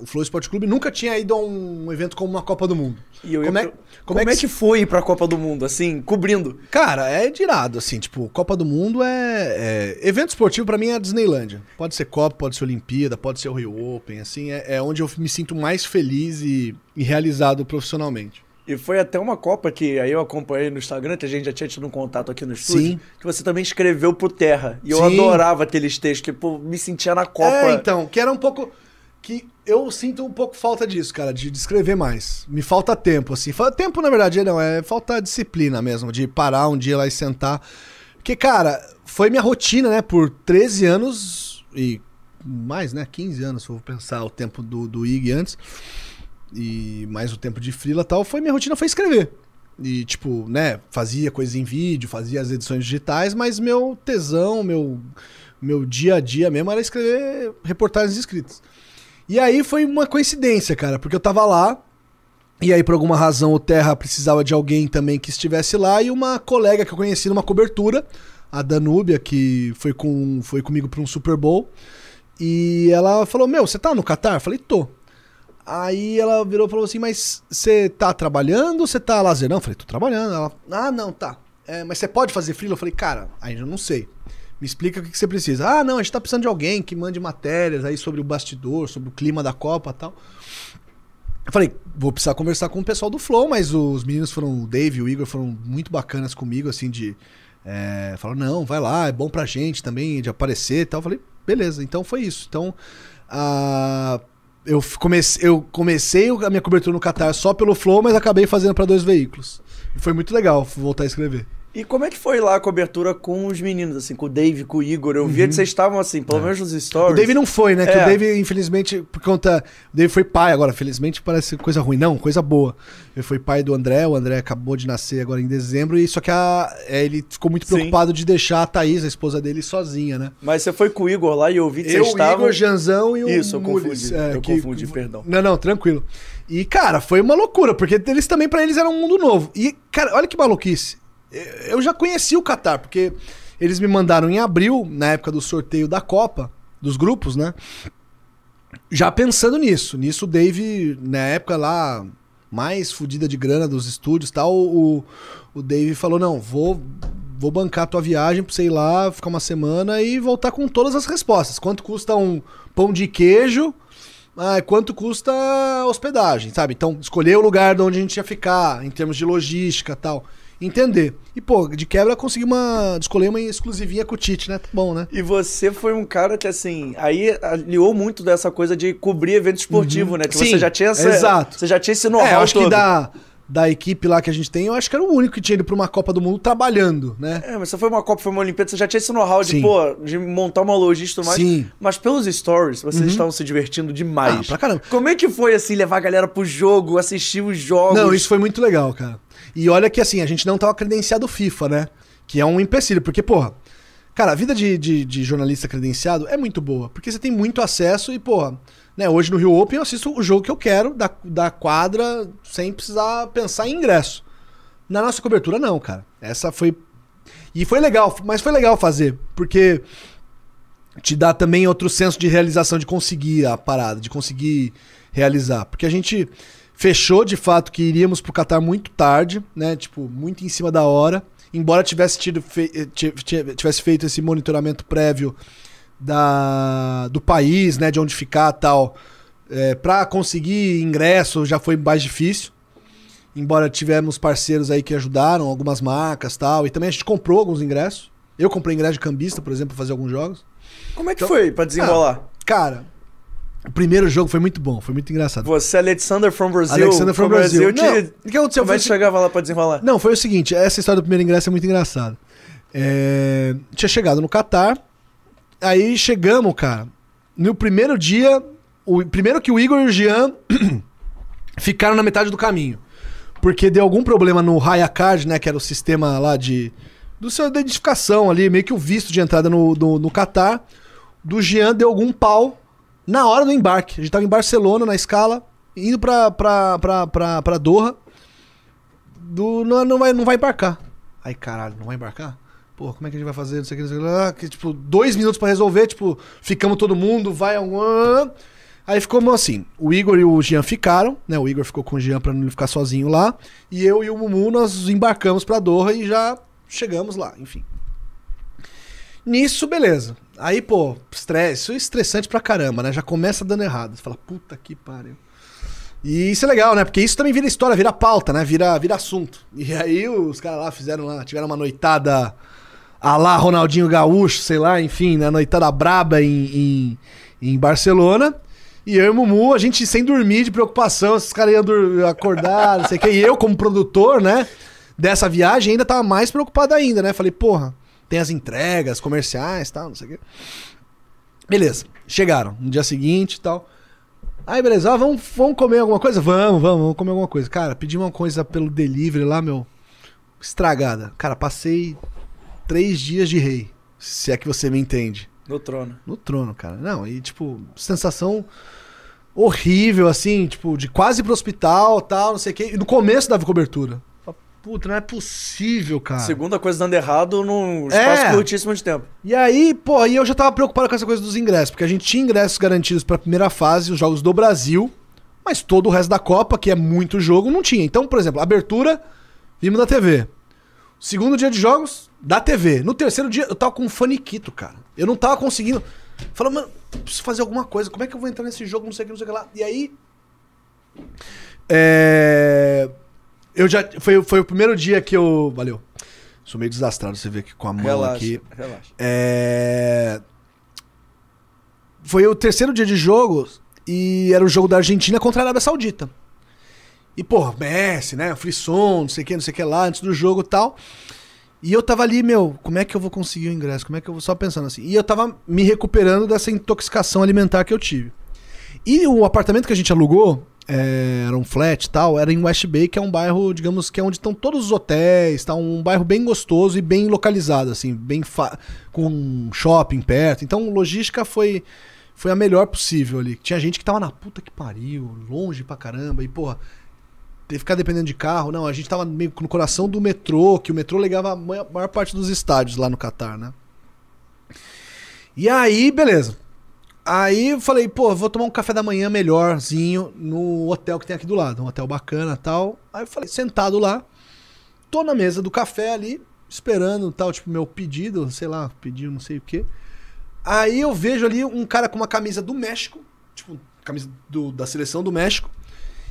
o Flow Sport Clube nunca tinha ido a um evento como uma Copa do Mundo. E eu ia como é, per- como é que, foi ir pra Copa do Mundo, assim, cobrindo? Cara, é de irado, assim, tipo, Copa do Mundo é. é- evento esportivo pra mim é a Disneylândia. Pode ser Copa, pode ser Olimpíada, pode ser o Rio Open, assim, é, é onde eu me sinto mais feliz e, e realizado profissionalmente. E foi até uma Copa que aí eu acompanhei no Instagram, que a gente já tinha tido um contato aqui no estúdio, Sim. que você também escreveu pro Terra. E eu Sim. adorava aqueles textos, que pô, me sentia na Copa. É, então, que era um pouco. Que eu sinto um pouco falta disso, cara, de, escrever mais. Me falta tempo, assim. Tempo, na verdade, não, é falta disciplina mesmo, de parar um dia lá e sentar. Porque, cara, foi minha rotina, né, por 13 anos e mais, né, 15 anos, se eu vou pensar o tempo do, do IG antes, e mais o tempo de frila e tal, foi minha rotina foi escrever. E, tipo, né, fazia coisas em vídeo, fazia as edições digitais, mas meu tesão, meu, meu dia a dia mesmo era escrever reportagens escritas. E aí foi uma coincidência, cara, porque eu tava lá, e aí por alguma razão o Terra precisava de alguém também que estivesse lá, e uma colega que eu conheci numa cobertura, a Danúbia, que foi, com, foi comigo pra um Super Bowl, e ela falou: Meu, você tá no Catar? Eu falei: Tô. Aí ela virou e falou assim: Mas você tá trabalhando ou você tá lazer? Não, eu falei: Tô trabalhando. Ela: Ah, não, tá. É, mas você pode fazer freela? Eu falei: Cara, ainda não sei. Me explica o que você precisa. Ah, não, a gente tá precisando de alguém que mande matérias aí sobre o bastidor, sobre o clima da Copa e tal. Eu falei, vou precisar conversar com o pessoal do Flow, mas os meninos foram, o Dave e o Igor foram muito bacanas comigo, assim, de. É, falaram, não, vai lá, é bom pra gente também de aparecer e tal. Eu falei, beleza, então foi isso. Então, ah, eu, comecei, eu comecei a minha cobertura no Qatar só pelo Flow, mas acabei fazendo pra dois veículos. E foi muito legal voltar a escrever. E como é que foi lá a cobertura com os meninos, assim, com o Dave, com o Igor? Eu via que vocês estavam assim, pelo menos nos stories. O Dave não foi, né? Que É. o Dave, infelizmente, por conta. O Dave foi pai agora, felizmente parece coisa ruim. Não, coisa boa. Ele foi pai do André, o André acabou de nascer agora em dezembro, e só que a, é, ele ficou muito Sim. preocupado de deixar a Thaís, a esposa dele, sozinha, né? Mas você foi com o Igor lá e eu vi que Eu, vocês o estavam... Igor, Janzão e o Isso, eu Mules, confundi. é, eu que- confundi, perdão. Não, não, tranquilo. E, cara, foi uma loucura, porque eles também, pra eles, era um mundo novo. E, cara, olha que maluquice. Eu já conheci o Qatar, porque eles me mandaram em abril, na época do sorteio da Copa, dos grupos, né? Já pensando nisso. Nisso, o Dave, na época lá, mais fodida de grana dos estúdios tal, o, o Dave falou: não, vou. Vou bancar tua viagem você ir lá, ficar uma semana e voltar com todas as respostas. Quanto custa um pão de queijo? Ah, quanto custa hospedagem, sabe? Então, escolher o lugar de onde a gente ia ficar, em termos de logística tal. Entender. E, pô, de quebra consegui uma. escolher uma exclusivinha com o Tite, né? Tá bom, né? E você foi um cara que, assim, aí aliou muito dessa coisa de cobrir evento esportivo, né? Que Sim, você já tinha essa, exato. Você já tinha esse É, know-how eu acho que todo. da, da equipe lá que a gente tem, eu acho que era o único que tinha ido pra uma Copa do Mundo trabalhando, né? É, mas você foi uma Copa, foi uma Olimpíada, você já tinha esse know-how de, pô, de montar uma logística e tudo mais. Sim. Uhum. Mas pelos stories, vocês estavam se divertindo demais. Ah, pra caramba. Como é que foi, assim, levar a galera pro jogo, assistir os jogos? Não, isso foi muito legal, cara. E olha que assim, a gente não tava credenciado FIFA, né? Que é um empecilho, porque, porra, cara, a vida de, de, de jornalista credenciado é muito boa, porque você tem muito acesso e, porra, né, hoje no Rio Open eu assisto o jogo que eu quero, da, da quadra, sem precisar pensar em ingresso. Na nossa cobertura, não, cara. Essa foi. E foi legal, mas foi legal fazer, porque te dá também outro senso de realização, de conseguir a parada, de conseguir realizar. Porque a gente fechou de fato que iríamos pro Qatar muito tarde, né? Tipo, muito em cima da hora. Embora tivesse, tido fei- eh, ti- ti- tivesse feito esse monitoramento prévio da, do país, né? De onde ficar e tal. É, pra conseguir ingresso já foi mais difícil. Embora tivemos parceiros aí que ajudaram, algumas marcas tal. E também a gente comprou alguns ingressos. Eu comprei ingresso de cambista, por exemplo, pra fazer alguns jogos. Como é que foi pra desenrolar? Cara, o primeiro jogo foi muito bom, foi muito engraçado. Você, Alexander from Brazil. Alexander from Brasil. te... Não, o que aconteceu Como foi é que chegava lá pra desenrolar? Não, foi o seguinte, essa história do primeiro ingresso é muito engraçada. É, tinha chegado no Catar, aí chegamos, cara. No primeiro dia, o primeiro que o Igor e o Jean (clears throat) ficaram na metade do caminho. Porque deu algum problema no Raya Card, né, que era o sistema lá de do seu identificação ali, meio que o visto de entrada no, no, no Catar. Do Jean deu algum pau na hora do embarque. A gente tava em Barcelona, na escala, indo pra, pra, pra, pra, pra Doha do não, não vai não vai embarcar. Aí, caralho, não vai embarcar? Pô, como é que a gente vai fazer? Não sei o que, não sei o que lá. Que, tipo, dois minutos pra resolver, tipo, ficamos todo mundo, vai algum. Aí ficou assim, o Igor e o Jean ficaram, né? O Igor ficou com o Jean pra não ficar sozinho lá. E eu e o Mumu, nós embarcamos pra Doha e já chegamos lá, enfim. Nisso, beleza. Aí, pô, estresse, isso é estressante pra caramba, né? Já começa dando errado. Você fala, puta que pariu. E isso é legal, né? Porque isso também vira história, vira pauta, né? Vira, vira assunto. E aí os caras lá fizeram lá, tiveram uma noitada a lá Ronaldinho Gaúcho, sei lá, enfim, né? Noitada braba em, em, em Barcelona. E eu e o Mumu, a gente sem dormir de preocupação, esses caras iam acordar, não sei o quê. E eu, como produtor, né? Dessa viagem, ainda tava mais preocupado ainda, né? Falei, porra, tem as entregas comerciais e tal, não sei o quê. Beleza, chegaram no dia seguinte e tal. Aí, beleza, ah, vamos, vamos comer alguma coisa? Vamos, vamos, vamos comer alguma coisa. Cara, pedi uma coisa pelo delivery lá, meu. Estragada. Cara, passei três dias de rei. Se é que você me entende. No trono. No trono, cara. Não, e tipo, sensação horrível, assim, tipo, de quase ir pro hospital tal, não sei o quê. E no começo dava cobertura. Puta, não é possível, cara. Segunda coisa dando errado num espaço É. curtíssimo de tempo. E aí, pô, aí eu já tava preocupado com essa coisa dos ingressos, porque a gente tinha ingressos garantidos pra primeira fase, os jogos do Brasil, mas todo o resto da Copa, que é muito jogo, não tinha. Então, por exemplo, abertura, vimos da TV. Segundo dia de jogos, da TV. No terceiro dia, eu tava com um faniquito, cara. Eu não tava conseguindo. Falando, mano, preciso fazer alguma coisa. Como é que eu vou entrar nesse jogo? Não sei o que, não sei o que lá. E aí, É, Eu já. Foi, foi o primeiro dia que eu. Valeu. Sou meio desastrado, você vê aqui com a mão Relaxa, aqui. relaxa. É... Foi o terceiro dia de jogo e era o jogo da Argentina contra a Arábia Saudita. E, pô, Messi, né? Frisson, não sei o que, não sei o que lá, antes do jogo e tal. E eu tava ali, meu, como é que eu vou conseguir o ingresso? Como é que eu vou. Só pensando assim. E eu tava me recuperando dessa intoxicação alimentar que eu tive. E o apartamento que a gente alugou, é, era um flat e tal, era em West Bay, que é um bairro, digamos, que é onde estão todos os hotéis, tá? Um bairro bem gostoso e bem localizado, assim, bem com shopping perto. Então, logística foi foi a melhor possível ali. Tinha gente que tava na puta que pariu, longe pra caramba, e porra, ter que ficar dependendo de carro. Não, a gente tava meio no coração do metrô, que o metrô ligava a maior parte dos estádios lá no Catar, né? E aí, beleza. Aí eu falei, pô, vou tomar um café da manhã melhorzinho no hotel que tem aqui do lado, um hotel bacana tal. Aí eu falei, sentado lá, tô na mesa do café ali, esperando tal, tipo, meu pedido, sei lá, pedido não sei o quê. Aí eu vejo ali um cara com uma camisa do México, tipo, camisa do- da seleção do México.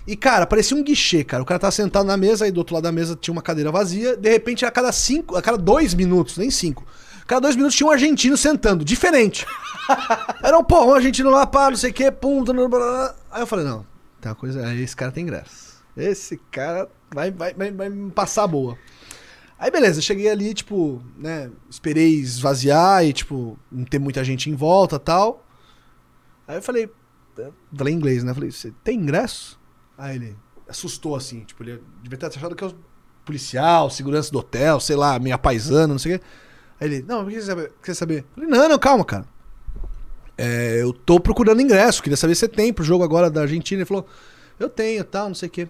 E, cara, parecia um guichê, cara. O cara tava sentado na mesa, aí do outro lado da mesa tinha uma cadeira vazia. De repente, a cada cinco, a cada dois minutos, nem cinco, cada dois minutos tinha um argentino sentando, diferente. (laughs) Era um, pô, um argentino lá, pá, não sei o quê, pum, blá, blá. Aí eu falei, não, tem uma coisa, aí esse cara tem ingresso. Esse cara vai, vai, vai, vai me passar boa. Aí beleza, cheguei ali, tipo, né, esperei esvaziar e, tipo, não ter muita gente em volta tal. Aí eu falei, eu falei em inglês, né, falei, você tem ingresso? Aí ele assustou assim, tipo, ele devia ter achado que eu policial, segurança do hotel, sei lá, meio paisano, não sei o quê. Aí ele, não, o que você saber? Quer saber? Eu falei, não, não, calma, cara. É, eu tô procurando ingresso, queria saber se você tem pro jogo agora da Argentina. Ele falou, eu tenho, tal, não sei o quê. Eu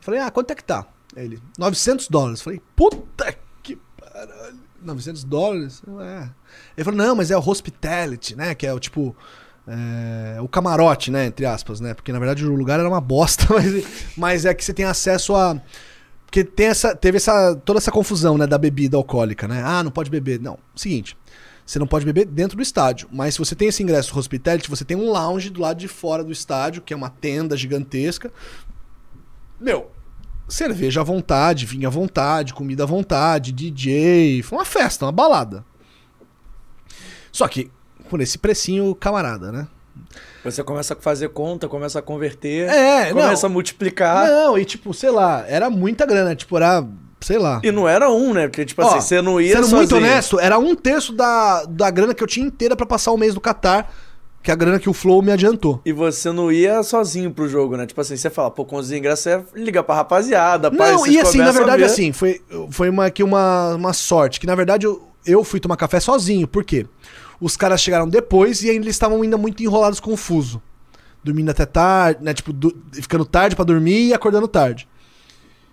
falei, ah, quanto é que tá? Aí ele, 900 dólares. Eu falei, puta que caralho, 900 dólares? É. Ele falou, não, mas é o hospitality, né? Que é o tipo, é, o camarote, né? Entre aspas, né? Porque na verdade o lugar era uma bosta, (laughs) mas, mas é que você tem acesso a. Porque tem essa, teve essa, toda essa confusão, né? Da bebida alcoólica, né? Ah, não pode beber. Não, seguinte. Você não pode beber dentro do estádio. Mas se você tem esse ingresso hospitality, você tem um lounge do lado de fora do estádio, que é uma tenda gigantesca. Meu, cerveja à vontade, vinho à vontade, comida à vontade, DJ. Foi uma festa, uma balada. Só que por esse precinho camarada, né? Você começa a fazer conta, começa a converter, É, começa não. a multiplicar. Não, e tipo, sei lá, era muita grana. Tipo, era, sei lá. E não era um, né? Porque, tipo Ó, assim, você não ia Sendo sozinho. muito honesto, era um terço da, da grana que eu tinha inteira pra passar o mês no Catar, que é a grana que o Flow me adiantou. E você não ia sozinho pro jogo, né? Tipo assim, você fala, pô, com os ingressos, você liga pra rapaziada, pai, Não, e assim, na verdade, ver. assim, foi, foi uma, que uma, uma sorte. Que na verdade eu, eu fui tomar café sozinho. Por quê? Os caras chegaram depois e ainda eles estavam ainda muito enrolados com o fuso. Dormindo até tarde, né? Tipo, ficando tarde pra dormir e acordando tarde.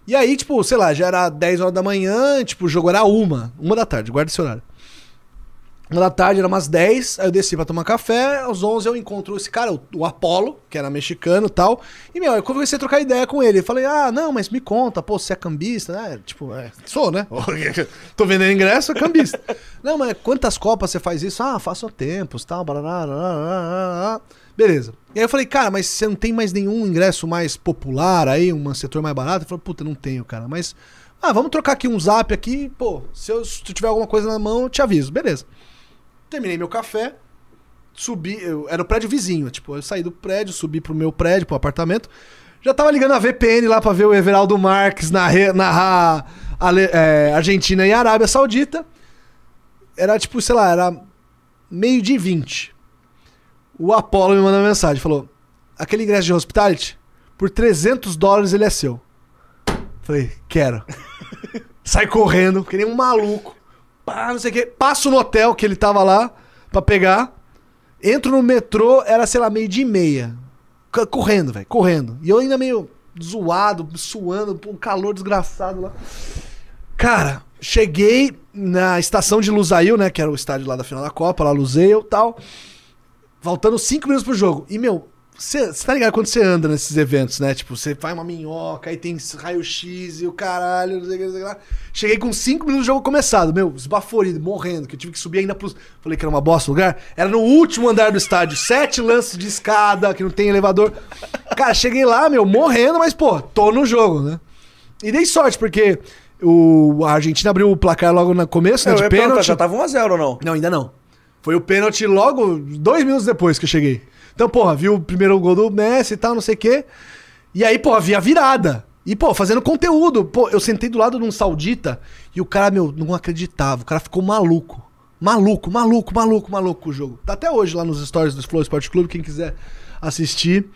E aí, tipo, sei lá, já era 10 horas da manhã, tipo, o jogo era uma, uma da tarde, guarda esse horário. Uma da tarde, era umas 10, aí eu desci pra tomar café, às 11 eu encontro esse cara, o, o Apollo, que era mexicano e tal, e, meu, eu comecei a trocar ideia com ele, eu falei, ah, não, mas me conta, pô, você é cambista, né? Tipo, é, sou, né? (laughs) Tô vendendo ingresso, é cambista. (laughs) não, mas quantas copas você faz isso? Ah, faço tempos, tal, barará, beleza. E aí eu falei, cara, mas você não tem mais nenhum ingresso mais popular aí, um setor mais barato? Ele falou, puta, não tenho, cara, mas... Ah, vamos trocar aqui um zap aqui, pô, se eu, se tu tiver alguma coisa na mão, eu te aviso, beleza. Terminei meu café, subi, eu, era o prédio vizinho, tipo, eu saí do prédio, subi pro meu prédio, pro apartamento, já tava ligando a VPN lá pra ver o Everaldo Marques narrar é, Argentina e Arábia Saudita. Era tipo, sei lá, era meio de 20. O Apollo me mandou uma mensagem, falou, aquele ingresso de hospitality, por 300 dólares ele é seu. Falei, quero. (laughs) Sai correndo, que nem um maluco. Pá, não sei o quê. Passo no hotel que ele tava lá pra pegar. Entro no metrô, era, sei lá, meio de meia. C- Correndo, velho, correndo. E eu ainda meio zoado, suando, um calor desgraçado lá. Cara, cheguei na estação de Lusail, né? Que era o estádio lá da final da Copa, lá Lusail e tal. Faltando cinco minutos pro jogo. E, meu, Você tá ligado quando você anda nesses eventos, né? Tipo, você faz uma minhoca, aí tem raio-x e o caralho, não sei o que, não sei o que lá. Cheguei com 5 minutos do jogo começado, meu, esbaforido, morrendo, que eu tive que subir ainda pros. Falei que era uma bosta o lugar. Era no último andar do estádio, sete lances de escada, que não tem elevador. Cara, cheguei lá, meu, morrendo, mas, pô, tô no jogo, né? E dei sorte, porque o, a Argentina abriu o placar logo no começo, né? Eu De pênalti. já tava 1x0 ou não? Não, ainda não. Foi o pênalti logo dois minutos depois que eu cheguei. Então, porra, viu o primeiro gol do Messi e tal, não sei o quê. E aí, porra, vi a virada. E, pô, fazendo conteúdo. Pô, eu sentei do lado de um saudita e o cara, meu, não acreditava. O cara ficou maluco. Maluco, maluco, maluco, maluco o jogo. Tá até hoje lá nos stories do Flow Sport Clube, quem quiser assistir.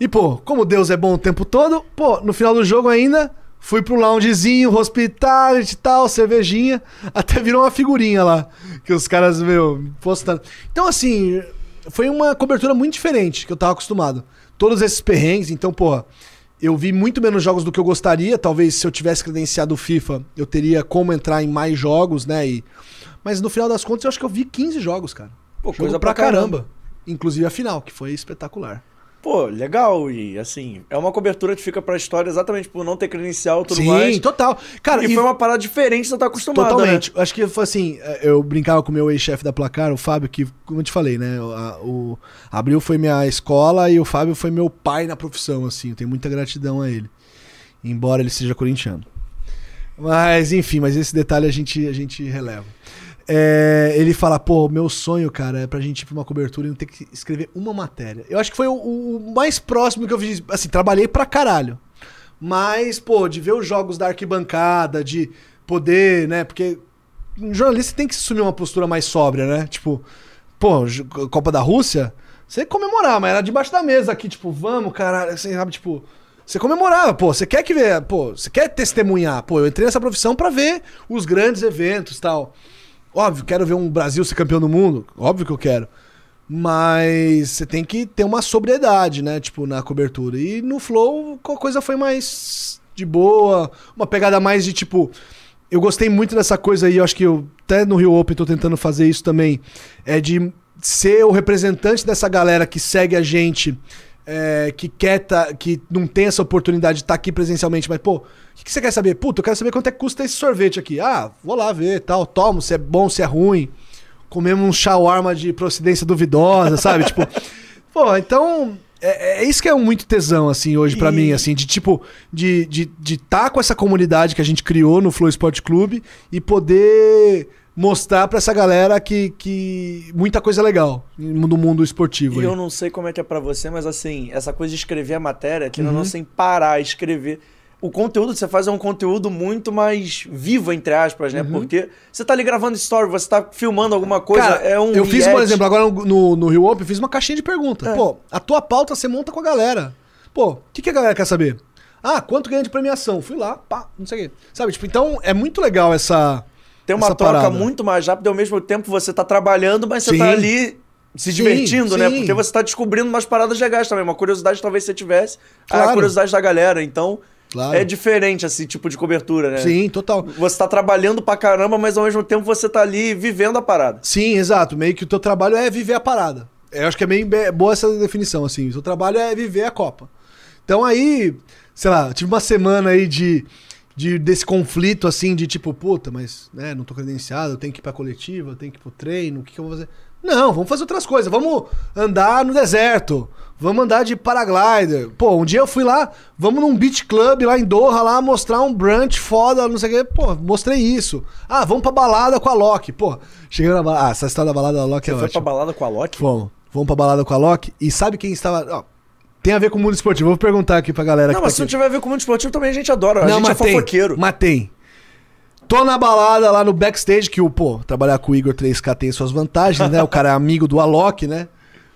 E, pô, como Deus é bom o tempo todo, pô, no final do jogo ainda, fui pro loungezinho, hospitality e tal, cervejinha, (laughs) até virou uma figurinha lá, que os caras, meu, postando. Então, assim, foi uma cobertura muito diferente que eu tava acostumado. Todos esses perrengues, então, pô, eu vi muito menos jogos do que eu gostaria. Talvez se eu tivesse credenciado o FIFA, eu teria como entrar em mais jogos, né? E... Mas no final das contas, eu acho que eu vi 15 jogos, cara. Pô, Jogo coisa pra caramba. Inclusive a final, que foi espetacular. Pô, legal. E assim, é uma cobertura que fica pra história exatamente por não ter credencial e tudo Sim, mais. total. Cara, e, foi uma parada diferente que você tá acostumado. Totalmente. Né? Acho que foi assim, eu brincava com o meu ex-chefe da Placar, o Fábio, que, como eu te falei, né? O, a- o Abril foi minha escola e o Fábio foi meu pai na profissão, assim. Eu tenho muita gratidão a ele. Embora ele seja corintiano. Mas, enfim, mas esse detalhe a gente, a gente releva. É, ele fala, pô, meu sonho, cara, é pra gente ir pra uma cobertura e não ter que escrever uma matéria. Eu acho que foi o, o mais próximo que eu fiz. Assim, trabalhei pra caralho. Mas, pô, de ver os jogos da arquibancada, de poder, né? Porque um jornalista tem que assumir uma postura mais sóbria, né? Tipo, pô, Copa da Rússia, você comemorar, mas era debaixo da mesa aqui, tipo, vamos, caralho, assim, sabe, tipo. Você comemorava, pô, você quer que ver, pô, você quer testemunhar. Pô, eu entrei nessa profissão pra ver os grandes eventos tal. Óbvio, quero ver um Brasil ser campeão do mundo, óbvio que eu quero. Mas você tem que ter uma sobriedade, né? Tipo, na cobertura. E no Flow, a coisa foi mais de boa, uma pegada mais de tipo. Eu gostei muito dessa coisa aí, eu acho que eu até no Rio Open tô tentando fazer isso também. É de ser o representante dessa galera que segue a gente, é, que quer tá, que não tem essa oportunidade de estar aqui presencialmente, mas pô, o que, que você quer saber? Puta, eu quero saber quanto é que custa esse sorvete aqui. Ah, vou lá ver, tal, tomo, se é bom, se é ruim. Comemos um shawarma de procedência duvidosa, (laughs) sabe? tipo, pô, então é, é isso que é muito tesão, assim, hoje pra E- mim, assim, de tipo, de estar de, de tá com essa comunidade que a gente criou no Flow Sport Clube e poder mostrar pra essa galera que, que muita coisa legal no mundo esportivo. E aí. eu não sei como é que é pra você, mas assim, essa coisa de escrever a matéria, que Uhum. não sem parar, escrever. O conteúdo que você faz é um conteúdo muito mais vivo, entre aspas, né? Porque você tá ali gravando story, você tá filmando alguma coisa, Uhum. Cara, é um eu fiz, por react. exemplo, agora no, no, Rio Open, fiz uma caixinha de perguntas. É. Pô, a tua pauta você monta com a galera. Pô, o que, que a galera quer saber? Ah, quanto ganha de premiação? Fui lá, pá, não sei o quê. Sabe, tipo, então é muito legal essa. Tem uma troca parada. muito mais rápida, ao mesmo tempo você tá trabalhando, mas você Sim. tá ali se Sim, divertindo, né? sim. Porque você tá descobrindo umas paradas legais também. Uma curiosidade talvez você tivesse, a Claro. curiosidade da galera. Então, Claro. é diferente esse tipo de cobertura, né? Sim, total. Você tá trabalhando pra caramba, mas ao mesmo tempo você tá ali vivendo a parada. Sim, exato. Meio que o teu trabalho é viver a parada. Eu acho que é bem be- boa essa definição, assim. O teu trabalho é viver a Copa. Então aí, sei lá, eu tive uma semana aí de, de desse conflito, assim, de tipo, puta, mas né, não tô credenciado, eu tenho que ir pra coletiva, eu tenho que ir pro treino, o que, que eu vou fazer? Não, vamos fazer outras coisas. Vamos andar no deserto. Vamos andar de paraglider. Pô, um dia eu fui lá, vamos num beach club lá em Doha, lá mostrar um brunch foda, não sei o quê. Pô, mostrei isso. Ah, vamos pra balada com a Loki. Pô, cheguei na balada. Ah, essa história da balada da Loki Você é foi ótima. pra balada com a Loki? Fomos. Vamos pra balada com a Loki. E sabe quem estava. Ó, tem a ver com o mundo esportivo. Vou perguntar aqui pra galera Não, mas tá se não tiver a ver com o mundo esportivo, também a gente adora. A Não, gente é mas tem. fofoqueiro. Mas tem. Tô na balada lá no backstage, que o, pô, trabalhar com o Igor 3K tem suas vantagens, né? O cara é amigo do Alok, né?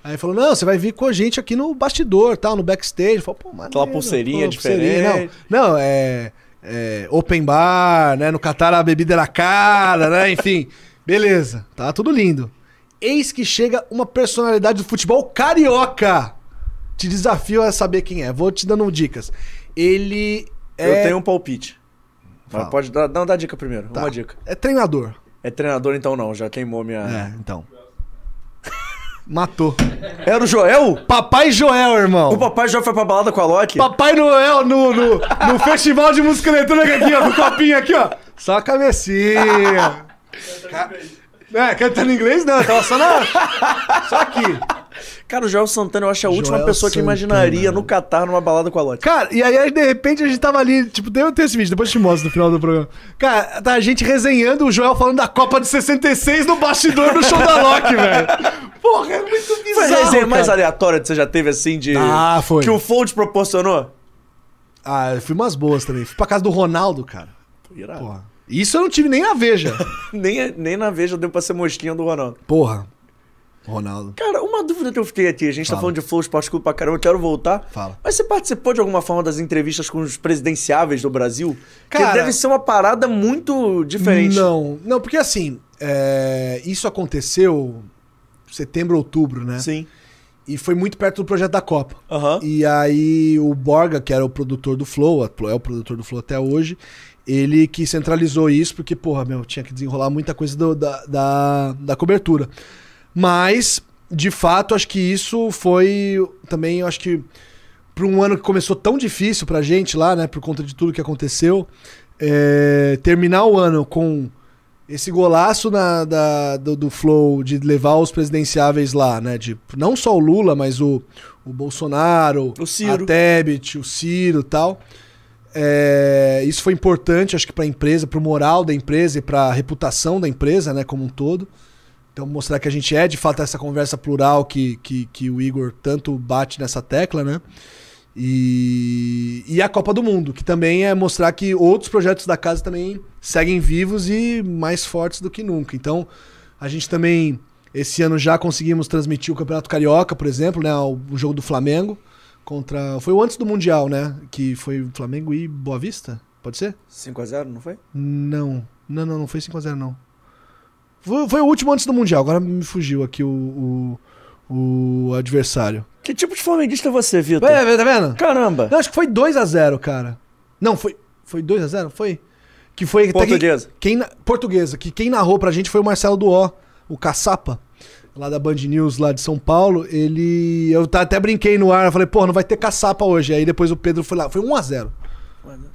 Aí falou, não, você vai vir com a gente aqui no bastidor, tal, no backstage. Falei, pô, maneiro, Aquela pulseirinha pô, diferente. Não, não é, é open bar, né? No Catar a bebida era cara, né? Enfim, beleza, tá tudo lindo. Eis que chega uma personalidade do futebol carioca. Te desafio a saber quem é. Vou te dando dicas. Ele é, Eu tenho um palpite. Mas pode dar, não, dá dica primeiro. Tá. Uma dica. é treinador. É treinador, então não, já queimou minha. É, então. (laughs) Matou. Era o Joel? Papai Joel, irmão. O papai Joel foi pra balada com a Loki? Papai Noel no, no, no (laughs) festival de música eletrônica aqui, ó, com o copinho aqui, ó. Só a cabecinha. Ca- É, cantando em inglês não, tava só na. Só aqui. Cara, o Joel Santana eu acho a última Joel pessoa que Santana. imaginaria no Catar numa balada com a Loki. Cara, e aí de repente a gente tava ali, tipo, eu tenho esse vídeo, depois eu te mostro no final do programa. Cara, tá a gente resenhando o Joel falando da Copa de 66 no bastidor do show da Loki, (laughs) velho. Porra, é muito Foi a bizarro, resenha mais aleatória que você já teve, assim, de... Ah, foi. Que o te proporcionou? Ah, eu fui umas boas também. Fui pra casa do Ronaldo, cara. Irado. Porra. Isso eu não tive nem na veja. (laughs) Nem, nem na veja deu pra ser mosquinha do Ronaldo. Porra. Ronaldo. Cara, uma dúvida que eu fiquei aqui. A gente tá Fala. falando de Flow Esporte Clube pra caramba, eu quero voltar. Fala. Mas você participou de alguma forma das entrevistas com os presidenciáveis do Brasil? Cara- que deve ser uma parada muito diferente. Não, não, porque assim, é, isso aconteceu setembro, outubro, né? Sim. E foi muito perto do projeto da Copa. Aham. E aí o Borga, que era o produtor do Flow, é o produtor do Flow até hoje, ele que centralizou isso, porque, porra, meu, tinha que desenrolar muita coisa do- da, da, da cobertura. Mas, de fato, acho que isso foi também, eu acho que para um ano que começou tão difícil pra gente lá, né, por conta de tudo que aconteceu, é, terminar o ano com esse golaço na- da- do, do Flow de levar os presidenciáveis lá, né? De, não só o Lula, mas o, o Bolsonaro, O Ciro. a Tebet, o Ciro e tal. É, isso foi importante, acho que para a empresa, para o moral da empresa e para a reputação da empresa, né, como um todo. Então, mostrar que a gente é de fato essa conversa plural que, que, que o Igor tanto bate nessa tecla, né? E, e a Copa do Mundo, que também é mostrar que outros projetos da casa também seguem vivos e mais fortes do que nunca. Então, a gente também, esse ano já conseguimos transmitir o Campeonato Carioca, por exemplo, né? O, o jogo do Flamengo contra. Foi o antes do Mundial, né? Que foi Flamengo e Boa Vista? Pode ser? 5x0, não foi? Não. Não, não, não foi 5x0, não. Foi, foi o último antes do Mundial, agora me fugiu aqui o, o, o adversário. Que tipo de flamenguista é você, Vitor? É, tá vendo? Caramba. Não, acho que foi 2x0, cara. Não, foi. Foi 2x0? Foi? Que foi. Portuguesa. Quem, quem, portuguesa. Que quem narrou pra gente foi o Marcelo Duó, o caçapa, lá da Band News, lá de São Paulo. Ele. Eu tá- até brinquei no ar, falei, pô, não vai ter caçapa hoje. Aí depois o Pedro foi lá. Foi 1x0.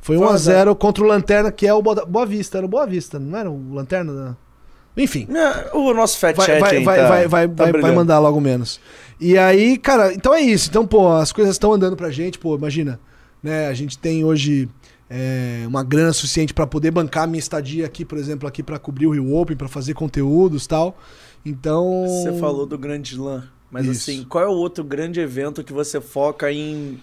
Foi 1x0 contra o Lanterna, que é o Boa Boa Vista. Era o Boa Vista, não era o Lanterna? da- Enfim. O nosso fat Vai, chat vai, aí vai, tá- vai, vai, tá vai, vai mandar logo menos. E aí, cara, então é isso. Então, pô, as coisas estão andando pra gente, pô, imagina, né? A gente tem hoje é, uma grana suficiente pra poder bancar minha estadia aqui, por exemplo, aqui pra cobrir o Rio Open, pra fazer conteúdos e tal. Então. Você falou do Grande Slam. Mas Isso. assim, qual é o outro grande evento que você foca em.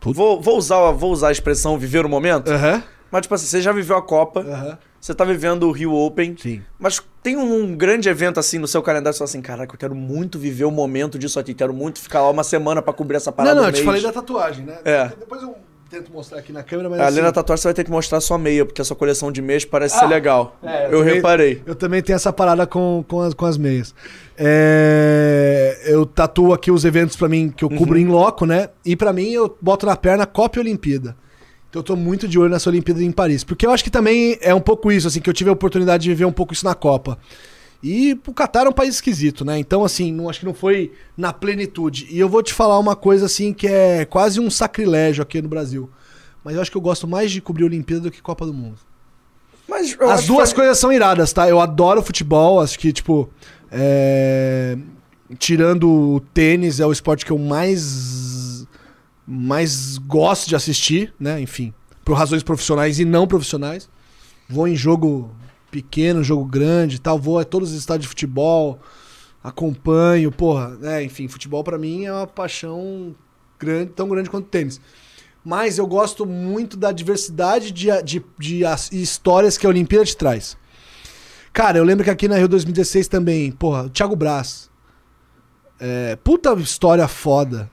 Vou, vou, usar, vou usar a expressão viver o momento? Aham. Mas, tipo assim, você já viveu a Copa, Aham. Você tá vivendo o Rio Open. Sim. Mas tem um grande evento assim no seu calendário, você fala assim, caraca, eu quero muito viver o momento disso aqui, quero muito ficar lá uma semana pra cobrir essa Não, parada. não, um eu te falei da tatuagem, né? É. Depois eu tento mostrar aqui na câmera, mas. Além assim, da tatuagem, você vai ter que mostrar sua meia, porque a sua coleção de meias parece Ah, ser legal. é, eu também- reparei. Eu também tenho essa parada com, com, as, com as meias. É, eu tatuo aqui os eventos pra mim que eu cubro em loco, né? E pra mim eu boto na perna Copa Olimpíada. Então eu tô muito de olho nessa Olimpíada em Paris. Porque eu acho que também é um pouco isso, assim, que eu tive a oportunidade de viver um pouco isso na Copa. E o Catar é um país esquisito, né? Então, assim, não, acho que não foi na plenitude. E eu vou te falar uma coisa, assim, que é quase um sacrilégio aqui no Brasil. Mas eu acho que eu gosto mais de cobrir Olimpíada do que Copa do Mundo. Mas As duas que- coisas são iradas, tá? Eu adoro futebol, acho que, tipo. é, Tirando o tênis, é o esporte que eu mais. Mais gosto de assistir, né? Enfim, por razões profissionais e não profissionais. Vou em jogo pequeno, jogo grande tal, vou a todos os estádios de futebol, acompanho, porra, né? Enfim, futebol pra mim é uma paixão grande, tão grande quanto tênis. Mas eu gosto muito da diversidade de, de, de as- histórias que a Olimpíada te traz. Cara, eu lembro que aqui na Rio 2016 também, porra, o Thiago Braz. É, puta história foda.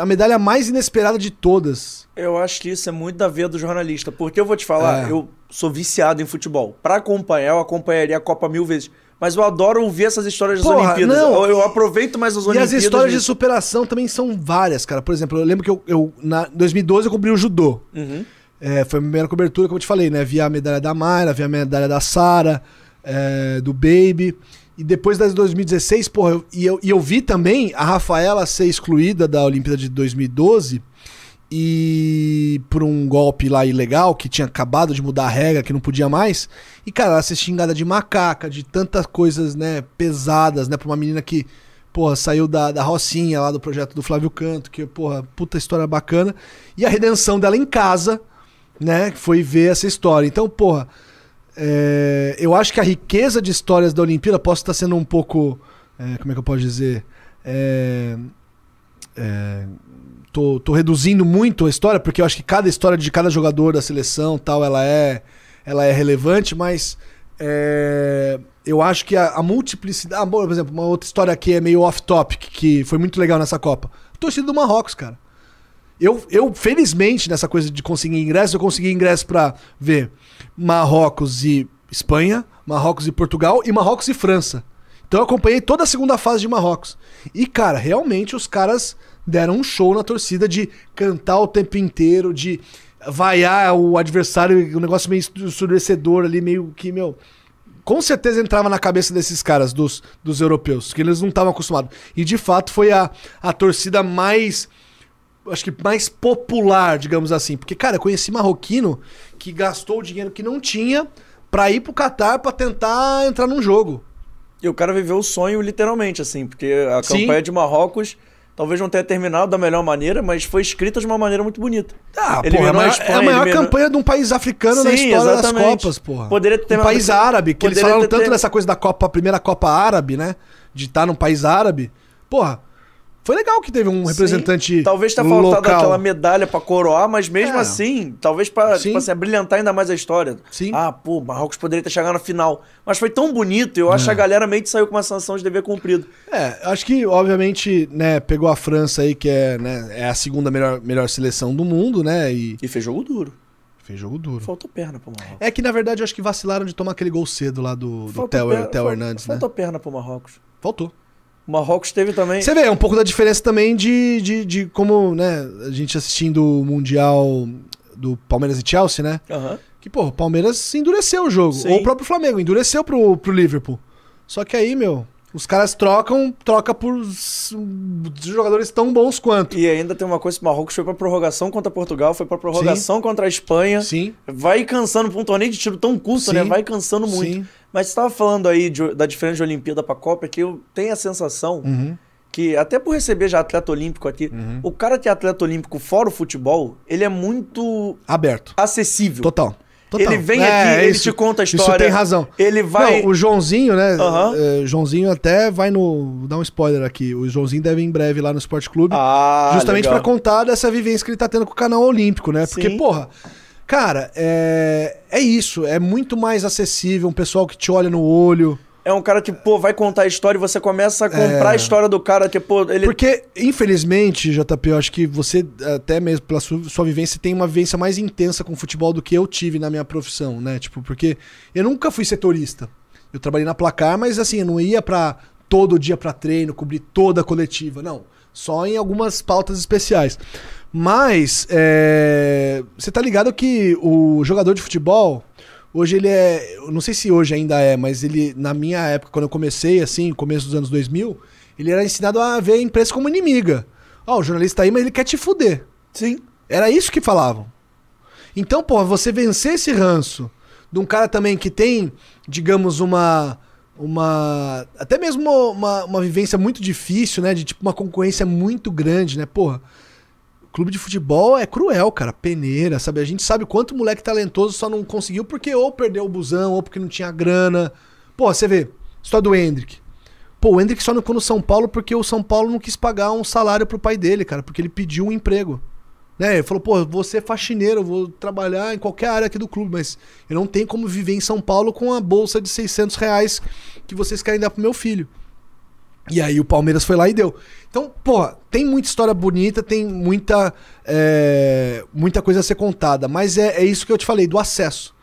A medalha mais inesperada de todas. Eu acho que isso é muito da veia do jornalista. Porque eu vou te falar, É. eu sou viciado em futebol. Pra acompanhar, eu acompanharia a Copa mil vezes. Mas eu adoro ouvir essas histórias das Porra, Olimpíadas. não. Eu, eu aproveito mais as E Olimpíadas. as histórias de superação também são várias, cara. Por exemplo, eu lembro que eu, eu na 2012 eu cobri o judô. Uhum. É, foi a primeira cobertura, como eu te falei, né? Vi a medalha da Mayra, vi a medalha da Sara, é, do Baby. E depois das 2016, porra, eu, e, eu, e eu vi também a Rafaela ser excluída da Olimpíada de 2012 e por um golpe lá ilegal que tinha acabado de mudar a regra, que não podia mais. E cara, ela ser xingada de macaca, de tantas coisas, né, pesadas, né, pra uma menina que, porra, saiu da, da Rocinha lá do projeto do Flávio Canto, que, porra, puta história bacana. E a redenção dela em casa, né, foi ver essa história. Então, porra, é, eu acho que a riqueza de histórias da Olimpíada posso estar sendo um pouco. é, como é que eu posso dizer? É, é, tô, tô reduzindo muito a história, porque eu acho que cada história de cada jogador da seleção tal, ela é, ela é relevante, mas é, eu acho que a, a multiplicidade. Ah, bom, por exemplo, uma outra história aqui é meio off-topic, que foi muito legal nessa Copa. Torcida do Marrocos, cara. Eu, eu, felizmente, nessa coisa de conseguir ingresso, eu consegui ingresso pra ver Marrocos e Espanha, Marrocos e Portugal e Marrocos e França. Então eu acompanhei toda a segunda fase de Marrocos. E, cara, realmente os caras deram um show na torcida de cantar o tempo inteiro, de vaiar o adversário, um negócio meio ensurdecedor ali, meio que, meu. Com certeza entrava na cabeça desses caras, dos, dos europeus, que eles não estavam acostumados. E de fato foi a, a torcida mais acho que mais popular, digamos assim. Porque, cara, eu conheci marroquino que gastou o dinheiro que não tinha pra ir pro Catar pra tentar entrar num jogo. E o cara viveu o sonho literalmente, assim, porque a Sim. campanha de Marrocos talvez não tenha terminado da melhor maneira, mas foi escrita de uma maneira muito bonita. Ah, Eliminou porra, é a a maior, Espanha, é a maior eliminou- campanha de um país africano na Sim, história exatamente. das Copas, porra. Poderia ter um país árabe, que eles poderia falaram ter- tanto dessa coisa da Copa, a primeira Copa Árabe, né? De estar num país árabe. Porra, foi legal que teve um representante Sim, Talvez tenha faltado local. aquela medalha pra coroar, mas mesmo É. assim, talvez pra Sim. tipo assim, brilhantar ainda mais a história. Sim. Ah, pô, Marrocos poderia ter chegado na final. Mas foi tão bonito, eu acho É. que a galera meio que saiu com uma sanção de dever cumprido. É, acho que, obviamente, né, pegou a França aí, que é, né, é a segunda melhor, melhor seleção do mundo, né? E E fez jogo duro. fez jogo duro. Faltou perna pro Marrocos. É que, na verdade, eu acho que vacilaram de tomar aquele gol cedo lá do, do Faltou Theo, fal- Hernandes, né? Faltou perna pro Marrocos. Faltou. O Marrocos teve também. Você vê, é um pouco da diferença também de, de, de como, né, a gente assistindo o Mundial do Palmeiras e Chelsea, né? Aham. Que, pô, o Palmeiras endureceu o jogo. Sim. Ou o próprio Flamengo endureceu pro, pro Liverpool. Só que aí, meu, os caras trocam, troca por jogadores tão bons quanto. E ainda tem uma coisa: o Marrocos foi pra prorrogação contra Portugal, foi pra prorrogação contra a Espanha. Sim. Vai cansando pra um torneio de tiro tão curto, Sim. né? Vai cansando muito. Sim. Mas você estava falando aí de- da diferença de Olimpíada pra Copa, que eu tenho a sensação Uhum. que, até por receber já atleta olímpico aqui, o cara que é atleta olímpico fora o futebol, ele é muito Aberto. acessível. Total. Total. Ele vem É, aqui, ele isso- te conta a Isso história. tem razão. Ele vai. Não, o Joãozinho, né? É, Joãozinho até vai no. Vou dar um spoiler aqui. O Joãozinho deve ir em breve lá no Esporte Clube. Ah, justamente pra contar dessa vivência que ele tá tendo com o canal Olímpico, né? Porque, Sim. porra, cara, é, é isso. É muito mais acessível. Um pessoal que te olha no olho. É um cara que, pô, vai contar a história e você começa a comprar É. a história do cara, que, pô, ele. Porque, infelizmente, JP, eu acho que você, até mesmo pela sua, sua vivência, tem uma vivência mais intensa com o futebol do que eu tive na minha profissão, né? Tipo, porque eu nunca fui setorista. Eu trabalhei na placar, mas assim, eu não ia pra todo dia pra treino, cobrir toda a coletiva, não. Só em algumas pautas especiais. Mas, é, você tá ligado que o jogador de futebol, hoje ele é. Eu não sei se hoje ainda é, mas ele, na minha época, quando eu comecei, assim, começo dos anos 2000, ele era ensinado a ver a imprensa como inimiga. Ó, o jornalista aí, mas ele quer te fuder. Sim. Era isso que falavam. Então, pô, você vencer esse ranço de um cara também que tem, digamos, uma. Uma. Até mesmo uma, uma vivência muito difícil, né? De tipo uma concorrência muito grande, né? Porra. Clube de futebol é cruel, cara. Peneira, sabe? A gente sabe quanto moleque talentoso só não conseguiu porque ou perdeu o busão, ou porque não tinha grana. Pô, você vê, história do Hendrick. Pô, o Hendrick só não ficou no São Paulo porque o São Paulo não quis pagar um salário pro pai dele, cara, porque ele pediu um emprego. Né? Ele falou, pô, vou ser faxineiro, vou trabalhar em qualquer área aqui do clube, mas eu não tenho como viver em São Paulo com a bolsa de 600 reais que vocês querem dar pro meu filho. E aí o Palmeiras foi lá e deu. Então, pô, tem muita história bonita, tem muita, é, muita coisa a ser contada, mas é, é isso que eu te falei, do acesso.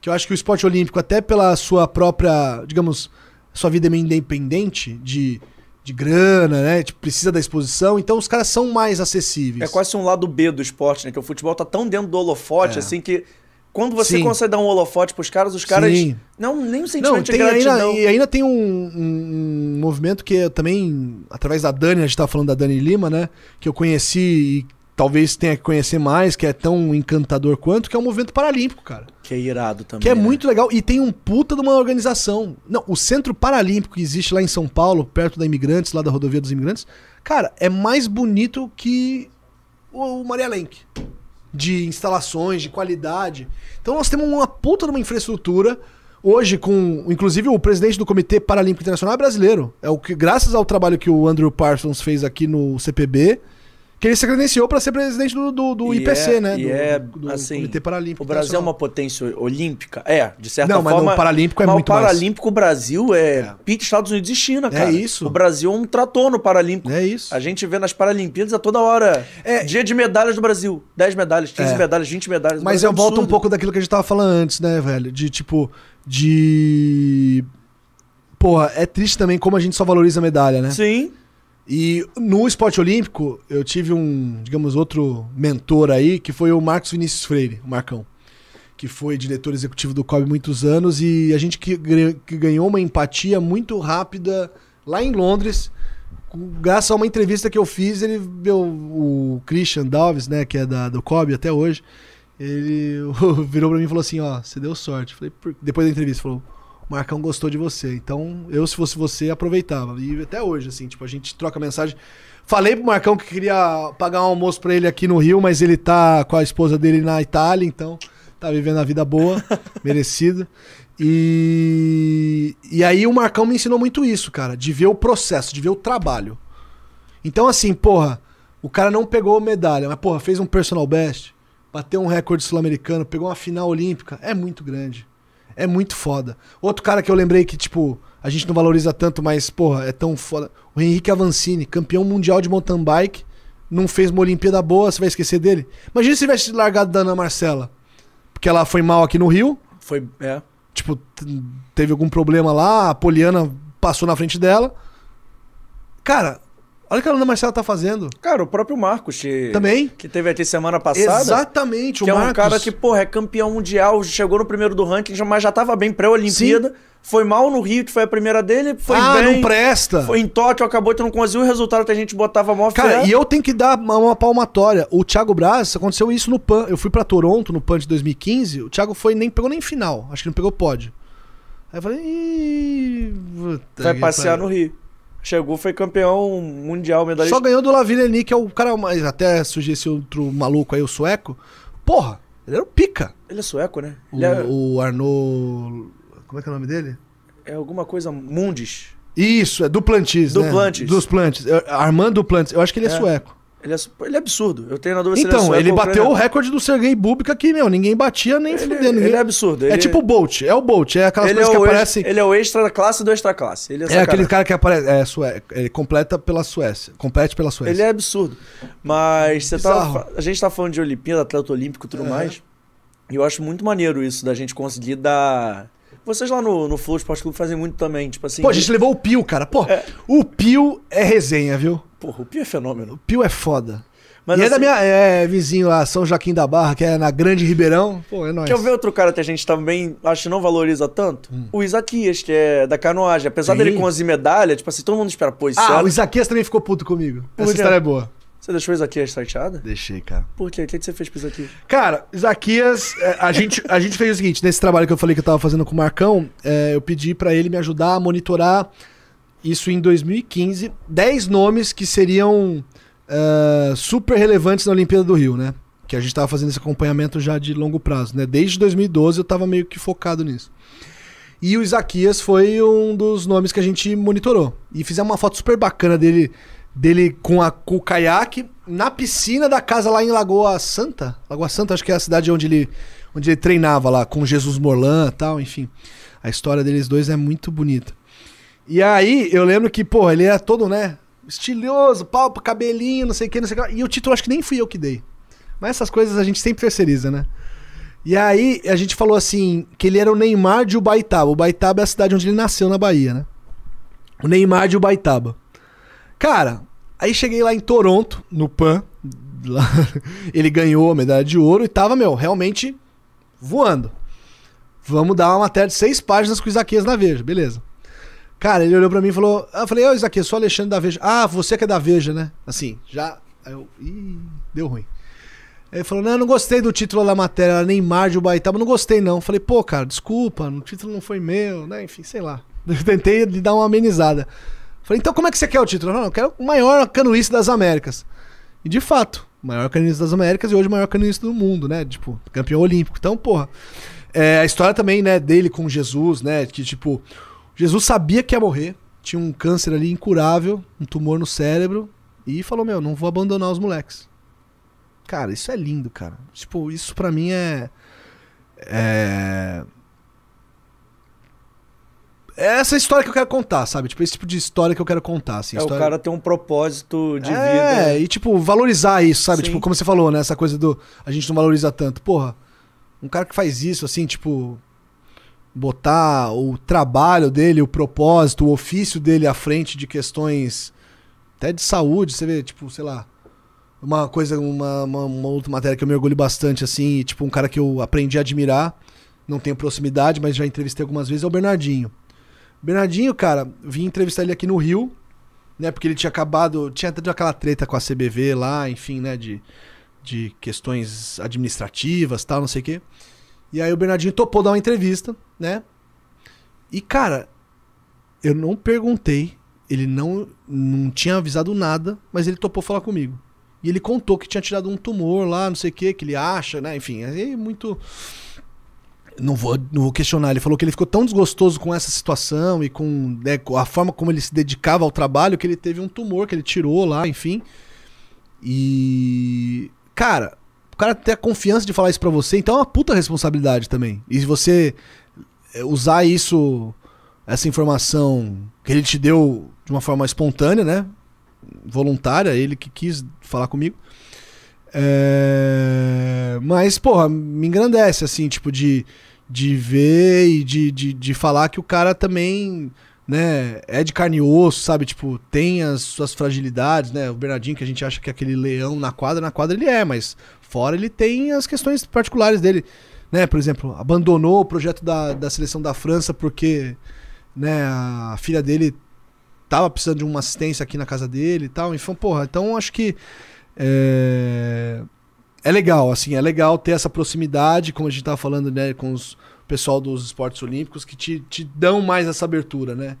Que eu acho que o esporte olímpico, até pela sua própria, digamos, sua vida é meio independente de, de grana, né? Tipo, precisa da exposição, então os caras são mais acessíveis. É quase um lado B do esporte, né? Que o futebol tá tão dentro do holofote, É. assim, que quando você Sim. consegue dar um holofote pros caras, os caras. Sim. Não, nem um Não, sentimento de tem gratidão. ainda, e ainda tem um, um- um movimento que eu também, através da Dani, a gente tava falando da Dani Lima, né? Que eu conheci e talvez tenha que conhecer mais, que é tão encantador quanto, que é o movimento paralímpico, cara. Que é irado também. Que é né? muito legal. E tem um puta de uma organização. Não, o Centro Paralímpico que existe lá em São Paulo, perto da Imigrantes, lá da rodovia dos Imigrantes, cara, é mais bonito que o Maria Lenk. De instalações, de qualidade. Então nós temos uma puta de uma infraestrutura. Hoje, com. Inclusive, o presidente do Comitê Paralímpico Internacional é brasileiro. É o que, graças ao trabalho que o Andrew Parsons fez aqui no CPB, que ele se credenciou para ser presidente do, do, do IPC, é- né? e do, é, do assim, Comitê Paralímpico O Brasil é uma potência olímpica? É, de certa Não, mas forma. Paralímpico é mas muito o mais. Paralímpico, o Brasil é, É. pita Estados Unidos e China, É cara. isso. O Brasil é um trator no Paralímpico. É isso. A gente vê nas Paralimpíadas a toda hora. É. Dia de medalhas do Brasil. 10 medalhas, 15 É. medalhas, 20 medalhas. O Mas é eu volto um pouco daquilo que a gente tava falando antes, né, velho? De tipo. De. Porra, é triste também como a gente só valoriza a medalha, né? Sim. E no esporte olímpico, eu tive um, digamos, outro mentor aí, que foi o Marcos Vinícius Freire, o Marcão. Que foi diretor executivo do COB muitos anos e a gente que, que ganhou uma empatia muito rápida lá em Londres. Graças a uma entrevista que eu fiz, ele, meu, o Christian Dalves, né, que é da, do COB até hoje, ele (laughs) virou pra mim e falou assim, ó, você deu sorte. Falei, depois da entrevista, falou, Marcão gostou de você. Então, eu, se fosse você, aproveitava. E até hoje, assim, tipo, a gente troca mensagem. Falei pro Marcão que queria pagar um almoço pra ele aqui no Rio, mas ele tá com a esposa dele na Itália, então tá vivendo a vida boa, (laughs) merecida. E, e aí o Marcão me ensinou muito isso, cara, de ver o processo, de ver o trabalho. Então, assim, porra, o cara não pegou medalha, mas, porra, fez um personal best, bateu um recorde sul-americano, pegou uma final olímpica, é muito grande. É muito foda. Outro cara que eu lembrei que, tipo, a gente não valoriza tanto, mas, porra, é tão foda. O Henrique Avancini, campeão mundial de mountain bike, não fez uma Olimpíada boa, você vai esquecer dele? Imagina se tivesse largado da Ana Marcela. Porque ela foi mal aqui no Rio, Foi. É. tipo, teve algum problema lá, a Poliana passou na frente dela. Cara, olha o que a Ana Marcela tá fazendo. Cara, o próprio Marcos, que, Também? que teve aqui semana passada. Exatamente, o Que é um Marcos. cara que, porra, é campeão mundial, chegou no primeiro do ranking, já- mas já tava bem pré-Olimpíada. Foi mal no Rio, que foi a primeira dele. Foi ah, bem. não presta. Foi em Tóquio, acabou que não conseguiu o resultado que a gente botava mó Cara, fé. e eu tenho que dar uma, uma palmatória. O Thiago Braz, aconteceu isso no PAN. Eu fui pra Toronto no PAN de 2015. O Thiago foi nem pegou nem final. Acho que não pegou pódio. Aí eu falei. "Ih, Vai passear pariu." no Rio. Chegou, foi campeão mundial, medalhista. Só ganhou do Lavillenie, que é o cara mais. Até surgiu esse outro maluco aí, o sueco. Porra, ele era o pica. Ele é sueco, né? O, é, o Arnaud. Como é que é o nome dele? é alguma coisa Mundis. Isso, é Duplantis, né? Duplantis. Duplantis. É, Armando Duplantis. Eu acho que ele é, É. sueco. Ele é, ele é absurdo. Eu tenho na dúvida se ele é Então, sueco ele bateu o recorde do Sergei Bubka que, meu, ninguém batia nem Ele, fudendo. Ninguém... ele é absurdo. É ele- tipo o Bolt, é o Bolt, é aquelas ele é, coisas que aparecem. ele é o extra classe do extra classe. Ele é, É aquele cara que aparece. É, Sué... ele completa pela Suécia. Complete pela Suécia. Ele é absurdo. Mas você tava, a gente tá falando de Olimpíada, atleta olímpico e tudo mais. E eu acho muito maneiro isso da gente conseguir dar. Vocês lá no, no Flow Esporte Clube fazem muito também. Tipo assim. Pô, a gente levou o Pio, cara. Pô, É. o Pio é resenha, viu? Porra, o Pio é fenômeno. O Pio é foda. Mas e é da assim, minha. É vizinho lá, São Joaquim da Barra, que é na Grande Ribeirão. Pô, é nóis. Quer ver outro cara que a gente também acho que não valoriza tanto? O Isaquias, que é da canoagem. Apesar Hum. Sim. dele com as medalhas, tipo assim, todo mundo espera, pô, esse Ah, o Isaquias também ficou puto comigo. Essa história é boa. Você deixou o Isaquias chateado? Deixei, cara. Por quê? O que que você fez pro Isaquias? Cara, Isaquias, é, a gente, a gente fez o seguinte: nesse trabalho que eu falei que eu tava fazendo com o Marcão, é, eu pedi pra ele me ajudar a monitorar isso em 2015. 10 nomes que seriam é, super relevantes na Olimpíada do Rio, né? Que a gente tava fazendo esse acompanhamento já de longo prazo, né? Desde 2012 eu tava meio que focado nisso. E o Isaquias foi um dos nomes que a gente monitorou. E fizemos uma foto super bacana dele, dele com, a, com o caiaque na piscina da casa lá em Lagoa Santa. Lagoa Santa, acho que é a cidade onde ele, onde ele treinava lá, com Jesus Morlan e tal, enfim. A história deles dois é muito bonita. E aí, eu lembro que, pô, ele era todo, né? Estiloso, pau, cabelinho, não sei o que, não sei o que. E o título acho que nem fui eu que dei. Mas essas coisas a gente sempre terceiriza, né? E aí a gente falou assim, que ele era o Neymar de Ubaitaba. Ubaitaba é a cidade onde ele nasceu na Bahia, né? O Neymar de Ubaitaba. Cara, aí cheguei lá em Toronto, no PAN. lá, (laughs) ele ganhou a medalha de ouro e tava, meu, realmente voando. Vamos dar uma matéria de seis páginas com o Isaquias na Veja, beleza. Cara, ele olhou pra mim e falou. Eu falei, ô Isaquias, sou Alexandre da Veja. Ah, você que é da Veja, né? Assim, já. Eu. Ih, deu ruim. Ele falou, não, não gostei do título da matéria, era Neymar de Ubaitaba, não gostei não. Eu falei, pô, cara, desculpa, o título não foi meu, né? Enfim, sei lá. (laughs) Eu tentei lhe dar uma amenizada. Falei, então como é que você quer o título? Não, eu quero o maior canoísta das Américas. E de fato, o maior canoísta das Américas e hoje o maior canoísta do mundo, né? Tipo, campeão olímpico. Então, porra. É, a história também, né, dele com Jesus, né? Que, tipo, Jesus sabia que ia morrer. Tinha um câncer ali incurável, um tumor no cérebro. E falou, meu, não vou abandonar os moleques. Cara, isso é lindo, cara. Tipo, isso pra mim é. É. É essa história que eu quero contar, sabe? Tipo, esse tipo de história que eu quero contar. Assim, É, história... o cara tem um propósito de É, vida. e tipo, valorizar isso, sabe? Sim. Tipo, como você falou, né? Essa coisa do. A gente não valoriza tanto. Porra, um cara que faz isso, assim, tipo. Botar o trabalho dele, o propósito, o ofício dele à frente de questões até de saúde, você vê, tipo, sei lá. Uma coisa, uma, uma, uma outra matéria que eu me orgulho bastante, assim, e, tipo, um cara que eu aprendi a admirar, não tenho proximidade, mas já entrevistei algumas vezes, é o Bernardinho. Bernardinho, cara, vim entrevistar ele aqui no Rio, né? Porque ele tinha acabado. Tinha tido aquela treta com a CBV lá, enfim, né? De, de questões administrativas tal, não sei o quê. E aí o Bernardinho topou dar uma entrevista, né? E, cara, eu não perguntei, ele não, não tinha avisado nada, mas ele topou falar comigo. E ele contou que tinha tirado um tumor lá, não sei o que, que ele acha, né? Enfim, é muito. Não vou, não vou questionar. Ele falou que ele ficou tão desgostoso com essa situação e com, né, com a forma como ele se dedicava ao trabalho que ele teve um tumor que ele tirou lá, enfim. E. Cara, o cara ter a confiança de falar isso pra você, então é uma puta responsabilidade também. E se você é, usar isso, essa informação que ele te deu de uma forma espontânea, né? Voluntária, ele que quis falar comigo. É... Mas, porra, me engrandece, assim, tipo, de, de ver e de, de, de falar que o cara também, né, é de carne e osso, sabe? Tipo, tem as suas fragilidades, né? O Bernardinho, que a gente acha que é aquele leão na quadra, na quadra ele é, mas fora ele tem as questões particulares dele, né? Por exemplo, abandonou o projeto da, da seleção da França porque, né, a filha dele tava precisando de uma assistência aqui na casa dele e tal. Enfim, porra, então acho que é, é legal, assim, é legal ter essa proximidade, como a gente tava falando, né, com os o pessoal dos esportes olímpicos, que te, te dão mais essa abertura, né?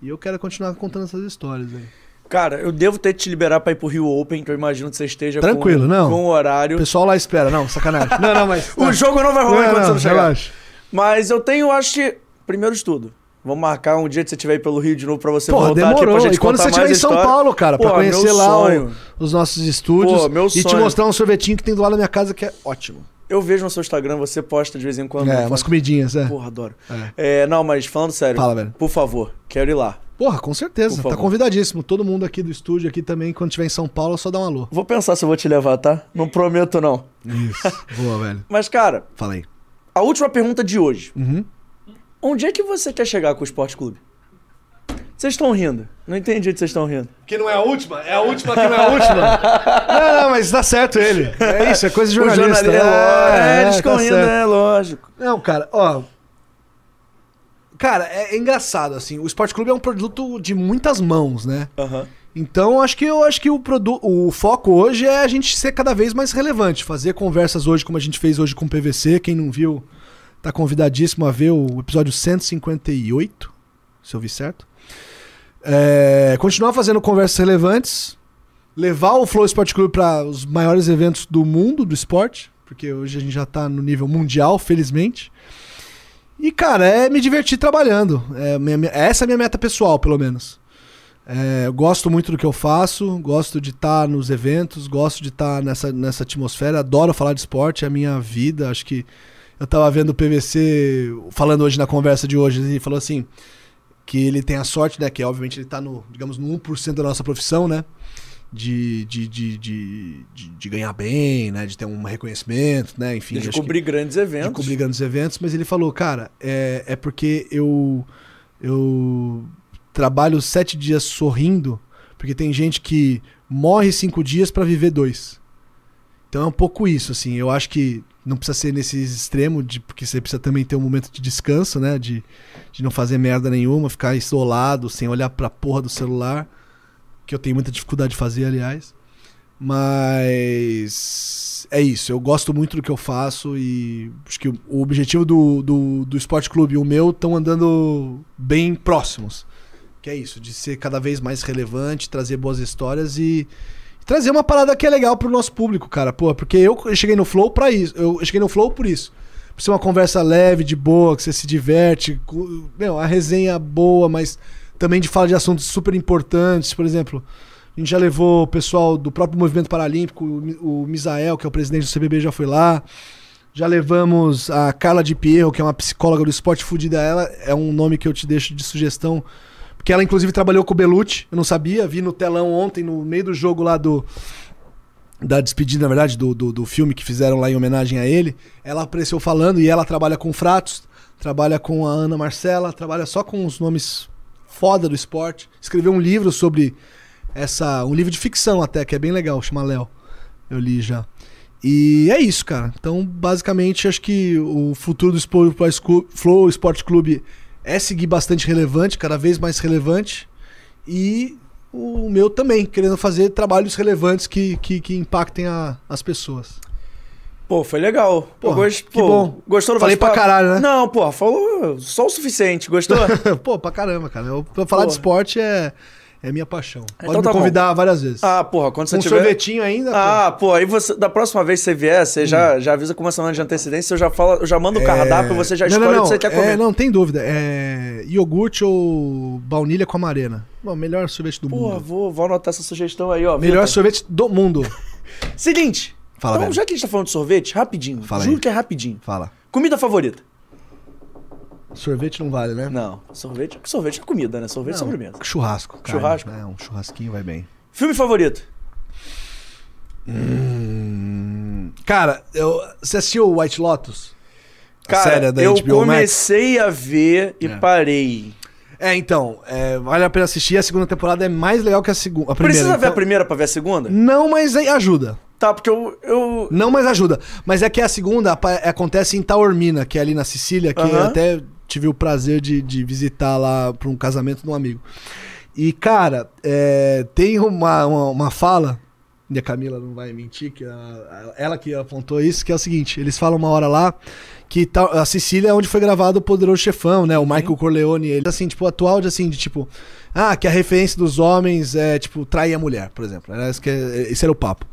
E eu quero continuar contando essas histórias aí. Cara, eu devo ter te liberar pra ir pro Rio Open, que eu imagino que você esteja Tranquilo, com, não. com o O horário. pessoal lá espera, não, sacanagem. (laughs) Não, não, mas. O jogo não vai rolar não, enquanto você não, não chegar. relaxa. Mas eu tenho, acho que. Primeiro de tudo, vamos marcar um dia que você estiver aí pelo Rio de novo pra você Porra, voltar aqui demorou. pra gente E quando você estiver em São. Paulo, cara, pra Pô, conhecer meu lá o- os nossos estúdios Pô, meu e te sonho. mostrar um sorvetinho que tem do lado da minha casa que é ótimo. Eu vejo no seu Instagram, você posta de vez em quando. É, né? umas comidinhas, é. Porra, adoro. É. É, não, mas falando sério. Fala, velho. Por favor, quero ir lá. Porra, com certeza. Por Tá convidadíssimo. Todo mundo aqui do estúdio aqui também, quando estiver em São Paulo, só dá um alô. Vou pensar se eu vou te levar, tá? Não prometo, não. Isso. Boa, velho. (laughs) Mas, cara, Fala aí. a última pergunta de hoje. Uhum. Onde é que você quer chegar com o Esporte Clube? Vocês estão rindo. Não entendi que vocês estão rindo. Que não é a última? É a última que não é a última? (laughs) não, não, mas dá certo ele. É isso, é coisa de O jornalista. jornalista, é, eles tá ficam rindo, certo. é lógico. Não, cara, ó. Cara, é, é engraçado, assim. O Esporte Clube é um produto de muitas mãos, né? Aham. Então, acho que eu acho que o, produ o foco hoje é a gente ser cada vez mais relevante. Fazer conversas hoje, como a gente fez hoje com o PVC. Quem não viu, tá convidadíssimo a ver o episódio 158, se eu vi certo. É, continuar fazendo conversas relevantes. Levar o Flow Esporte Clube para os maiores eventos do mundo do esporte. Porque hoje a gente já tá no nível mundial, felizmente. E, cara, é me divertir trabalhando. É, minha- essa é a minha meta pessoal, pelo menos. É, eu gosto muito do que eu faço, gosto de estar nos eventos, gosto de estar nessa, nessa atmosfera, adoro falar de esporte, é a minha vida. Acho que eu tava vendo o PVC falando hoje na conversa de hoje, ele falou assim: que ele tem a sorte, né? Que obviamente ele tá no, digamos, no 1% da nossa profissão, né? De, de, de, de, de, ganhar bem, né? De ter um reconhecimento, né? Enfim. De acho que- cobrir grandes eventos. de cobrir grandes eventos, mas ele falou, cara, é, é porque eu, eu trabalho sete dias sorrindo, porque tem gente que morre cinco dias pra viver dois. Então é um pouco isso, assim. Eu acho que não precisa ser nesse extremo, de, porque você precisa também ter um momento de descanso, né? De, de não fazer merda nenhuma, ficar isolado, sem olhar pra porra do celular. Que eu tenho muita dificuldade de fazer, aliás. Mas é isso, eu gosto muito do que eu faço e acho que o objetivo do, do, do Esporte Clube e o meu estão andando bem próximos. Que é isso, de ser cada vez mais relevante, trazer boas histórias e trazer uma parada que é legal pro nosso público, cara. Pô, porque eu cheguei no Flow pra isso. Eu cheguei no Flow por isso. Por ser uma conversa leve, de boa, que você se diverte. Meu, a resenha boa, mas também de falar de assuntos super importantes. Por exemplo, a gente já levou o pessoal do próprio movimento paralímpico, o Misael, que é o presidente do CBB, já foi lá. Já levamos a Carla de Pierro, que é uma psicóloga do esporte fudida. Ela é um nome que eu te deixo de sugestão. Porque ela, inclusive, trabalhou com o Belucci. Eu não sabia. Vi no telão ontem, no meio do jogo lá do. Da despedida, na verdade, do, do, do filme que fizeram lá em homenagem a ele. Ela apareceu falando e ela trabalha com Fratos, trabalha com a Ana Marcela, trabalha só com os nomes foda do esporte. Escreveu um livro sobre essa. Um livro de ficção até, que é bem legal, chama Léo. Eu li já. E é isso, cara. Então, basicamente, acho que o futuro do Flow Sport Clube é seguir bastante relevante, cada vez mais relevante. E o meu também, querendo fazer trabalhos relevantes que, que, que impactem a- as pessoas. Pô, foi legal. Pô, gost- que pô, bom. Gostou do Falei pra caralho, né? Não, pô, falou só o suficiente. Gostou? (laughs) Pô, pra caramba, cara. Eu, pra falar Pô. de esporte é, é minha paixão. Pode Então me tá bom. convidar várias vezes. ah, porra, quando você um tiver... sorvetinho ainda? Ah, pô, aí você, da próxima vez que você vier, você Hum. já, já avisa com uma semana de antecedência, eu já falo, eu já mando o pô. cardápio, você já É. Não, escolhe não, o que você não. quer comer. É, não, tem dúvida. É iogurte ou baunilha com amarena. Bom, melhor sorvete do Porra, mundo. vou, vou anotar essa sugestão aí, ó. Melhor Vitor. sorvete do mundo. (laughs) Seguinte. Fala, então, velho. já que a gente tá falando de sorvete, rapidinho. Fala juro aí. que é rapidinho. Fala. Comida favorita? Sorvete não vale, né? Não, sorvete, sorvete é comida, né? Sorvete é sobremesa. Churrasco. carne, Churrasco? né? Um churrasquinho vai bem. Filme favorito? Hum, cara, eu, você assistiu White Lotus? Cara, série da eu HBO Max? comecei a ver e É. parei. É, então, é, vale a pena assistir. A segunda temporada é mais legal que a segunda. A primeira. Precisa ver então- a primeira pra ver a segunda? Não, mas aí ajuda. Tá, porque eu. eu... Não, mas ajuda. Mas é que a segunda acontece em Taormina, que é ali na Sicília, que eu Aham. até tive o prazer de, de visitar lá pra um casamento de um amigo. E, cara, é, tem uma, uma, uma fala, e a Camila não vai mentir, que a- ela que apontou isso, que é o seguinte: eles falam uma hora lá que Ta- a Sicília é onde foi gravado o Poderoso Chefão, né? O Michael Corleone, ele, assim, tipo, atual de assim, de tipo, ah, que a referência dos homens é, tipo, trair a mulher, por exemplo. Era esse, que é- esse era o papo.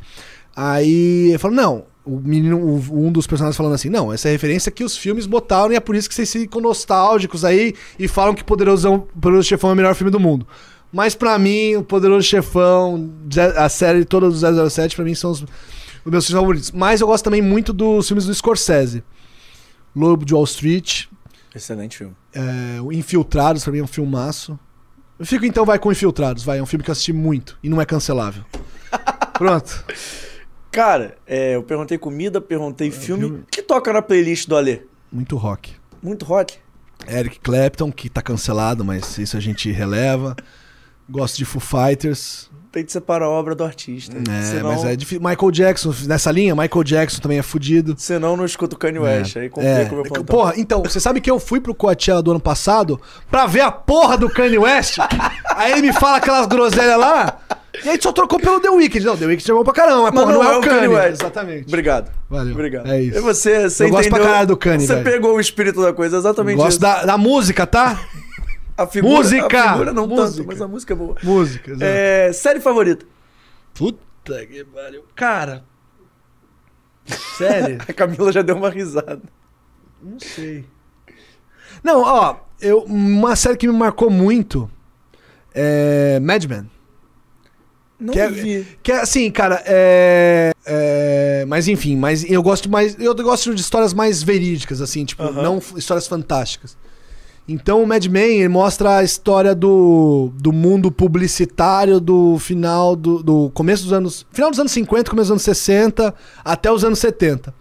Aí ele falou, não, o menino, um dos personagens falando assim, não, essa é a referência que os filmes botaram e é por isso que vocês ficam nostálgicos aí e falam que Poderosão, Poderoso Chefão é o melhor filme do mundo. Mas pra mim, o Poderoso Chefão, a série toda do 007, pra mim são os, os meus filmes favoritos. Mas eu gosto também muito dos filmes do Scorsese. Lobo de Wall Street, Excelente filme. é, o Infiltrados, pra mim é um filmaço. Eu fico então, vai com Infiltrados, vai, é um filme que eu assisti muito e não é cancelável. (laughs) Pronto. Cara, é, eu perguntei comida, perguntei filme. filme. O que toca na playlist do Alê? Muito rock. Muito rock. Eric Clapton, que tá cancelado, mas isso a gente releva. Gosto de Foo Fighters. Tem que separar a obra do artista. É, senão, mas é difícil. Michael Jackson, nessa linha, Michael Jackson também é fudido. senão não escuta o Kanye West. Aí complica É. o meu plantão. Porra, então, você sabe que eu fui pro Coachella do ano passado pra ver a porra do Kanye West? Aí ele me fala aquelas groselhas lá, e aí só trocou pelo The Weeknd. Não, The Weeknd é bom pra caramba, mas, Mas porra, não, é o Kanye. West. Exatamente. Obrigado. Valeu. Obrigado. É isso. E você, você Eu gosto pra entendeu- caralho do Kanye, Você velho. pegou o espírito da coisa, exatamente Gosto isso. da, da música, tá? A figura, Música! A figura não Música. tanto, mas a música é boa. música, exato. É, série favorita? Puta que pariu. Cara. Sério? (laughs) A Camila já deu uma risada. Não sei. Não, ó, eu, uma série que me marcou muito é Mad Men. Não Que é- vi. Que é assim, cara, é, é, Mas enfim, mas eu gosto mais. Eu gosto de histórias mais verídicas, assim, tipo, Aham. não f- histórias fantásticas. Então o Mad Men mostra a história do, do mundo publicitário do final do, do começo dos anos. Final dos anos 50, começo dos anos 60, até os anos 70.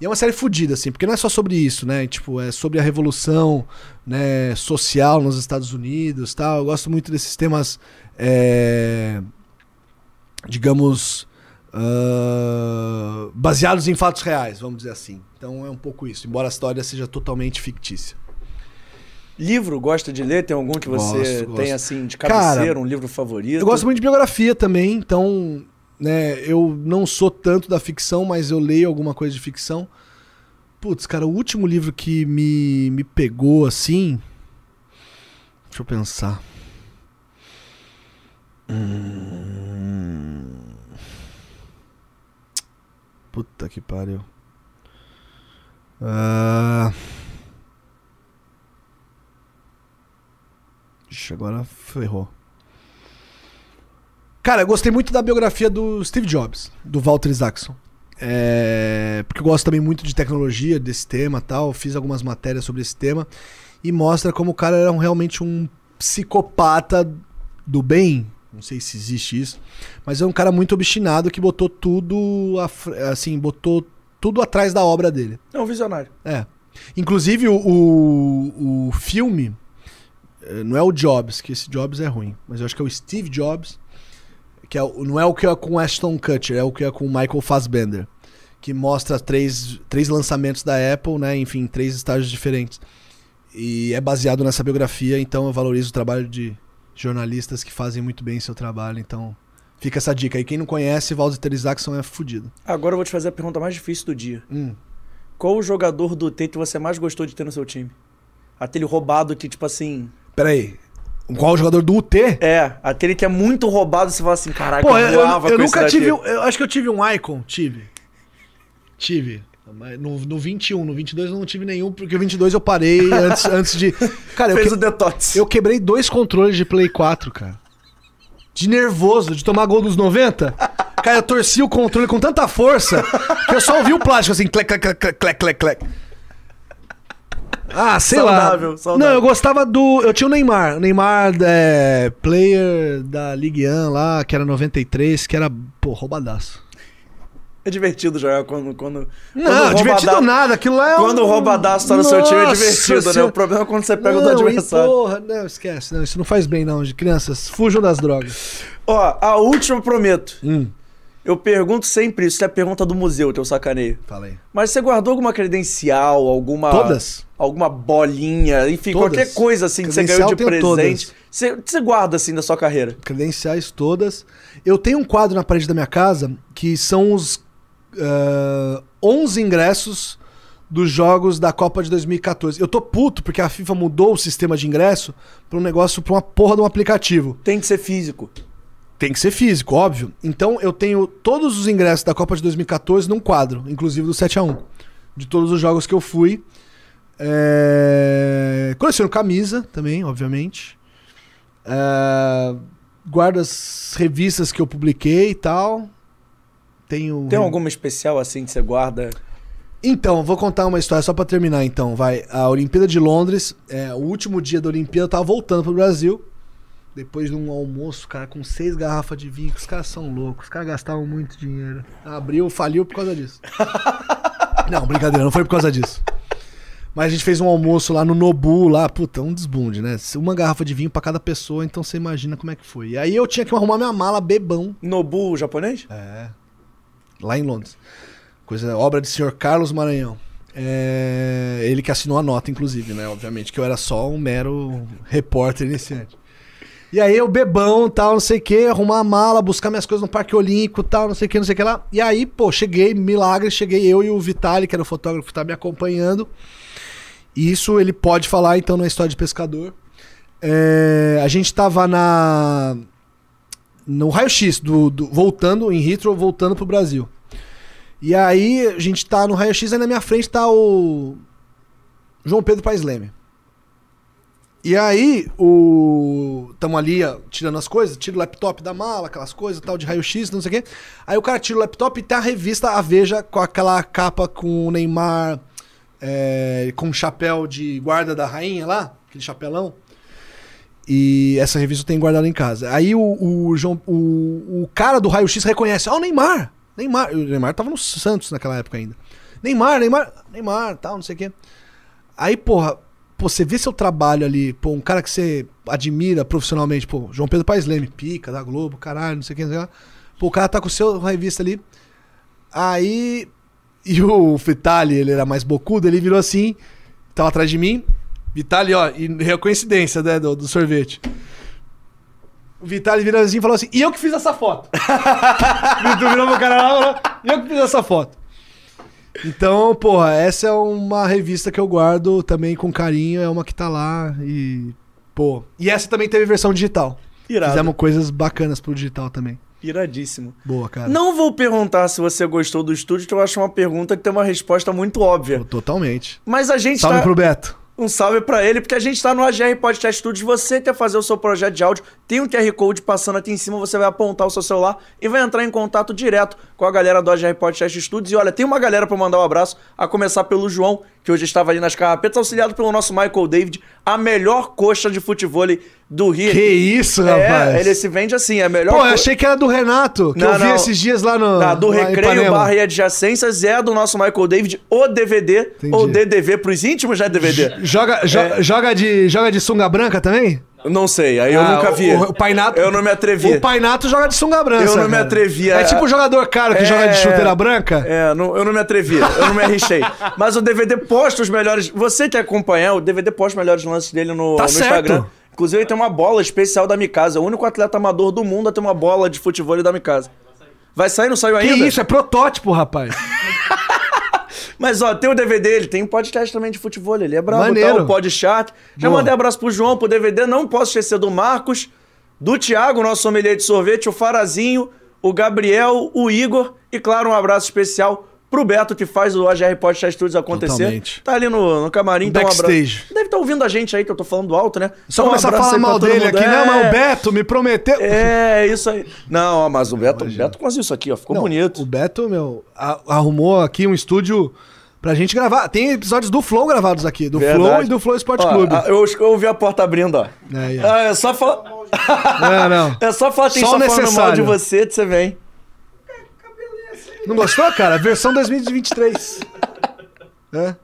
E é uma série fodida, assim, porque não é só sobre isso, né? Tipo, é sobre a revolução né, social nos Estados Unidos tal. Eu gosto muito desses temas, é, digamos, ah, baseados em fatos reais, vamos dizer assim. Então é um pouco isso, embora a história seja totalmente fictícia. Livro, gosta de ler? Tem algum que você Gosto, tem gosto. assim de cabeceira, Cara, um livro favorito? Eu gosto muito de biografia também, então, né, eu não sou tanto da ficção, mas eu leio alguma coisa de ficção. Putz, cara, o último livro que me, me pegou assim. Deixa eu pensar. Hum... Puta que pariu. Ah... Ixi, agora ferrou. Cara, eu gostei muito da biografia do Steve Jobs, do Walter Isaacson. É, porque eu gosto também muito de tecnologia, desse tema e tal. Fiz algumas matérias sobre esse tema. E mostra como o cara era um- realmente um psicopata do bem. Não sei se existe isso. Mas é um cara muito obstinado que botou tudo. Assim, botou tudo atrás da obra dele. É um visionário. É. Inclusive, o, o, o filme. Eh, Não é o Jobs, que esse Jobs é ruim. Mas eu acho que é o Steve Jobs. Que é, não é o que é com Ashton Kutcher, é o que é com o Michael Fassbender. Que mostra três, três lançamentos da Apple, né? Enfim, três estágios diferentes. E é baseado nessa biografia, então eu valorizo o trabalho de jornalistas que fazem muito bem seu trabalho. Então, fica essa dica aí. Quem não conhece, Walter Isaacson é fudido. Agora eu vou te fazer a pergunta mais difícil do dia. Hum. Qual o jogador do Tate você mais gostou de ter no seu time? Aquele roubado que, tipo assim. Pera aí. Qual o jogador do UT? É, aquele que é muito roubado, você fala assim, caraca, Pô, eu, eu- eu com nunca tive. daqui." um- Eu acho que eu tive um Icon. Tive. Tive. No, no 21, no 22 eu não tive nenhum, porque o 22 eu parei antes, (laughs) antes de. Cara, eu, Fez que- o detox. eu quebrei dois controles de Play 4, cara. De nervoso, de tomar gol dos 90. Cara, eu torci o controle com tanta força que eu só ouvi o plástico assim, clec, clec, clec, clec, clec, clec. Ah, sei Saudável, lá. saudável. Não, eu gostava do. Eu tinha o Neymar. O Neymar, é, player da Ligue 1 lá, que era 93, que era, pô, roubadaço. É divertido jogar quando. quando Não, quando o divertido nada. Aquilo lá é Quando o um- roubadaço tá no seu time é Nossa divertido, né? O problema é quando você pega o do Não, adversário. Porra, não, esquece. Não, isso não faz bem, não. De crianças, fujam das drogas. Ó, a última prometo. Hum, Eu pergunto sempre isso, é a pergunta do museu, teu sacaneio. fala aí. Mas você guardou alguma credencial, alguma. Todas? Alguma bolinha, enfim, Todas. qualquer coisa assim que você ganhou de eu presente. Você, você guarda assim da sua carreira. Credenciais todas. Eu tenho um quadro na parede da minha casa que são os ah, 11 ingressos dos jogos da Copa de 2014. Eu tô puto porque a FIFA mudou o sistema de ingresso pra um negócio, pra uma porra de um aplicativo. Tem que ser físico. Tem que ser físico, óbvio. Então eu tenho todos os ingressos da Copa de 2014 num quadro, inclusive do 7x1. De todos os jogos que eu fui. É... Coleciono camisa também, obviamente. É... Guardo as revistas que eu publiquei e tal. Tenho. Tem alguma especial assim que você guarda? Então, vou contar uma história só pra terminar então, vai. A Olimpíada de Londres, é, o último dia da Olimpíada, eu tava voltando pro Brasil. Depois de um almoço, cara, com seis garrafas de vinho, que os caras são loucos, os caras gastavam muito dinheiro. Abriu, faliu por causa disso. (laughs) não, brincadeira, não foi por causa disso. Mas a gente fez um almoço lá no Nobu, lá, puta, um desbunde, né? Uma garrafa de vinho pra cada pessoa, então você imagina como é que foi. E aí eu tinha que arrumar minha mala bebão Nobu japonês? é. Lá em Londres. Coisa, obra de senhor Carlos Maranhão. É, ele que assinou a nota, inclusive, né? Obviamente, que eu era só um mero repórter iniciante. E aí eu bebão, tal, não sei o que, arrumar a mala, buscar minhas coisas no Parque Olímpico, tal, não sei o que, não sei o que lá. E aí, pô, cheguei, milagre, cheguei eu e o Vitali, que era o fotógrafo que tá me acompanhando. Isso ele pode falar, então, na história de pescador. É, a gente tava na no raio-x, do, do- voltando em Heathrow, voltando pro Brasil. E aí a gente tá no raio-x, aí na minha frente tá o João Pedro Paes Leme. E aí, o. Tamo ali, ó, tirando as coisas, tira o laptop da mala, aquelas coisas tal, de raio-x, não sei o quê. Aí o cara tira o laptop e tem a revista A Veja com aquela capa com o Neymar, é, com o chapéu de guarda da rainha lá, aquele chapelão. E essa revista eu tenho guardada em casa. Aí o, o, João, o, o cara do raio-x reconhece: Ó, o Neymar! Neymar! O Neymar tava no Santos naquela época ainda. Neymar, Neymar, Neymar, tal, não sei o quê. Aí, porra, pô, você vê seu trabalho ali, pô, um cara que você admira profissionalmente, pô, João Pedro Paes Leme, pica da Globo, caralho, não sei o que, não sei lá. Pô, o cara tá com o seu revista ali. Aí. E o Vitali, ele era mais bocudo, ele virou assim, tava atrás de mim. Vitali, ó, e coincidência, né, do, do sorvete. O Vitali virou assim e falou assim: e eu que fiz essa foto. virou pro cara e eu que fiz essa foto. Então, porra, essa é uma revista que eu guardo também com carinho, é uma que tá lá e. Pô. E essa também teve versão digital. Irado. Fizemos coisas bacanas pro digital também. Iradíssimo. Boa, cara. Não vou perguntar se você gostou do estúdio, que eu acho uma pergunta que tem uma resposta muito óbvia. Totalmente. Mas a gente Salve tá... pro Beto. Um salve pra ele, porque a gente tá no AGR Podcast Studios. Você quer fazer o seu projeto de áudio, tem um QR Code passando aqui em cima, você vai apontar o seu celular e vai entrar em contato direto com a galera do AGR Podcast Studios. E olha, tem uma galera pra mandar um abraço, a começar pelo João, que hoje estava ali nas carrapetas, auxiliado pelo nosso Michael David, a melhor coxa de futebol do Rio. Que isso, é, rapaz. ele se vende assim, é a melhor Pô, co- eu achei que era do Renato, que Não, eu vi não. esses dias lá no. Tá, do lá Recreio. Barra e Adjacências é do nosso Michael David, o DVD, Entendi. ou DDV pros íntimos, já é DVD. Joga, jo- É. joga, de, joga de sunga branca também? Não sei, aí eu Ah, nunca vi. O, o Painato, Eu não me atrevi. O Painato joga de sunga branca. Eu não me atrevi É a- tipo o jogador caro que É. joga de chuteira branca. É, não- eu não me atrevi, eu não me arrisquei. (laughs) Mas o DVD posta os melhores. Você que acompanhar, o DVD posta os melhores lances dele no, Tá no certo. Instagram. Inclusive, ele tem uma bola especial da Mikasa. É o único atleta amador do mundo a ter uma bola de futebol da Mikasa. Vai sair, não saiu Que ainda? isso, é protótipo, rapaz. (laughs) Mas ó, tem o DVD, ele tem um podcast também de futebol, ele é brabo, Maneiro. tá? O Podchat. Já Boa. mandei abraço pro João, pro DVD, não posso esquecer do Marcos, do Thiago, nosso sommelier de sorvete, o Farazinho, o Gabriel, o Igor e, claro, um abraço especial pro Beto, que faz o AGR Podcast Studios acontecer. Totalmente. Tá ali no, no camarim, então um abraço. Backstage. Deve estar ouvindo a gente aí, que eu tô falando alto, né? Só Então, um começar a abraço falar mal dele aqui. Não, mas É, o Beto me prometeu. É, isso aí. Não, ó, mas o Beto, o Beto conseguiu isso aqui, ó, ficou Não, bonito. O Beto, meu, a- arrumou aqui um estúdio pra gente gravar. Tem episódios do Flow gravados aqui, do Verdade. Flow e do Flow Esporte Clube. Eu, eu ouvi a porta abrindo, ó. Aí, ó. Ah, é só falar. Não, não. (laughs) É só falar que Só só falando mal de você, que você vem. Não gostou, cara? Versão 2023. É?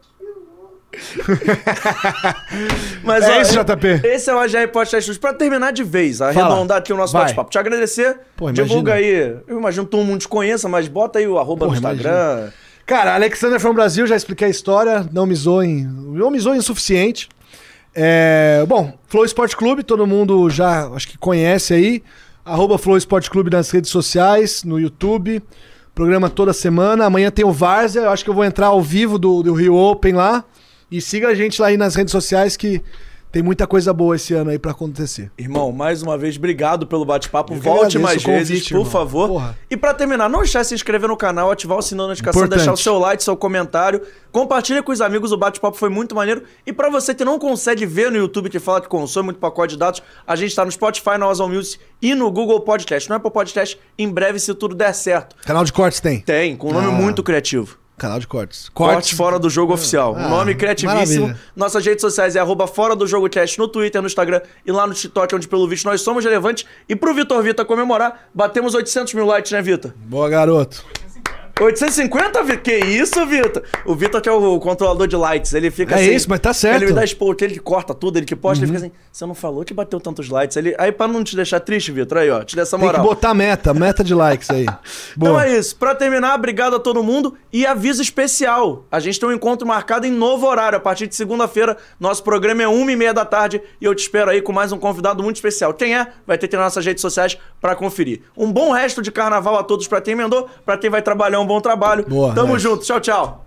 (laughs) Mas, É ó, isso, JP. Esse é o AGR Podcast Studios. Pra terminar de vez, arredondar aqui o nosso bate-papo. Te agradecer. Pô, divulga aí. Eu imagino que todo mundo te conheça, mas bota aí o arroba no Porra, Instagram. Cara, Alexander from Brasil, já expliquei a história, não me zoem, não me zoem o suficiente. É, bom, Flow Esporte Clube, todo mundo já acho que conhece aí. Arroba Flow Esporte Clube nas redes sociais, no YouTube. Programa toda semana. Amanhã tem o Várzea, eu acho que eu vou entrar ao vivo do, do Rio Open lá. E siga a gente lá aí nas redes sociais que tem muita coisa boa esse ano aí pra acontecer. Irmão, mais uma vez, obrigado pelo bate-papo. Volte mais convite, vezes, por irmão. favor. Porra. E pra terminar, não deixar de se inscrever no canal, ativar o sininho da notificação, Importante. deixar o seu like, seu comentário. Compartilha com os amigos, o bate-papo foi muito maneiro. E pra você que não consegue ver no YouTube, que fala que consome muito pacote de dados, a gente tá no Spotify, na Amazon Music e no Google Podcast. Não é pro podcast, em breve, se tudo der certo. Canal de cortes tem? Tem, com um nome Ah. muito criativo. Canal de cortes. Cortes fora do jogo oficial. Ah, nome criativíssimo. maravilha. Nossas redes sociais é arroba fora do jogo cast no Twitter, no Instagram e lá no TikTok, onde pelo visto nós somos relevantes. E pro Vitor Vita comemorar, batemos 800 mil likes, né, Vitor? Boa, garoto. 850, Vitor? Que isso, Vitor? O Vitor que é o controlador de lights, ele fica É assim... isso, mas tá certo. Uhum. Ele me dá ele que corta tudo, ele que posta, ele fica assim, você não falou que bateu tantos likes. Ele... Aí pra não te deixar triste, Vitor, aí ó, te dá essa Tem moral. que botar meta, meta de likes aí. (laughs) Então é isso. Pra terminar, obrigado a todo mundo e aviso especial. A gente tem um encontro marcado em novo horário. A partir de segunda-feira, nosso programa é uma e meia da tarde e eu te espero aí com mais um convidado muito especial. Quem é? Vai ter que ter nas nossas redes sociais pra conferir. Um bom resto de carnaval a todos pra quem emendou, pra quem vai trabalhar um bom trabalho. Boa, Tamo nice. junto. Tchau, tchau.